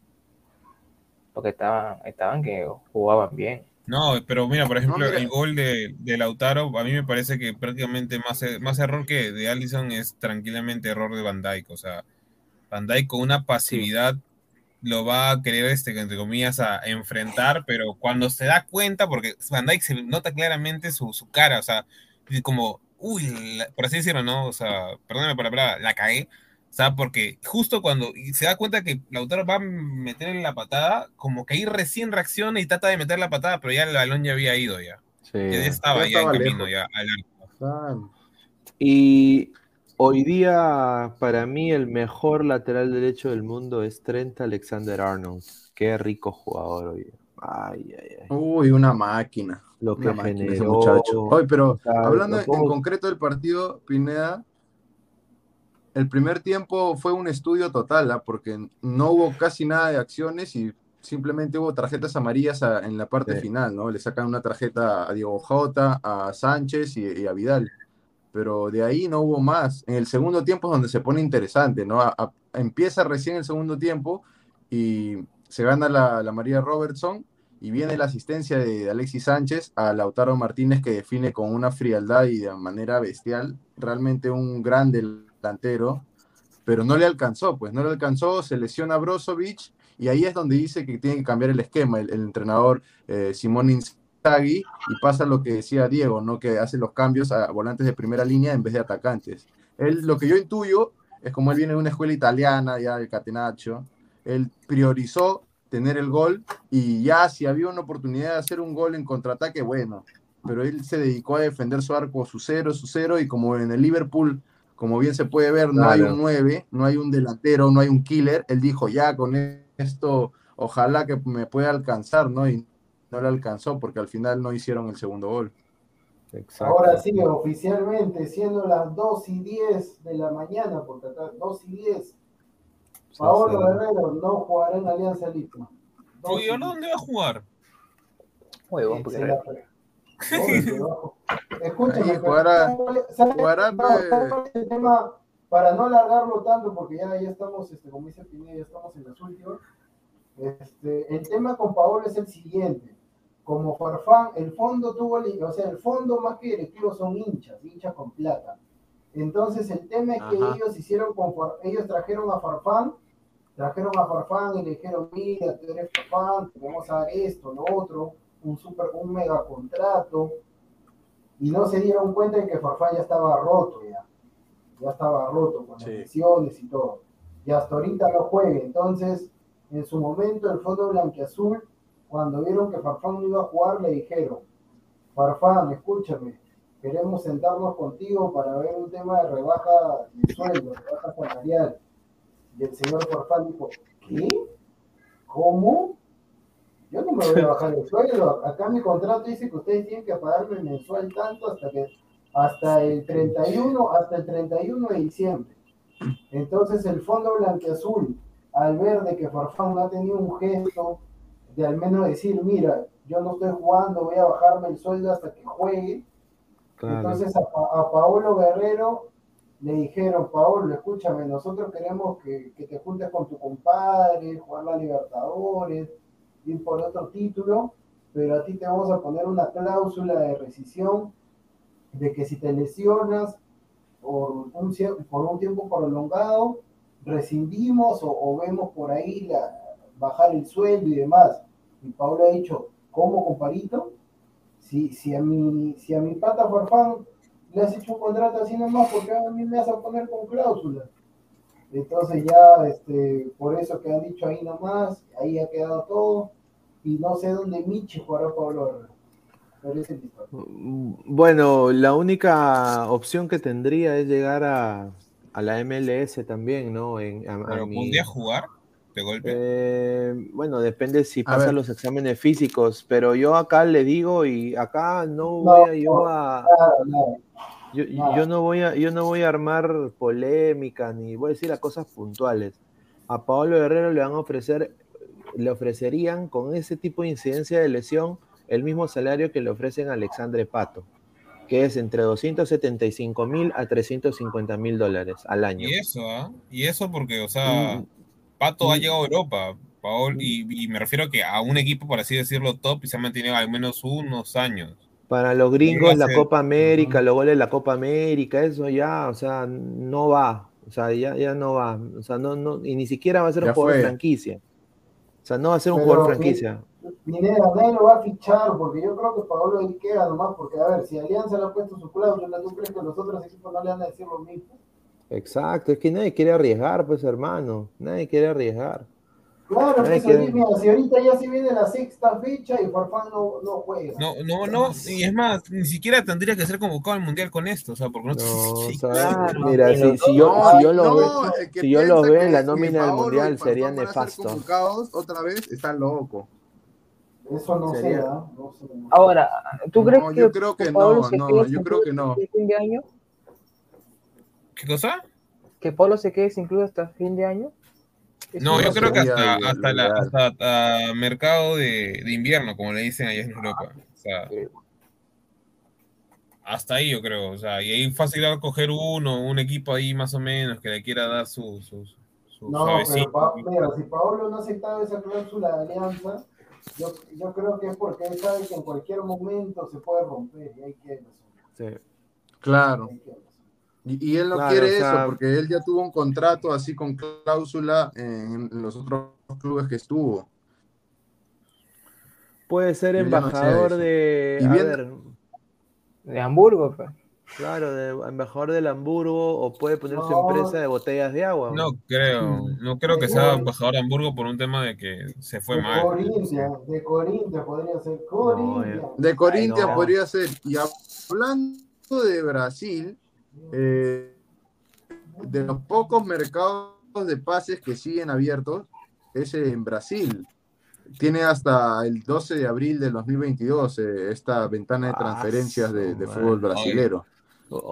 Porque estaban, estaban que jugaban bien. No, pero mira, por ejemplo, mira. el gol de, de Lautaro, a mí me parece que prácticamente más, más error que de Allison es tranquilamente error de Van Dijk. O sea, Van Dijk con una pasividad lo va a querer, este, entre comillas, a enfrentar, pero cuando se da cuenta, porque Van Dijk se nota claramente su, su cara, o sea, como, uy, la- por así decirlo, ¿no? O sea, perdóname por la palabra, la cagué. O sea, porque justo cuando y se da cuenta que Lautaro va a meter la patada, como que ahí recién reacciona y trata de meter la patada, pero ya el balón ya había ido ya. Sí. Ya estaba Ya ya, estaba en camino lejos. ya al Y hoy día, para mí, el mejor lateral derecho del mundo es Trent Alexander Arnold. Qué rico jugador hoy. Ay, ay, ay. Uy, una máquina. Lo que Una máquina ese generó. muchacho. Oye, pero o sea, hablando en concreto del partido, Pineda, el primer tiempo fue un estudio total, ¿ah? porque no hubo casi nada de acciones y simplemente hubo tarjetas amarillas a- en la parte Sí. final, ¿no? Le sacan una tarjeta a Diego Jota, a Sánchez y, y a Vidal. Pero de ahí no hubo más. En el segundo tiempo es donde se pone interesante, ¿no? A- a- empieza recién el segundo tiempo y se gana la, la María Robertson y viene la asistencia de Alexis Sánchez a Lautaro Martínez que define con una frialdad y de manera bestial, realmente un gran delantero, pero no le alcanzó, pues no le alcanzó, se lesiona Brozovic y ahí es donde dice que tiene que cambiar el esquema, el, el entrenador eh, Simón Inzaghi y pasa lo que decía Diego, ¿no? que hace los cambios a volantes de primera línea en vez de atacantes. Él, lo que yo intuyo es como él viene de una escuela italiana, ya del Catenaccio, él priorizó tener el gol y ya si había una oportunidad de hacer un gol en contraataque, bueno, pero él se dedicó a defender su arco, su cero, su cero, y como en el Liverpool, como bien se puede ver, no hay un 9, no hay un delantero, no hay un killer, él dijo, ya con esto, ojalá que me pueda alcanzar, ¿no? Y no le alcanzó porque al final no hicieron el segundo gol. Ahora sí, oficialmente, siendo las 2 y 10 de la mañana, porque acá 2 y 10, Paolo sí. Guerrero no jugará en Alianza Lima. Uy, ¿ahora dónde va a jugar? Huevón, porque Se la- (laughs) Escúchame. ¿sabes el tema, para no alargarlo tanto, porque ya, ya estamos, este, como dice Pineda, ya estamos en las últimas. Este, el tema con Paolo es el siguiente. Como Farfán, el fondo tuvo, o sea, el fondo más que directivo son hinchas, hinchas con plata. Entonces el tema es que Ajá. ellos hicieron con ellos trajeron a Farfán, trajeron a Farfán y le dijeron, mira, tú eres Farfán, te vamos a dar esto, lo otro, un super, un mega contrato, y no se dieron cuenta de que Farfán ya estaba roto ya, ya estaba roto con las lesiones y todo, y hasta ahorita no juega, entonces en su momento el fondo blanquiazul, cuando vieron que Farfán no iba a jugar, le dijeron, Farfán, escúchame, queremos sentarnos contigo para ver un tema de rebaja de sueldo, rebaja salarial. Y el señor Farfán dijo, ¿qué? ¿Cómo? Yo no me voy a bajar el sueldo. Acá mi contrato dice que ustedes tienen que pagarme mensual tanto hasta que hasta el 31, hasta el 31 de diciembre. Entonces el Fondo Blanqueazul, al ver de que Farfán ha tenido un gesto de al menos decir, mira, yo no estoy jugando, voy a bajarme el sueldo hasta que juegue. Claro. Entonces a, Pa- a Paolo Guerrero le dijeron, Paolo, escúchame, nosotros queremos que, que te juntes con tu compadre, jugar la Libertadores, ir por otro título, pero a ti te vamos a poner una cláusula de rescisión de que si te lesionas por un, por un tiempo prolongado, rescindimos o, vemos por ahí la, bajar el sueldo y demás. Y Paolo ha dicho, ¿cómo comparito? Si, si, a mi, si a mi pata Farfán le has hecho un contrato así nomás, porque a mí me vas a poner con cláusula? Entonces ya, este, por eso que han dicho ahí nomás, ahí ha quedado todo, y no sé dónde Michi jugará Pablo. Bueno, la única opción que tendría es llegar a, a la MLS también, ¿no? En, a- a ¿Pero mi- podría jugar de golpe? Eh, bueno, depende si A pasa ver. los exámenes físicos, pero yo acá le digo y acá no No, voy a yo no, a nada. yo, no voy a yo no voy a armar polémica ni voy a decir las cosas puntuales. A Paolo Guerrero le van a ofrecer le ofrecerían con ese tipo de incidencia de lesión el mismo salario que le ofrecen a Alexandre Pato, que es entre 275 mil a 350 mil dólares al año. Y eso, ¿ah? Y eso porque, o sea, Mm. Pato ha Mm. llegado a Europa, Paol, y, y me refiero a que a un equipo, por así decirlo, top, y se ha mantenido al menos unos años. Para los gringos, la Copa América, los goles de la Copa América, eso ya, o sea, no va. O sea, ya, ya no va. O sea, no, no, y ni siquiera va a ser un jugador de franquicia. O sea, no va a ser un Pero, jugador franquicia. Minera, nadie lo va a fichar, porque yo creo que Paolo ahí queda nomás, porque a ver, si Alianza le ha puesto su cláusula, ¿tú crees que los otros equipos no le van a decir lo mismo? Exacto, es que nadie quiere arriesgar, pues hermano. Nadie quiere arriesgar. Claro, Nadie pues, quiere- mira, si ahorita ya se viene la sexta fecha y Farfán no, no juega. No, no, no, y es más, ni siquiera tendría que ser convocado al Mundial con esto, o sea, porque no, No, o Sí, sea, claro. mira, si, yo, si yo los No, veo, que si yo los veo en que- la que nómina del mundial sería nefasto. convocados otra vez, está loco. Eso no Sería- sé, ¿ah? no sé. Ahora, ¿tú crees No, que, yo creo que Pablo no, no, yo creo que no. hasta fin de año? ¿Qué cosa? ¿Que Pablo se quede sin club hasta fin de año? No, yo creo que hasta, hasta, la, hasta, hasta mercado de, de invierno, como le dicen allá en Europa. O sea, hasta ahí yo creo. O sea, y ahí fácil va a coger uno, un equipo ahí más o menos que le quiera dar su, su, su No, pero pa- si Paolo no ha aceptado esa cláusula de alianza, yo, yo creo que es porque él sabe que en cualquier momento se puede romper y hay que Sí. Claro. Y, y él no Claro, quiere o sea- eso porque él ya tuvo un contrato así con cláusula en los otros clubes que estuvo. Puede ser no sé embajador de. A bien- ver, De Hamburgo, pues. Claro, de embajador del Hamburgo o puede poner su No. empresa de botellas de agua. No creo, no creo que sea embajador de Hamburgo por un tema de que se fue de mal. Corintia, de Corintia podría ser. Corintia. De Corintia No. podría ser. Y hablando de Brasil, eh, de los pocos mercados de pases que siguen abiertos, es en Brasil. Tiene hasta el 12 de abril del 2022 eh, esta ventana de Ah, transferencias de, fútbol brasilero.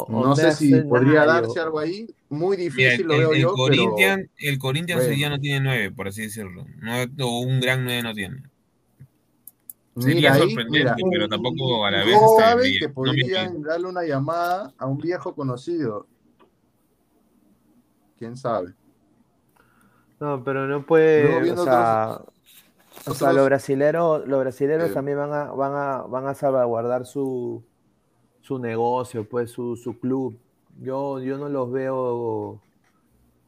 No sé si podría darse algo ahí. Muy Mira, difícil el, lo veo el yo, Corinthians, el Corinthians hoy bueno. día no tiene nueve, por así decirlo. No, o un gran nueve no tiene. Sería mira ahí, sorprendente, mira, pero tampoco a la vez ¿Cómo está bien. que No podrían darle una llamada a un viejo conocido? ¿Quién sabe? No, pero no puede, o sea, o sea, otros- los brasileros, los brasileros Eh. también van a, van a, van a salvaguardar su, su negocio, pues, su, su club. Yo, yo no los veo, o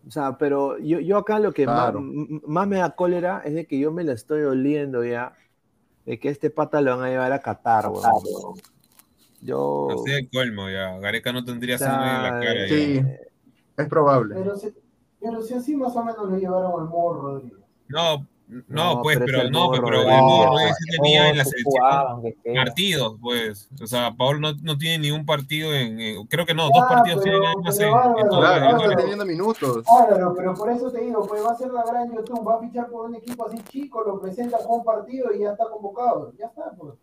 sea, pero yo, yo acá lo que más, Claro. más me da cólera es de que yo me la estoy oliendo ya, de que este pata lo van a llevar a Qatar, weón. Yo, No sé el colmo ya. Gareca no tendría O sea, sangre en la cara. Sí, ya. es probable. Pero si, pero si así más o menos lo llevaron al Morro Rodríguez. No, no, No, pues, pero es pero el no, pues, pero el Rodríguez sí tenía en la se selección partidos, pues. O sea, Paul no, no tiene ningún partido en, creo que no, Ya, dos partidos pero- tiene en teniendo minutos. Claro, pero por eso te digo, pues va a ser la gran YouTube, va a fichar por un equipo así chico, lo presenta con un partido y ya está convocado. Ya está, pues.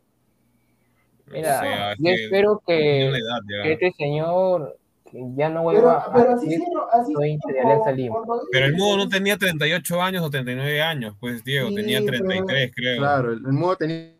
Mira, O sea, es yo que espero que, este señor ya no Pero, vuelva pero a así hicieron, así soy hicieron de Alianza Lima. Pero el Mudo no tenía 38 años o 39 años, pues, Diego, Sí, tenía pero- 33, creo. Claro, el, el modo tenía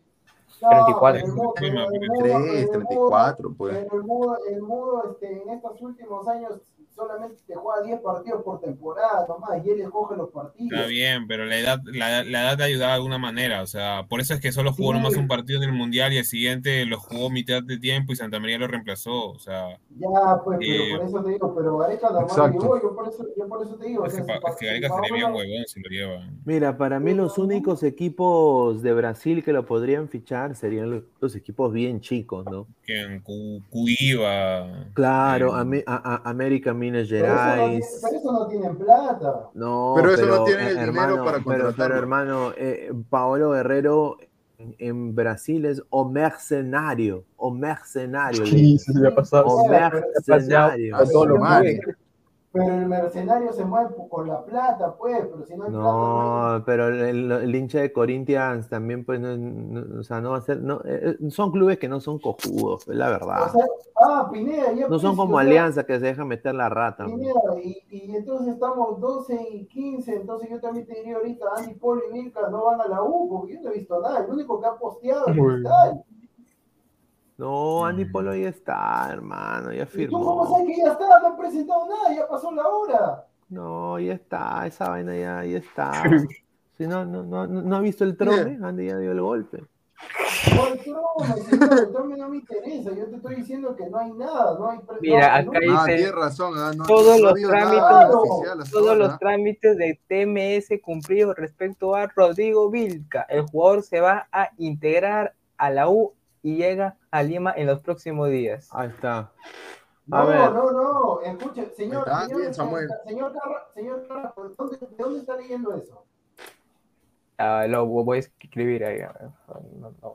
No, 34. pero el Mudo- Sí, pero el pero Mudo- 3, pero el Mudo- 34, pues. Pero el Mudo, el Mudo, este, en estos últimos años solamente te juega 10 partidos por temporada nomás y él escoge los partidos. Está bien, pero la edad, la, la edad te ayudaba de alguna manera, o sea, por eso es que solo jugó Sí. nomás un partido en el Mundial y el siguiente lo jugó mitad de tiempo y Santa María lo reemplazó, o sea, Ya, pues, pero Eh, por eso te digo, pero Gareca no Exacto. llevó, yo por eso, yo por eso te digo. es sea, es que Gareca sería bien huevón si lo lleva. Mira, para mí los únicos equipos de Brasil que lo podrían fichar serían los, los equipos bien chicos, ¿no? Que en Cu- Cuiva. Claro, eh, a- América, Minas Pero eso, no, tiene- Gerais. pero eso no tienen plata. No, Pero eso no pero, tienen el eh, dinero hermano, para pero, pero, contratarlo. hermano, eh, Paolo Guerrero en, Brasil es o mercenario, o mercenario. Sí, se le ha pasado. O mercenario. a todos los Madre. Pero el mercenario se mueve con la plata, pues, pero si no hay plata, no hay- No, pero el, el- hincha de Corinthians también, pues, no, no- o sea, no va a ser, no, eh, eh, son clubes que no son cojudos, es la verdad. O sea, ah, Pineda, ya No pues, son como o sea, Alianza que se deja meter la rata. pues. Pineda, y, y entonces estamos 12 y 15, entonces yo también te diría ahorita, Andy Polo y Milka no van a la U, porque yo no he visto nada, el único que ha posteado es Cristal. No, Andy Polo ya está, hermano, ya ¿Y tú cómo firmó. sabes que ya está? No han presentado nada, ya pasó la hora. No, ya está, esa vaina ya, ya está. (laughs) Si no, no, no, no no ha visto el trome, Andy ya dio el golpe. No hay trome, el trome no me interesa, yo te estoy diciendo que no hay nada, no hay... Mira, acá no- Ah, dice tienes razón. ah, no- todos no los nada trámites, oficial todos ahora. los trámites de TMS cumplidos respecto a Rodrigo Vilca. El jugador se va a integrar a la U y llega a Lima en los próximos días. Ahí está. A No, ver. no, no, escuche, señor, Está señor, bien, Samuel. señor Carra, señor Carra, ¿de dónde, ¿de dónde está leyendo eso? Ah, lo voy a escribir ahí. No, no, no,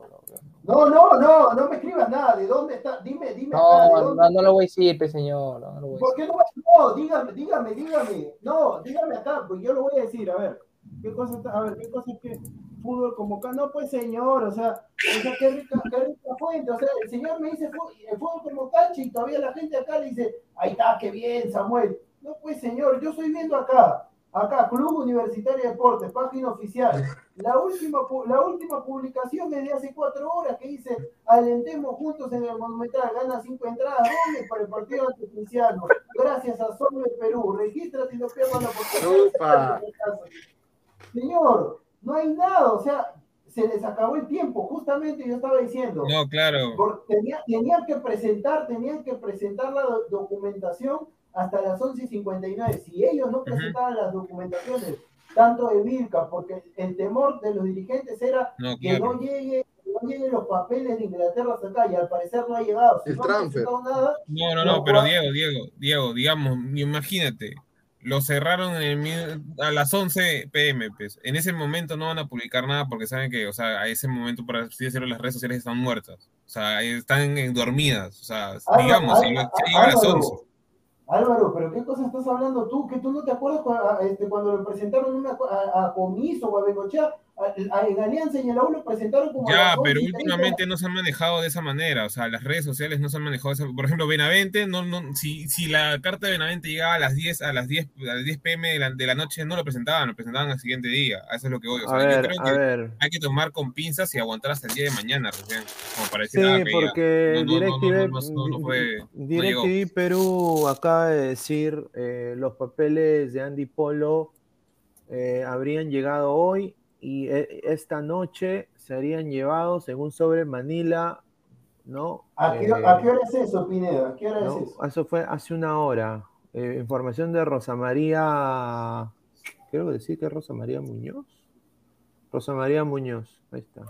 No, no, no, no me escribas nada, ¿de dónde está? Dime, dime acá, ¿de no, dónde? no, no lo voy a decir, pe, señor. No, no lo voy a ¿Por decir. qué no? No, dígame, dígame, dígame. No, dígame acá, pues yo lo voy a decir, a ver. ¿Qué cosa está? A ver, ¿qué cosa es que fútbol como? No, pues señor, o sea, o sea, qué rica, qué rica fuente. O sea, el señor me dice el fútbol como cancha y todavía la gente acá le dice, ahí está, qué bien, Samuel. No, pues señor, yo estoy viendo acá, acá, Club Universitario de Deportes, página oficial. La última, la última publicación es de hace cuatro horas que dice, alentemos juntos en el Monumental, gana cinco entradas dobles para el partido ante Cristiano. Gracias a Sol de Perú, regístrate y no pierdas la oportunidad. Señor, no hay nada, o sea, se les acabó el tiempo, justamente yo estaba diciendo. No, claro. Por- tenía- tenían que presentar, tenían que presentar la do- documentación hasta las 11.59. Si ellos no presentaban las documentaciones, tanto de Vilca, porque el temor de los dirigentes era No, que claro. no llegue no lleguen los papeles de Inglaterra hasta acá y al parecer no ha llegado. Si El no transfer. nada, No, no, no, pero Diego, Diego, Diego, digamos, imagínate, lo cerraron en el a las 11 pm, pues. En ese momento no van a publicar nada porque saben que, o sea, a ese momento, por así decirlo, las redes sociales están muertas. O sea, están dormidas. O sea, Álvaro, digamos, Álvaro, a las Álvaro, 11. Álvaro, pero ¿qué cosa estás hablando tú? Que tú no te acuerdas este, cuando lo presentaron acu- a, a Comiso o a Bengochea, en Alianza y en la U lo presentaron como Ya, las 11 pero y 30. últimamente no se han manejado de esa manera, o sea, las redes sociales no se han manejado de esa Por ejemplo, Benavente, no, no, si, si la carta de Benavente llegaba a las 10, a las 10, a las 10 pm de la, de la noche, no lo presentaban, lo presentaban al siguiente día. Eso es lo que voy. O sea, A yo ver, creo a que ver. hay que tomar con pinzas y aguantar hasta el día de mañana recién. Como para decir, ah, Sí, ya. porque. DirecTV Perú acaba de decir eh, los papeles de Andy Polo eh, habrían llegado hoy y eh, esta noche serían llevados según sobre Manila, ¿no? ¿A qué, Eh, a qué hora es eso, Pineda? ¿A qué hora no, es eso? Eso fue hace una hora. Eh, información de Rosa María, creo que decir que Rosa María Muñoz. Rosa María Muñoz, ahí está.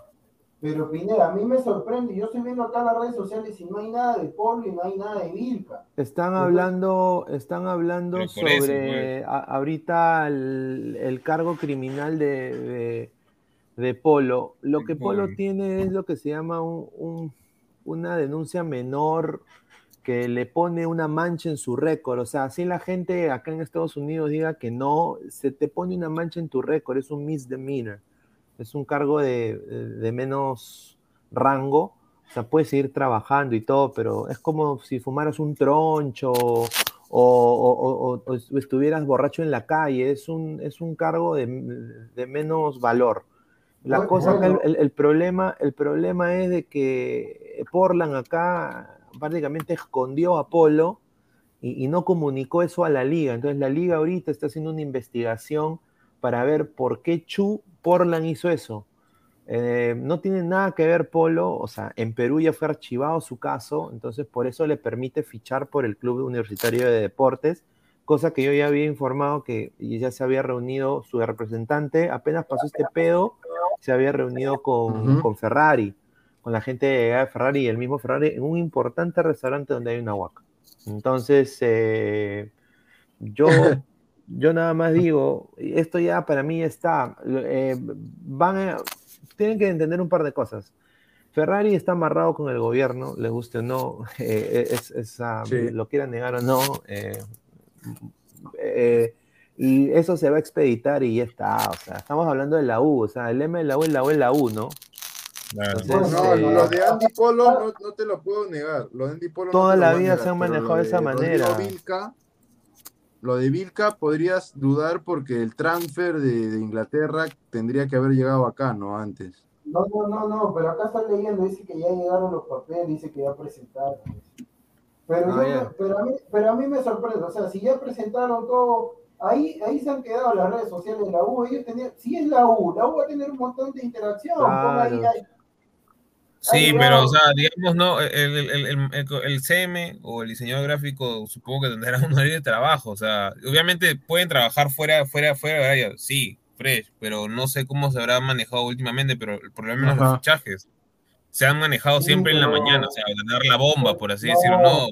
Pero Pineda, a mí me sorprende. Yo estoy viendo acá las redes sociales y no hay nada de Polo y no hay nada de Vilca. Están Entonces- hablando, están hablando eso, sobre a- ahorita el, el cargo criminal de, de, de Polo. Lo que Polo tiene es lo que se llama un- un- una denuncia menor que le pone una mancha en su récord. O sea, si la gente acá en Estados Unidos diga que no, se te pone una mancha en tu récord, es un misdemeanor. Es un cargo de, de menos rango. O sea, puedes seguir trabajando y todo, pero es como si fumaras un troncho o, o- o- o estuvieras borracho en la calle. Es un, es un cargo de, de menos valor. La Bueno, cosa acá, el, bueno. el- el problema, el problema es de que Portland acá prácticamente escondió a Polo y, y no comunicó eso a la liga. Entonces la liga ahorita está haciendo una investigación para ver por qué Chu Portland hizo eso. Eh, no tiene nada que ver Polo, o sea, en Perú ya fue archivado su caso, entonces por eso le permite fichar por el Club Universitario de Deportes, cosa que yo ya había informado que ya se había reunido su representante, apenas pasó este pedo, se había reunido con Ferrari, con la gente de Ferrari y el mismo Ferrari en un importante restaurante donde hay una huaca. Entonces, eh, yo, (laughs) yo nada más digo, esto ya para mí está, eh, van a- tienen que entender un par de cosas. Ferrari está amarrado con el gobierno, le guste o no, (laughs) eh, es, es, ah, Sí. lo quieran negar o no, eh, eh, y eso se va a expeditar y ya está. O sea, estamos hablando de la U, o sea, el lema de la U es la U es la U, ¿no? Entonces, No, eh, lo de Andy Polo no, no te lo puedo negar. Lo de Andy Polo no Toda la vida negar, se han manejado de esa manera. Vilca, lo de Vilca podrías dudar porque el transfer de, de Inglaterra tendría que haber llegado acá, ¿no? Antes. No, no, no, no, pero acá está leyendo, dice que ya llegaron los papeles, dice que ya presentaron. Pero, Ah, yo- pero, a mí, pero a mí me sorprende, o sea, si ya presentaron todo, ahí, ahí se han quedado las redes sociales de la U, ellos tenían, si es la U, la U va a tener un montón de interacción, ponga ahí, Claro. Sí, pero, o sea, digamos, no, el, el, el, el- el- el CM o el diseñador gráfico supongo que tendrá (laughs) un horario de trabajo, o sea, obviamente pueden trabajar fuera, fuera, fuera de horario, sí, fresh, pero no sé cómo se habrá manejado últimamente, pero por lo menos los fichajes se han manejado Sí, siempre en la mañana, o sea, tener la bomba, por así No, decirlo, no,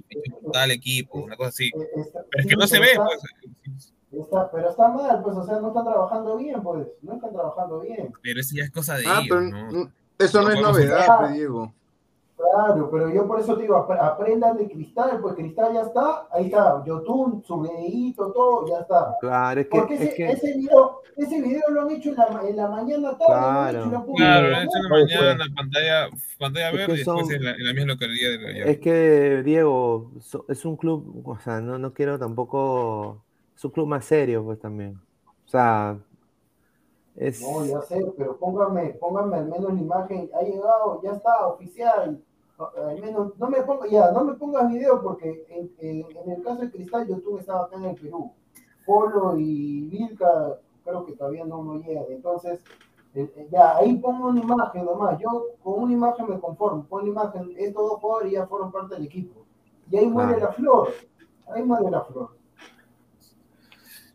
tal equipo, una cosa así, Eh, está- pero es que no se ve, está- pues, está- pero está mal, pues, o sea, no están trabajando bien, pues, no están trabajando bien. pero eso ya es cosa de Ah, ellos, pero ¿no? Eso no No es novedad, pues, Diego. Claro, pero yo por eso te digo, ap- aprendan de Cristal, pues Cristal ya está, ahí está, Yotun, su videíto, todo, ya está. Claro, es que, Porque es ese, que ese, video, ese video lo han hecho en la, en la mañana tarde, lo han hecho Claro, lo han hecho en la mañana, pantalla, pantalla Es que verde y después son- en la, en la misma localidad de la Es que, Diego, so- es un club, o sea, no, no quiero tampoco, es un club más serio, pues también. O sea, es, No, ya sé, pero póngame, póngame al menos la imagen, ha llegado, ya está, oficial. Al menos, no me ponga, ya, no me pongas video porque en, en- en el caso de Cristal, Yotun estaba acá en el Perú. Polo y Vilca, creo que todavía no lo llegan. Entonces, eh, eh, ya, ahí pongo una imagen nomás. Yo con una imagen me conformo. Pon la imagen, estos dos jugadores ya fueron parte del equipo. Y ahí muere la flor. Ahí muere la flor.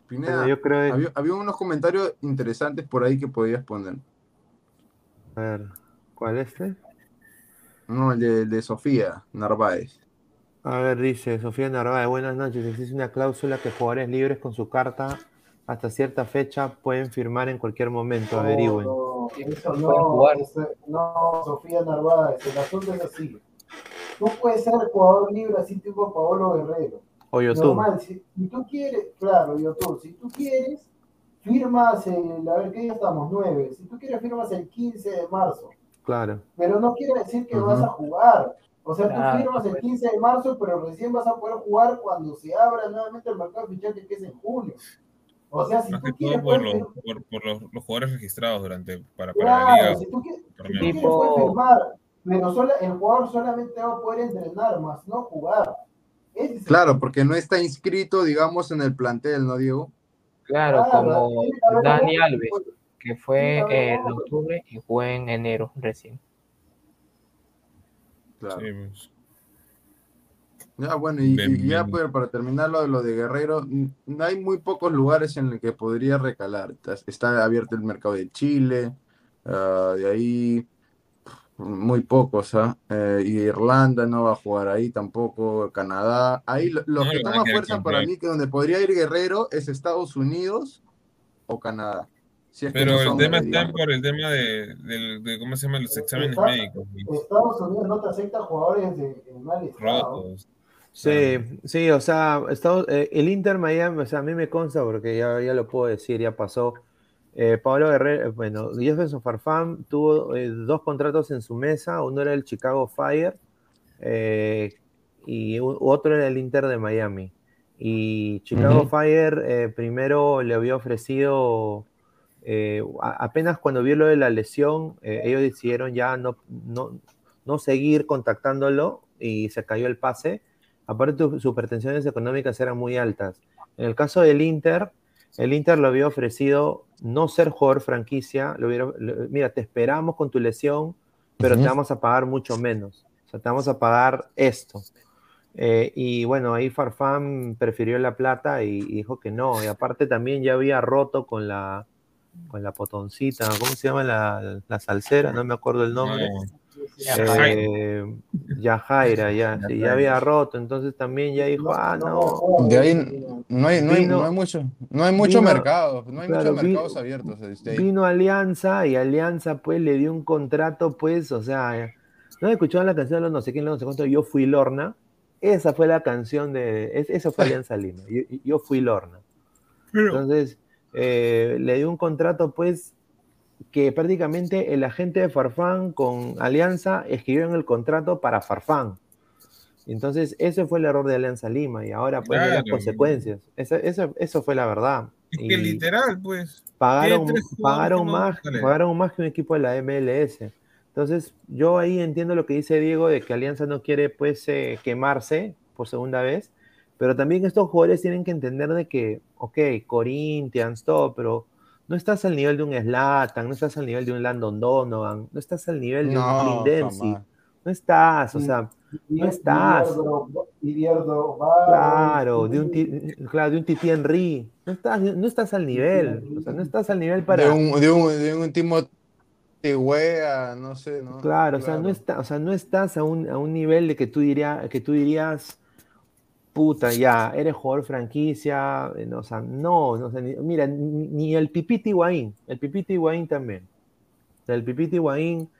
Pineda, Bueno, yo creo- había, había unos comentarios interesantes por ahí que podías poner. a ver, ¿cuál este? No, el de, Sofía Narváez. A ver, dice Sofía Narváez, buenas noches. Existe una cláusula que jugadores libres con su carta hasta cierta fecha pueden firmar en cualquier momento. Averigüen. No, eso no, jugar. no, Sofía Narváez, el asunto es así. Tú puedes ser jugador libre así tipo Paolo Guerrero. O YouTube. Normal, si, si tú quieres, claro, YouTube, si tú quieres, firmas el, a ver, ¿qué día estamos? 9. Si tú quieres, firmas el 15 de marzo. Claro. Pero no quiere decir que Ujú. vas a jugar. O sea, Claro, tú firmas el pues. 15 de marzo, pero recién vas a poder jugar cuando se abra nuevamente el mercado de fichaje, que es en junio. O sea, si Más tú que todo quieres, por, puedes los, fir- por, por los, los jugadores registrados durante para, para la liga. si tú, quieres, si tú quieres, puedes firmar, pero sola- el jugador solamente va a poder entrenar más, no jugar. Claro, porque no está inscrito, digamos, en el plantel, ¿no, Diego? Claro, Claro, como Dani Alves, que fue en octubre y fue en enero recién. Claro. Sí, pues. Ya, bueno, y, Bien, y ya pues, para terminar lo de lo de Guerrero, hay muy pocos lugares en los que podría recalar. Está, está abierto el mercado de Chile, ah, de ahí muy pocos, ¿ah? Eh, y Irlanda no va a jugar ahí tampoco, Canadá. Ahí lo, lo No, que toma querer fuerza para mí, que donde podría ir Guerrero es Estados Unidos o Canadá. Si es que Pero no el tema está por el tema de, de ¿cómo se llama? Los exámenes Está- médicos. Estados Unidos no te acepta jugadores de, en mal estado. Rotos. Sí, sí, o sea, Estados- eh, el Inter Miami, o sea, a mí me consta porque ya, ya lo puedo decir, ya pasó. Eh, Pablo Guerrero, eh, bueno, Jefferson Farfán tuvo eh, dos contratos en su mesa, uno era el Chicago Fire eh, y otro era el Inter de Miami. Y Chicago. Fire primero le había ofrecido, a- apenas cuando vio lo de la lesión, ellos decidieron ya no, no, no seguir contactándolo y se cayó el pase. Aparte, sus pretensiones económicas eran muy altas. En el caso del Inter, el Inter le había ofrecido no ser jugador franquicia. le hubiera- mira, te esperamos con tu lesión, pero te vamos a pagar mucho menos. O sea, te vamos a pagar esto. Eh, y bueno, ahí Farfán prefirió la plata y, y dijo que no. Y aparte también ya había roto con la, con la potoncita, ¿cómo se llama la, la salsera? No me acuerdo el nombre. Eh, Yajaira, ya, sí, ya había roto, entonces también ya dijo, ah, no. De ahí no hay, no hay, Vino- no hay mucho, no hay mucho vino- mercado, no hay claro, muchos vi- mercados abiertos. este. Vino Alianza y Alianza pues le dio un contrato, pues, o sea, ¿no escuchaban la canción de los no sé quién, los no sé cuánto? Yo fui Lorna. Esa fue la canción de, es- esa fue Alianza Lima, yo, yo fui Lorna. Entonces, eh, le dio un contrato, pues, que prácticamente el agente de Farfán con Alianza escribieron el contrato para Farfán. Entonces, ese fue el error de Alianza Lima y ahora pues ve las Claro. consecuencias. Esa- eso, eso fue la verdad. Es que Y literal, pues. pagaron, ¿qué tres jugadores pagaron, que no más, pagaron más que un equipo de la MLS. Entonces, yo ahí entiendo lo que dice Diego de que Alianza no quiere pues eh, quemarse por segunda vez, pero también estos jugadores tienen que entender de que, ok, Corinthians, todo, pero no estás al nivel de un Zlatan, no estás al nivel de un Landon Donovan, no estás al nivel de un Clint Dempsey, no estás, o sea, no estás. Claro, de un, claro, de un Titi Henry. No estás, no estás al nivel. O sea, no estás al nivel para. De un, de un, de un Timo Wea, no sé, ¿no? Claro, o sea, no está, o sea, no estás a un, a un nivel de que tú dirías, que tú dirías, puta, ya, eres jugador franquicia, eh, no, o sea, no, no, o sea, ni- mira, ni, ni el Pipiti Higuaín, el Pipiti Higuaín también. O sea, el Pipiti Higuaín,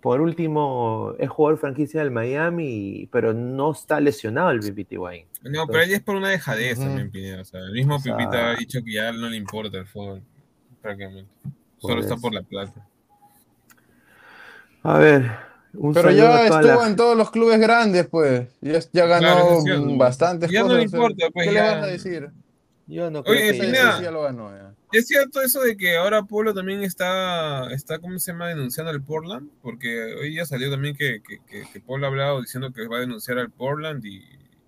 por último, es jugador franquicia del Miami, pero no está lesionado el Pipiti Higuaín. No, pero ahí es por una dejadez Ujú. también, Pineda. O sea, el mismo O sea- Pipita ha dicho que ya no le importa el fútbol, prácticamente. Solo está por la plata. A ver, un Pero ya estuvo la- en todos los clubes grandes, pues. Ya, ya ganó Claro, sí, bastantes ya no cosas. le o sea, importa, pues, ¿Qué le vas a decir? Yo no creo Oye, que Pineda, ese ya lo ganó, ya. ¿Es cierto eso de que ahora Polo también está, está ¿cómo se llama?, denunciando al Portland? Porque hoy ya salió también que, que, que, que Polo ha hablado diciendo que va a denunciar al Portland y,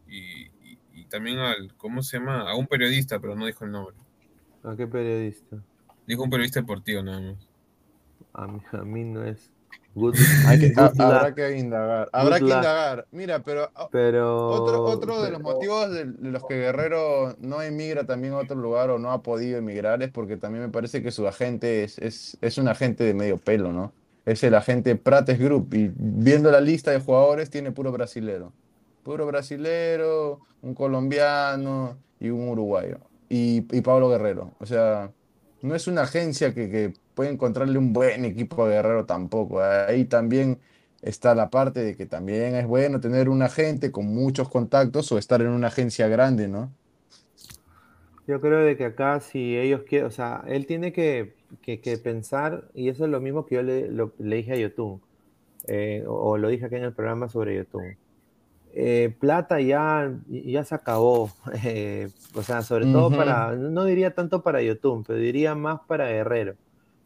y, y- y también al, ¿cómo se llama?, a un periodista, pero no dijo el nombre. ¿A qué periodista? Dijo un periodista deportivo nada más. A mí, a mí no es. Good, (laughs) Hay que- good ha- habrá luck, que indagar. Habrá que luck. indagar. Mira, pero ah, pero. otro, otro de los motivos de de los que Guerrero no emigra también a otro lugar o no ha podido emigrar es porque también me parece que su agente es, es, es un agente de medio pelo, ¿no? es el agente Prates Group. Y viendo la lista de jugadores, tiene puro brasilero. Puro brasilero, un colombiano y un uruguayo. Y, y Pablo Guerrero. O sea, no es una agencia que, que puede encontrarle un buen equipo a Guerrero tampoco. Ahí también está la parte de que también es bueno tener un agente con muchos contactos o estar en una agencia grande, ¿no? Yo creo de que acá si ellos quieren, o sea, él tiene que, que- pensar, y eso es lo mismo que yo le, le dije a Yotun, eh, o, lo dije aquí en el programa sobre Yotun. Eh, plata ya, ya se acabó, (laughs) eh, o sea, sobre todo para, no diría tanto para Yotun, pero diría más para Guerrero.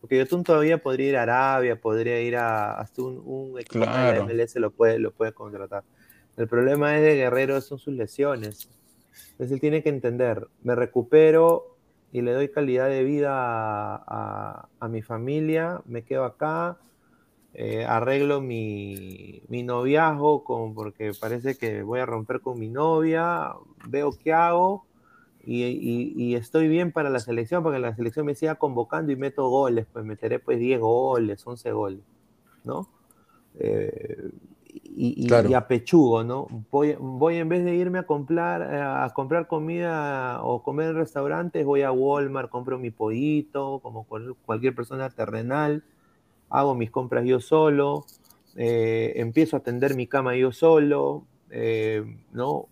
Porque Yotun todavía podría ir a Arabia, podría ir a hasta un, un equipo de la. MLS lo puede, lo puede contratar. El problema es de Guerrero son sus lesiones. Entonces él tiene que entender, me recupero y le doy calidad de vida a, a- a mi familia, me quedo acá, eh, arreglo mi, mi noviazgo con, porque parece que voy a romper con mi novia, veo qué hago y, y- y estoy bien para la selección, porque la selección me siga convocando y meto goles, pues meteré pues 10 goles, 11 goles, ¿no? Eh, y, Claro. y apechugo, ¿no? Voy, voy en vez de irme a comprar, a comprar comida o comer en restaurantes, voy a Walmart, compro mi pollito, como cual- cualquier persona terrenal, hago mis compras yo solo, eh, empiezo a tender mi cama yo solo, eh, ¿no?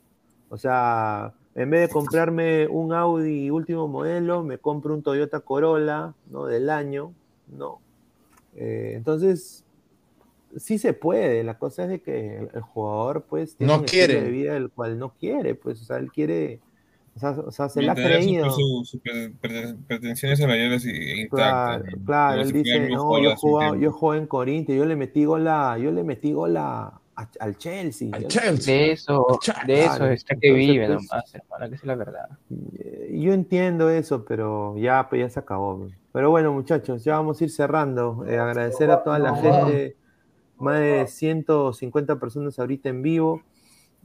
O sea, en vez de comprarme un Audi último modelo, me compro un Toyota Corolla, ¿no? Del año, ¿no? Eh, entonces, sí se puede. La cosa es de que el, el jugador, pues, tiene No un estilo quiere. de vida el cual no quiere, pues, o sea, él quiere, o sea, o sea, se le ha creído. sus- sus pre- pre- pretensiones salariales intactas. Claro, ¿no? claro, Como él dice, no, yo jugaba, yo jugué en Corinthians, yo le metí gola, yo le metí gola a- al Chelsea. Al Chelsea. De eso, de eso está que entonces, vive pues, nomás, hermano, que es la verdad. Eh, Yo entiendo eso, pero ya, pues ya se acabó. Pero bueno, muchachos, ya vamos a ir cerrando. Eh, agradecer a toda la gente, más de 150 personas ahorita en vivo.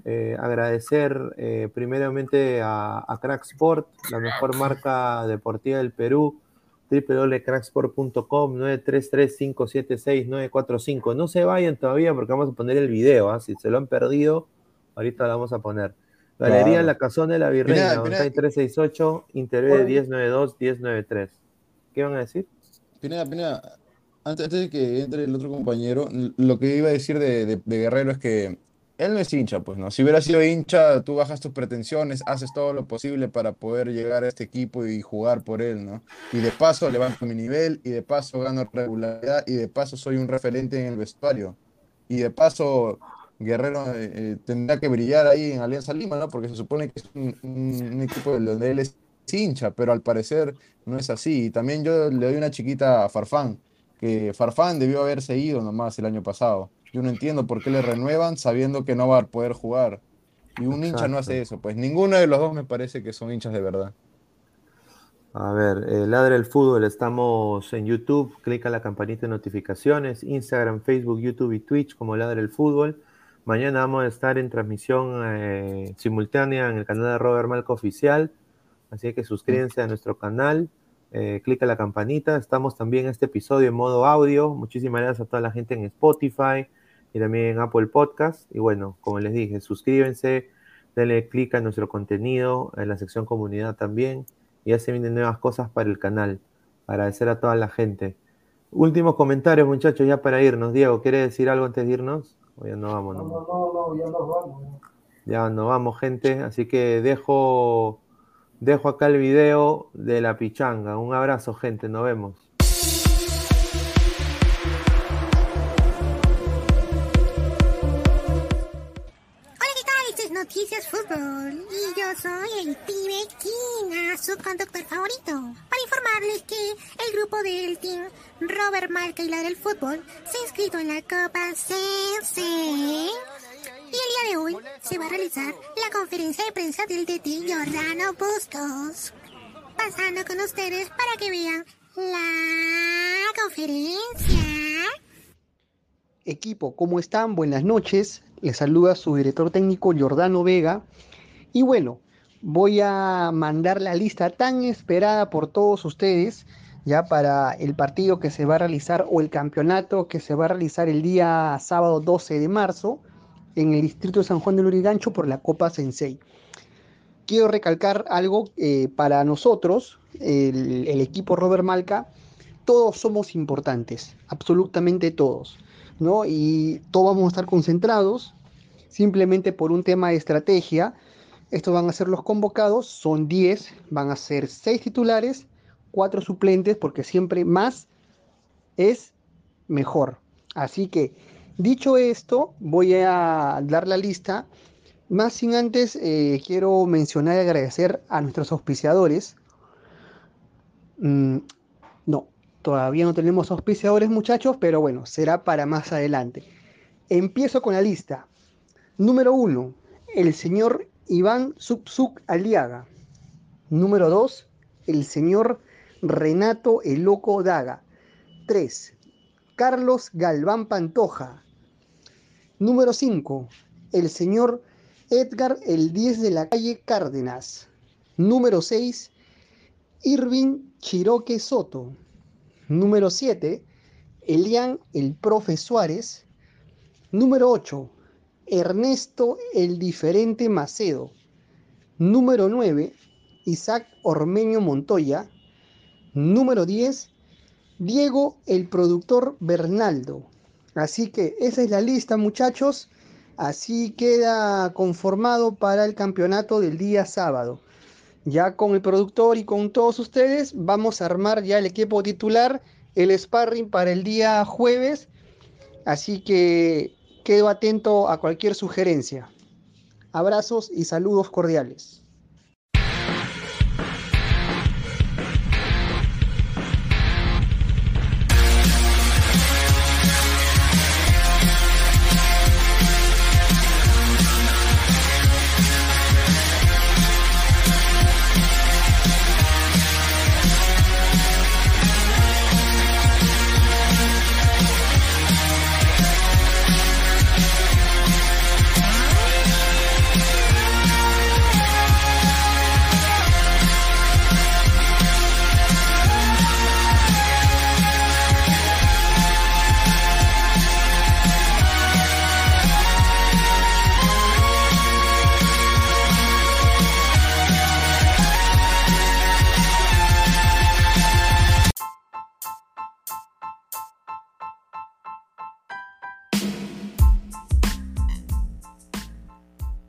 Eh, agradecer eh, primeramente a, a Crack Sport, la mejor marca deportiva del Perú, www.cracksport.com 933-576-945. No se vayan todavía porque vamos a poner el video. ¿ah? Si se lo han perdido, ahorita lo vamos a poner. Galería Claro. La Casona de la Virreina, Pineda, Pineda. 9368, Interv 1092-1093. ¿Qué van a decir? Pineda, Pineda, antes, antes de que entre el otro compañero, lo que iba a decir de, de- de Guerrero es que él no es hincha, pues, ¿no? Si hubiera sido hincha, tú bajas tus pretensiones, haces todo lo posible para poder llegar a este equipo y jugar por él, ¿no? Y de paso levanto mi nivel, y de paso gano regularidad, y de paso soy un referente en el vestuario. Y de paso, Guerrero eh, eh, tendrá que brillar ahí en Alianza Lima, ¿no? Porque se supone que es un, un- equipo de donde él es hincha, pero al parecer no es así. Y también yo le doy una chiquita a Farfán, que Farfán debió haberse ido nomás el año pasado. Yo no entiendo por qué le renuevan sabiendo que no va a poder jugar. Y un hincha no hace eso. Pues ninguno de los dos me parece que son hinchas de verdad. A ver, eh, Ladra el Fútbol, estamos en YouTube, clica la campanita de notificaciones, Instagram, Facebook, YouTube y Twitch como Ladra el Fútbol. Mañana vamos a estar en transmisión eh, simultánea en el canal de Robert Malco Oficial, así que suscríbanse a nuestro canal, eh, clica la campanita. Estamos también en este episodio en modo audio. Muchísimas gracias a toda la gente en Spotify y también en Apple Podcast. Y bueno, como les dije, suscríbanse, denle clic a nuestro contenido, en la sección comunidad también. Y ya se vienen nuevas cosas para el canal. Agradecer a toda la gente. Últimos comentarios, muchachos, ya para irnos. Diego, ¿quiere decir algo antes de irnos? O ya no vamos, No, no. no, no, ya nos vamos. Ya nos vamos, gente. Así que dejo, dejo acá el video de la pichanga. Un abrazo, gente. Nos vemos. Fútbol y yo soy el pibe Kina, su conductor favorito. Para informarles que el grupo del team Robert Marca y la del fútbol se ha inscrito en la Copa CC. Y el día de hoy se va a realizar la conferencia de prensa del DT Giordano Bustos. Pasando con ustedes para que vean la conferencia. Equipo, ¿cómo están? Buenas noches. Les saluda su director técnico Giordano Vega. Y bueno, voy a mandar la lista tan esperada por todos ustedes ya para el partido que se va a realizar o el campeonato que se va a realizar el día sábado 12 de marzo en el distrito de San Juan de Lurigancho por la Copa Sensei. Quiero recalcar algo eh, para nosotros, el equipo Robert Malca, todos somos importantes, absolutamente todos, ¿no? Y todos vamos a estar concentrados simplemente por un tema de estrategia. Estos van a ser los convocados, son 10, van a ser 6 titulares, 4 suplentes, porque siempre más es mejor. Así que, dicho esto, voy a dar la lista. Más sin antes, eh, quiero mencionar y agradecer a nuestros auspiciadores. Mm, no, todavía no tenemos auspiciadores, muchachos, pero bueno, será para más adelante. Empiezo con la lista. Número 1, el señor Iván Subsuk Aliaga. Número 2, el señor Renato El Loco Daga. 3, Carlos Galván Pantoja. Número 5, el señor Edgar El 10 de la calle Cárdenas. Número 6, Irving Chiroque Soto. Número 7, Elian El Profe Suárez. Número 8, Ernesto el Diferente Macedo. Número 9, Isaac Ormeño Montoya. Número 10, Diego el Productor Bernaldo. Así que esa es la lista, muchachos. Así queda conformado para el campeonato del día sábado. Ya con el productor y con todos ustedes vamos a armar ya el equipo titular, el sparring para el día jueves. Así que Quedo atento a cualquier sugerencia. Abrazos y saludos cordiales.